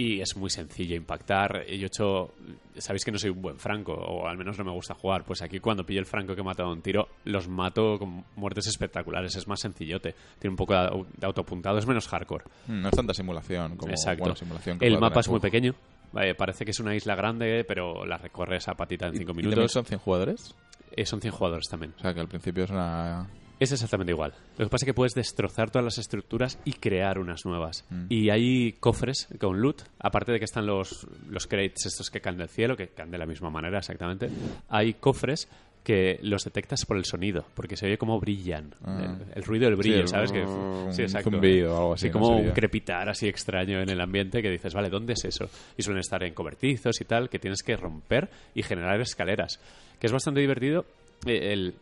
S1: Y es muy sencillo impactar. Yo he hecho. Sabéis que no soy un buen franco, o al menos no me gusta jugar. Pues aquí, cuando pillo el franco que he matado a un tiro, los mato con muertes espectaculares. Es más sencillote. Tiene un poco de, au- de autoapuntado, es menos hardcore.
S3: Mm, No es tanta simulación como
S1: Exacto.
S3: bueno, simulación que
S1: el mapa es muy pequeño. Vale, parece que es una isla grande, pero la recorres a patita en
S3: ¿Y-
S1: 5
S3: y también
S1: minutos.
S3: son 100 jugadores?
S1: Eh, son 100 jugadores también.
S3: O sea, que al principio es una...
S1: Es exactamente igual. Lo que pasa es que puedes destrozar todas las estructuras y crear unas nuevas.
S3: Mm.
S1: Y hay cofres con loot, aparte de que están los, los crates estos que caen del cielo, que caen de la misma manera exactamente. Hay cofres que los detectas por el sonido, porque se oye como brillan.
S3: Ah.
S1: El, el ruido del brillo,
S3: Sí,
S1: ¿sabes? Que,
S3: un
S1: sí, exacto.
S3: zumbido o algo así,
S1: Sí,
S3: ¿no?
S1: como un crepitar así extraño en el ambiente que dices, vale, ¿dónde es eso? Y suelen estar en cobertizos y tal, que tienes que romper y generar escaleras. Que es bastante divertido eh, el,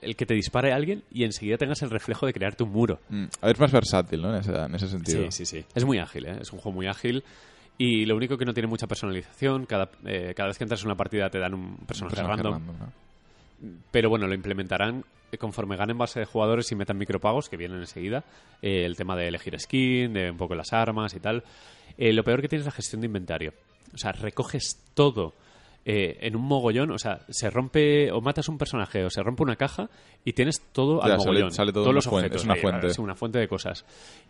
S1: el que te dispare alguien y enseguida tengas el reflejo de crearte un muro.
S3: Mm, A ver, es más versátil, ¿no? En ese, en ese sentido.
S1: Sí, sí, sí. Es muy ágil, ¿eh? Es un juego muy ágil. Y lo único que no tiene mucha personalización, cada, eh, cada vez que entras en una partida te dan un
S3: Un
S1: personaje, random,
S3: random, ¿no?
S1: pero bueno, lo implementarán eh, conforme ganen base de jugadores y metan micropagos, que vienen enseguida. Eh, el tema de elegir skin, de un poco las armas y tal. Eh, lo peor que tiene es la gestión de inventario. O sea, recoges todo eh, en un mogollón. O sea, se rompe o matas un personaje o se rompe una caja y tienes todo
S3: Ya,
S1: al
S3: sale-
S1: mogollón.
S3: sale todo
S1: todos los
S3: fuente,
S1: objetos.
S3: es una
S1: ahí,
S3: fuente.
S1: sí, una fuente de cosas.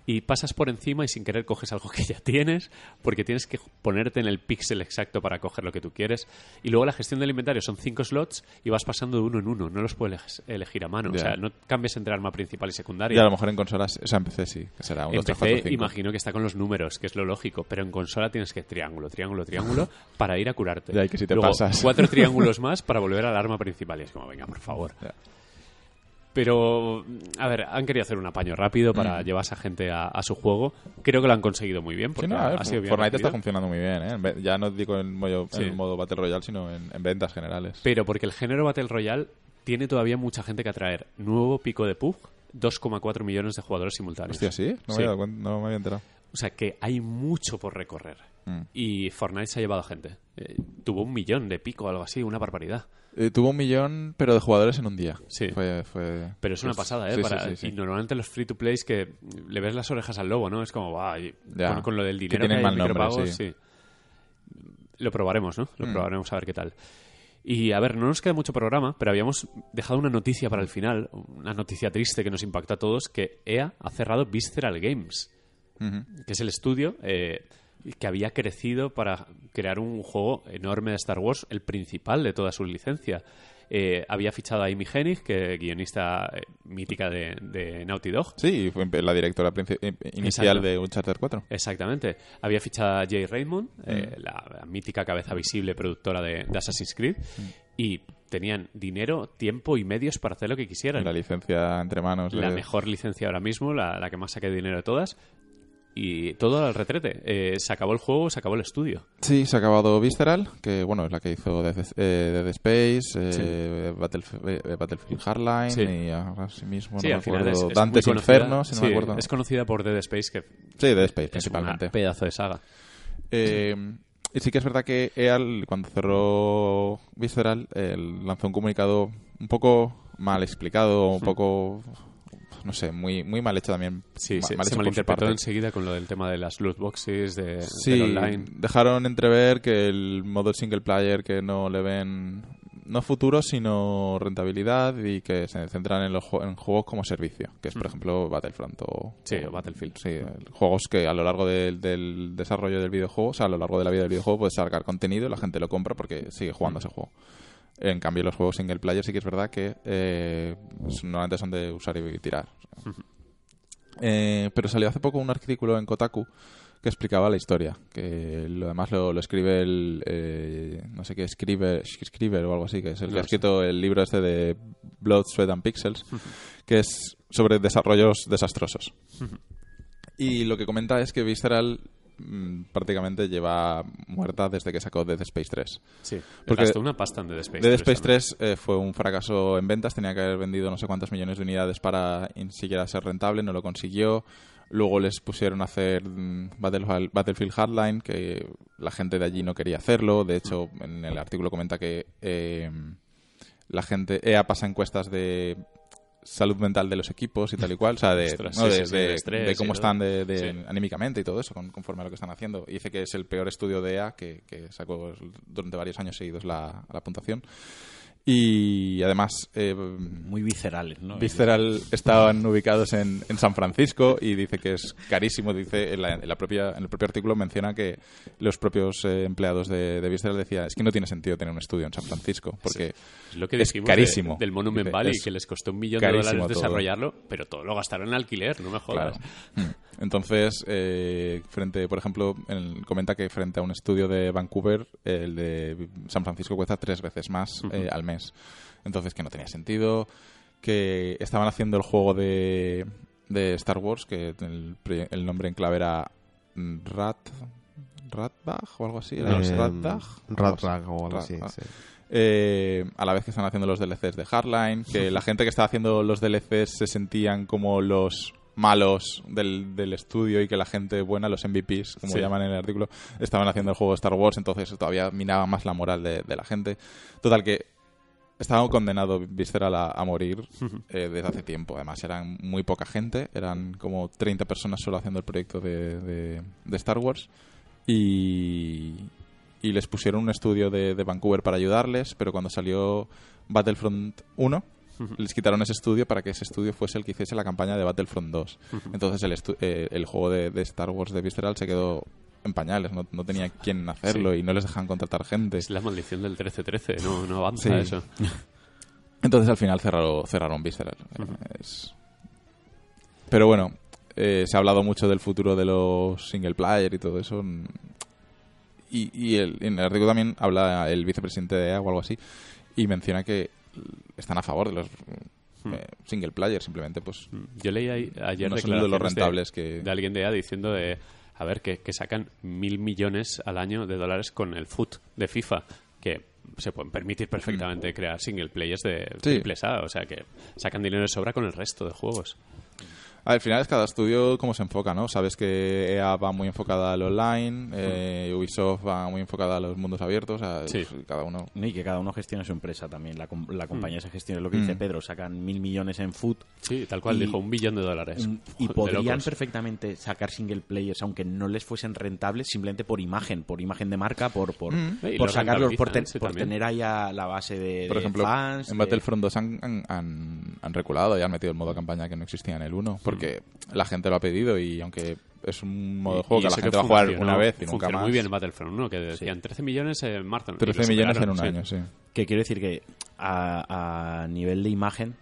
S1: Y pasas por encima y sin querer coges algo que ya tienes porque tienes que ponerte en el píxel exacto para coger lo que tú quieres. Y luego la gestión del inventario son cinco slots y vas pasando de uno en uno. No los puedes elegir a mano.
S3: Ya.
S1: O sea, no cambies entre arma principal y secundaria.
S3: Y a lo mejor en consolas, o sea, en PC sí, que será un
S1: En
S3: 2, 3,
S1: PC
S3: 4, 5.
S1: imagino que está con los números, que es lo lógico, pero en consola tienes que triángulo, triángulo, triángulo para ir a curarte.
S3: Ya, y que si te
S1: Luego,
S3: pasas.
S1: cuatro triángulos más para volver al arma principal. Y es como, venga, por favor. Pero, a ver, han querido hacer un apaño rápido para llevarse a gente a, a su juego. Creo que lo han conseguido muy bien.
S3: Mm. Sí,
S1: Porque
S3: no, a ver,
S1: ha sido bien
S3: Fortnite está funcionando muy bien, ¿eh? Ya no digo en modo,
S1: Sí.
S3: en modo Battle Royale, sino en, en ventas generales.
S1: Pero porque el género Battle Royale tiene todavía mucha gente que atraer. Nuevo pico de PUG, 2,4 millones de jugadores simultáneos.
S3: Hostia, ¿sí? No,
S1: Sí.
S3: Me, había dado cuen- no me había enterado.
S1: O sea que hay mucho por recorrer.
S3: Mm.
S1: Y Fortnite se ha llevado gente. Eh, tuvo un millón de pico algo así, una barbaridad.
S3: Eh, tuvo un millón, pero de jugadores en un día.
S1: Sí.
S3: Fue, fue-
S1: Pero es una
S3: pues,
S1: pasada, ¿eh?
S3: sí,
S1: Para-
S3: sí, sí.
S1: Y normalmente los free to plays que le ves las orejas al lobo, ¿no? Es como, va, con, con lo del
S3: Que
S1: dinero
S3: tienen
S1: hay
S3: mal nombre, sí.
S1: Lo probaremos, ¿no? Lo
S3: Mm.
S1: probaremos a ver qué tal. Y a ver, no nos queda mucho programa, pero habíamos dejado una noticia para el final, una noticia triste que nos impactó a todos, que EA ha cerrado Visceral Games, Que es el estudio eh, que había crecido para crear un juego enorme de Star Wars, el principal de toda su licencia. Eh, había fichado a Amy Hennig, que guionista eh, mítica de, de Naughty Dog.
S3: Sí, fue la directora inicial
S1: Exacto.
S3: de Uncharted 4.
S1: Exactamente. Había fichado a Jay Raymond,
S3: Mm.
S1: eh, la, la mítica cabeza visible productora de, de Assassin's Creed,
S3: Mm.
S1: y tenían dinero, tiempo y medios para hacer lo que quisieran.
S3: La licencia entre manos.
S1: La
S3: de-
S1: mejor licencia ahora mismo, la, la que más saque dinero de todas. Y todo al retrete. Eh, se acabó el juego, se acabó el estudio.
S3: Sí, se ha acabado Visceral, que bueno, es la que hizo Dead, eh, Dead Space, eh, eh, Battlefield Hardline
S1: Sí.
S3: y ahora sí mismo
S1: sí,
S3: no me acuerdo,
S1: es, es
S3: Dante's. Inferno, si no
S1: Sí,
S3: me acuerdo.
S1: Es conocida por Dead Space, que
S3: Sí, Dead Space
S1: es
S3: principalmente.
S1: un pedazo de saga.
S3: Eh, y sí que es verdad que EA, cuando cerró Visceral, eh, lanzó un comunicado un poco mal explicado, un poco, no sé, muy, muy mal hecho también.
S1: Sí,
S3: ma-
S1: se,
S3: mal
S1: se
S3: por su
S1: malinterpretó enseguida con lo del tema de las loot boxes, de,
S3: Sí,
S1: del online.
S3: dejaron entrever que el modo single player que no le ven no futuro sino rentabilidad y que se centran en los en juegos como servicio, que es por ejemplo Battlefront o,
S1: Mm. Sí, o Battlefield.
S3: Sí, juegos que a lo largo del, del desarrollo del videojuego, o sea, a lo largo de la vida del videojuego puedes sacar contenido y la gente lo compra porque sigue jugando ese juego. En cambio, los juegos single player sí que es verdad que eh, normalmente son de usar y tirar. Eh, pero salió hace poco un artículo en Kotaku que explicaba la historia. Que lo demás lo, lo escribe el. eh, no sé qué, escribe, Scriber o algo así, que es el que ha escrito el libro este de Blood, Sweat and Pixels, que es sobre desarrollos desastrosos. Y lo que comenta es que Visceral mm, prácticamente lleva muerta desde que sacó Dead Space 3.
S1: Sí,
S3: Porque
S1: gastó una pasta en Dead Space.
S3: Dead
S1: 3
S3: Space
S1: también.
S3: 3 eh, fue un fracaso en ventas, tenía que haber vendido no sé cuántos millones de unidades para ni siquiera ser rentable, no lo consiguió. Luego les pusieron a hacer mm, Battle- Battlefield Hardline, que la gente de allí no quería hacerlo. De hecho, en el artículo comenta que eh, la gente EA pasa encuestas de salud mental de los equipos y tal y cual, o sea, de,
S1: Ostras,
S3: ¿no?
S1: sí,
S3: de,
S1: sí, estrés
S3: de cómo están de, anímicamente y todo eso, con- conforme a lo que están haciendo. Y dice que es el peor estudio de EA que, que sacó durante varios años seguidos la, la puntuación. Y además, eh,
S4: Muy viscerales, ¿no?
S3: Visceral estaban ubicados en, en San Francisco y dice que es carísimo. Dice en, la, en la propia, en el propio artículo menciona que los propios eh, empleados de, de Visceral decían es que no tiene sentido tener un estudio en San Francisco porque
S1: Es lo que
S3: es carísimo.
S1: de- del Monument
S3: Dice,
S1: Valley, que les costó un millón de dólares
S3: todo.
S1: desarrollarlo, pero todo lo gastaron en alquiler, no me jodas.
S3: Claro. Mm. Entonces, eh, frente, por ejemplo, en- comenta que frente a un estudio de Vancouver, el de San Francisco cuesta tres veces más eh, al mes. Entonces, que no tenía sentido. Que estaban haciendo el juego de, de Star Wars, que el, nombre en clave era mm, Rat. ¿Ratbag o algo así? ¿Era
S2: Eh,
S3: Ratbag?
S2: Ratbag o algo así, sí.
S3: Eh, a la vez que están haciendo los DLCs de Hardline, que la gente que estaba haciendo los DLCs se sentían como los malos del, del estudio y que la gente buena, los MVPs, como
S1: Sí.
S3: llaman en el artículo, estaban haciendo el juego de Star Wars, entonces todavía minaba más la moral de, de la gente. Total que estaba condenado Visceral a, a morir eh, desde hace tiempo. Además, eran muy poca gente, eran como 30 personas solo haciendo el proyecto de, de- de Star Wars. Y, y les pusieron un estudio de, de Vancouver para ayudarles, pero cuando salió Battlefront 1, les quitaron ese estudio para que ese estudio fuese el que hiciese la campaña de Battlefront 2. Entonces el, estu- eh, el juego de, de Star Wars de Visceral se quedó en pañales, no, no tenía quien hacerlo y no les dejaban contratar gente.
S1: Es la maldición del 13-13, no, no avanza
S3: Sí.
S1: eso.
S3: Entonces al final cerraron, cerraron Visceral. Es- Pero bueno, eh, se ha hablado mucho del futuro de los single player y todo eso. Y, y el- en el artículo también habla el vicepresidente de EA o algo así y menciona que están a favor de los eh, single player, simplemente pues
S1: Yo leí ayer
S3: no son de los
S1: declaraciones de-
S3: rentables que...
S1: de alguien de EA diciendo de a ver que, que sacan mil millones al año de dólares con el foot de FIFA que se pueden permitir perfectamente crear single players de
S3: Sí.
S1: triples A o sea que sacan dinero de sobra con el resto de juegos
S3: Al final es cada estudio cómo se enfoca, ¿no? Sabes que EA va muy enfocada al online, eh, Ubisoft va muy enfocada a los mundos abiertos, o sea,
S1: Sí.
S3: pues, cada uno...
S4: Y que cada uno gestione su empresa también. La, com- la compañía se gestiona. Lo que dice
S3: Mm.
S4: Pedro, sacan mil millones en food.
S1: sí tal cual
S4: Y-
S1: dijo un billón de dólares
S4: un- y
S1: De
S4: podrían perfectamente sacar single players, aunque no les fuesen rentables, simplemente por imagen, por imagen de marca, por, por,
S3: Mm.
S1: Y
S4: por
S1: lo
S4: sacarlos, por, ten- tener ahí a la base de,
S3: Por
S4: de
S3: ejemplo,
S4: fans.
S3: en
S4: de-
S3: Battlefront 2 han, han, han, han reculado y han metido el modo campaña que no existía en el 1, porque la gente lo ha pedido y aunque es un modo de juego
S1: y
S3: que la gente va a jugar una vez y nunca más.
S1: muy bien en Battlefront 1 que decían 13 millones en marzo y
S3: 13
S1: lo
S3: millones en un año, sí.
S4: Que quiero decir que a, a nivel de imagen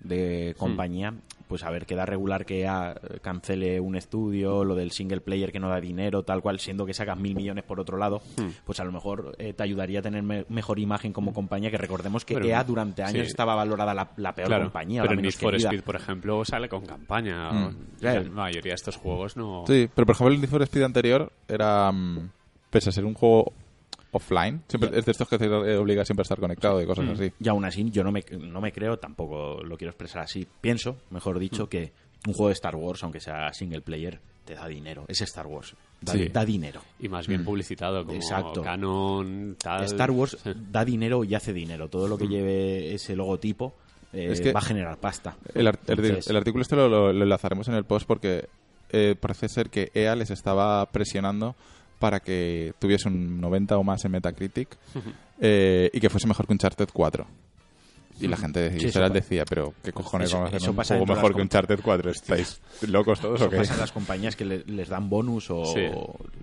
S4: de compañía, pues a ver, queda regular que EA cancele un estudio, lo del single player que no da dinero, tal cual, siendo que sacas mil millones por otro lado, pues a lo mejor eh, te ayudaría a tener me- mejor imagen como compañía, que recordemos que
S1: Pero,
S4: EA durante años
S1: sí.
S4: estaba valorada la, la peor
S1: Claro,
S4: compañía,
S1: pero
S4: la
S1: Need
S4: menos
S1: for
S4: querida.
S1: Speed por ejemplo sale con campaña
S3: Mm.
S1: o-
S4: Claro.
S1: la mayoría de estos juegos no
S3: Sí, pero por ejemplo el Need for Speed anterior era, mm, pese a ser un juego offline, siempre, es de estos que te obliga siempre a estar conectado y
S1: Mm.
S3: cosas así.
S4: Y aún así, yo no me, no me creo, tampoco lo quiero expresar así. Pienso, mejor dicho, que un juego de Star Wars, aunque sea single player, te da dinero. Es Star Wars. Da,
S1: Sí.
S4: da dinero.
S1: y más bien publicitado como
S4: Exacto.
S1: Canon tal
S4: Star Wars da dinero y hace dinero. Todo lo que lleve ese logotipo eh,
S3: Es que-
S4: va a generar pasta.
S3: El,
S4: Entonces,
S3: artículo este lo, lo- lo enlazaremos en el post porque eh, parece ser que EA les estaba presionando para que tuviese un 90 o más en Metacritic eh, y que fuese mejor que Uncharted 4. Y la gente de
S4: Sí, eso
S3: Visceral
S4: pa-
S3: decía, pero ¿qué cojones
S4: eso-
S3: vamos a hacer un
S4: pasa
S3: juego mejor que Uncharted 4? ¿Estáis locos todos o
S4: Eso
S3: qué?
S4: pasa en las compañías que le- les dan bonus o
S1: Sí.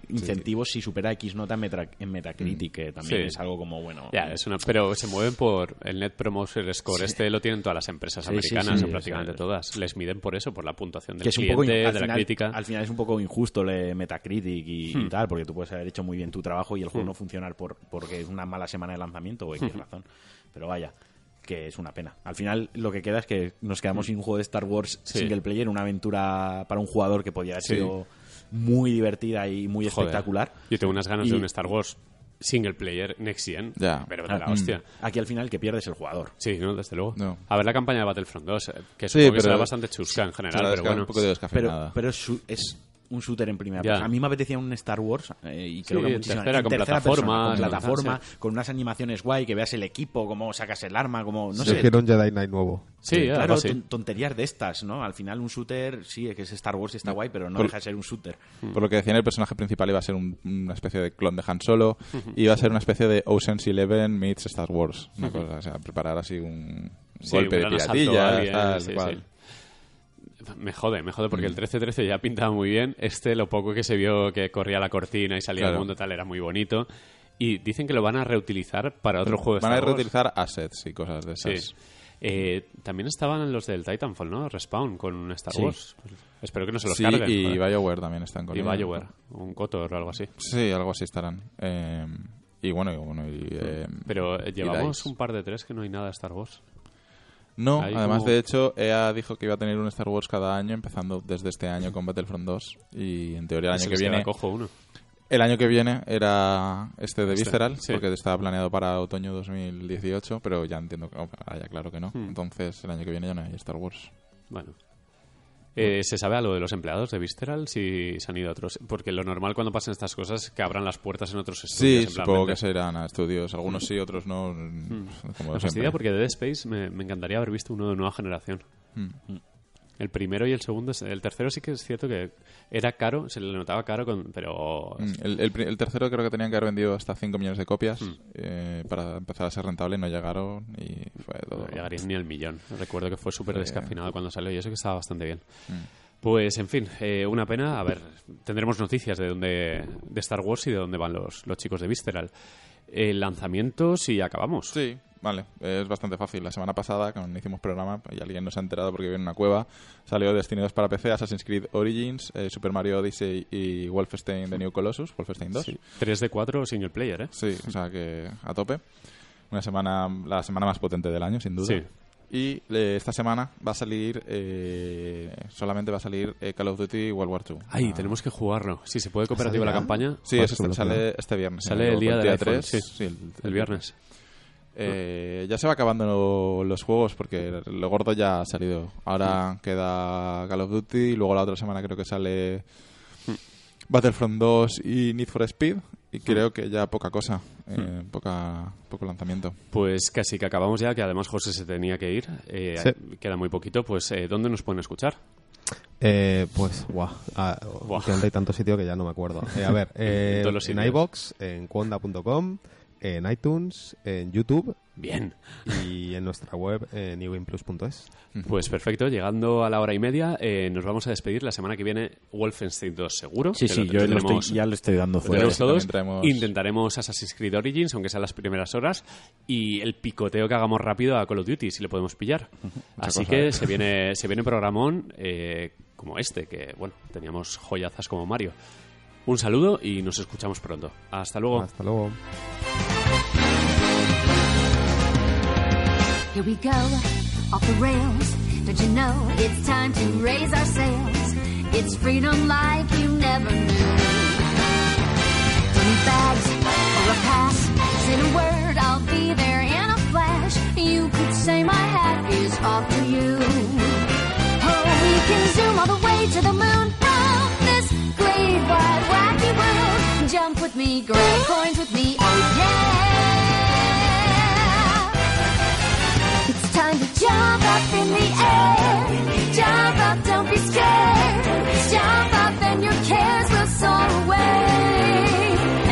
S4: incentivos si supera X nota en, Meta- en Metacritic, que también
S1: Sí.
S4: es algo como, bueno...
S1: Ya, es una, pero se mueven por el Net Promoter Score.
S4: Sí.
S1: Este lo tienen todas las empresas americanas,
S4: sí,
S1: o prácticamente todas. Les miden por eso, por la puntuación del
S4: que es un
S1: cliente,
S4: poco in- al
S1: de la crítica.
S4: al final es un poco injusto le Metacritic y, y
S1: Hmm.
S4: tal porque tú puedes haber hecho muy bien tu trabajo y el juego no funcionar por porque es una mala semana de lanzamiento o
S1: Hmm.
S4: X razón pero vaya que es una pena al final lo que queda es que nos quedamos sin un juego de Star Wars.
S1: Sí.
S4: single player una aventura para un jugador que podía haber
S1: Sí.
S4: sido muy divertida y muy
S1: Joder.
S4: espectacular.
S1: Yo tengo unas ganas
S4: Y-
S1: de un Star Wars single player Next Gen.
S3: Ya.
S1: Pero de la
S4: Ah,
S1: hostia.
S4: Aquí al final que pierde es el jugador.
S1: Sí, no, desde luego.
S3: No.
S1: A ver la campaña de Battlefront 2, eh, que
S3: Sí,
S1: supongo que será bastante chusca en general, pero bueno.
S3: un poco de
S4: Pero,
S3: descafeinada.
S4: pero es, su- es un shooter en primera persona. A mí me apetecía un Star Wars eh, y creo
S1: Sí,
S4: que muchísimo-
S1: tercera,
S4: en
S1: con
S4: tercera
S1: plataformas,
S4: persona, con plataforma,
S1: sí.
S4: con unas animaciones guay, que veas el equipo, cómo sacas el arma, como no
S2: Yo
S4: sé.
S2: quiero un Jedi Knight nuevo.
S1: Sí, algo
S4: claro, tonterías de estas, ¿no? Al final un shooter, sí, es que es Star Wars y está guay, pero no
S3: Por-
S4: deja de ser un shooter.
S3: Por lo que decían, el personaje principal iba a ser un- una especie de clon de Han Solo. Iba a ser una especie de Ocean's Eleven meets Star Wars. Una cosa, o sea, preparar así un
S1: Sí,
S3: golpe
S1: un
S3: de
S1: gran asalto a
S3: piratillas,
S1: alguien,
S3: tal,
S1: sí,
S3: cual.
S1: Sí. Me jode, me jode, porque
S3: Mm.
S1: el 13-13 ya pintaba muy bien. Este, lo poco que se vio que corría la cortina y salía al
S3: Claro.
S1: mundo tal, era muy bonito. Y dicen que lo van a reutilizar para otro juego de
S3: Van a
S1: Star
S3: reutilizar assets y cosas de
S1: Sí.
S3: esas.
S1: Eh, también estaban los del Titanfall, ¿no? Respawn con Star
S4: Sí.
S1: Wars. Espero que no se los
S3: Sí,
S1: carguen.
S3: y
S1: joder.
S3: BioWare también están con
S1: Y. BioWare, un Kotor o algo así.
S3: Sí, algo así estarán. Eh, y bueno, y, bueno, y, eh,
S1: Pero
S3: y
S1: llevamos un par de tres que no hay nada de Star Wars.
S3: No,
S1: Ahí
S3: además
S1: como-
S3: de hecho, EA dijo que iba a tener un Star Wars cada año, empezando desde este año con Battlefront 2. Y en teoría el año que viene...
S1: cojo uno.
S3: El año que viene era este de
S1: Este,
S3: Visceral,
S1: sí.
S3: porque estaba planeado para otoño 2018, pero ya entiendo que, oh, ya claro que no.
S1: Hmm.
S3: Entonces, el año que viene ya no hay Star Wars.
S1: Bueno. Eh, ¿Se sabe algo de los empleados de Visceral? Si se han ido a otros. Porque lo normal cuando pasan estas cosas es que abran las puertas en otros estudios.
S3: Sí,
S1: en plan,
S3: supongo que serán a estudios. Algunos sí, otros no. Como
S1: Me fastidia porque de Dead Space me, me encantaría haber visto uno de nueva generación.
S3: Hmm.
S1: El primero y el segundo, el tercero sí que es cierto que era caro, se le notaba caro, con, pero
S3: Mm, El, el tercero creo que tenían que haber vendido hasta 5 millones de copias
S1: Hmm.
S3: eh, para empezar a ser rentable. No llegaron y fue todo.
S1: no llegaría ni al millón. Recuerdo que fue súper descafinado cuando salió y eso que estaba bastante bien.
S3: Mm.
S1: Pues, en fin, eh, una pena. A ver, tendremos noticias de dónde de Star Wars y de dónde van los, los chicos de Visceral. Eh, lanzamientos y acabamos.
S3: Sí, vale, es bastante fácil. La semana pasada, cuando hicimos programa, y alguien nos ha enterado porque vive en una cueva, salió Destiny 2 para PC, Assassin's Creed Origins, eh, Super Mario Odyssey y Wolfenstein The New Colossus, Wolfenstein 2.
S1: Sí. 3 de 4 single player, ¿eh?
S3: Sí, o sea que a tope. Una semana, la semana más potente del año, sin duda.
S1: Sí.
S3: Y eh, esta semana va a salir, eh, solamente va a salir eh, Call of Duty World War II.
S1: Ay,
S3: Ah,
S1: tenemos que jugarlo. Si se puede cooperativa la campaña,
S3: Sí,
S2: ¿Cuándo
S3: es este- sale este viernes.
S1: Sale el día del iPhone,
S3: 3,
S1: sí.
S3: el,
S1: el viernes.
S3: Eh, ya se va acabando lo- los juegos porque lo gordo ya ha salido. Ahora queda Call of Duty y luego la otra semana creo que sale Battlefront 2 y Need for Speed y creo que ya poca cosa, eh, poca, poco lanzamiento.
S1: Pues casi que acabamos ya, que además José se tenía que ir. Eh,
S2: Sí.
S1: Queda muy poquito. Pues, eh, ¿dónde nos pueden escuchar?
S2: Eh, pues, guau. Ah, hay tanto sitio que ya no me acuerdo. Eh, a ver, eh, en iBox, en cuonda.com, en iTunes, en YouTube
S1: Bien.
S2: y en nuestra web en newgameplus.es.
S1: Pues perfecto, llegando a la hora y media, eh, nos vamos a despedir la semana que viene Wolfenstein 2, seguro.
S4: Sí, sí,
S1: lo
S4: yo lo estoy- ya lo estoy dando
S1: lo
S4: fuera.
S1: todos.
S3: Traemos-
S1: Intentaremos Assassin's Creed Origins, aunque sean las primeras horas, y el picoteo que hagamos rápido a Call of Duty, si le podemos pillar. Así
S3: cosa,
S1: que
S3: ¿eh?
S1: se viene se viene programón eh, como este, que bueno, teníamos joyazas como Mario. Un saludo y nos escuchamos pronto. Hasta luego.
S2: Hasta luego.
S5: Here we go, off the rails. Don't you know it's time to raise our sails? It's freedom like you never knew. Need bags or a pass. Say the word, I'll be there in a flash. You could say my hat is off to you. Oh, we can zoom all the way to the moon. Great wide wacky world. Jump with me, grab coins with me. Oh yeah. It's time to jump up in the air. Jump up, don't be scared. Jump up and your cares will soar away.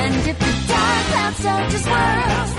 S5: And if the dark clouds start to swirl,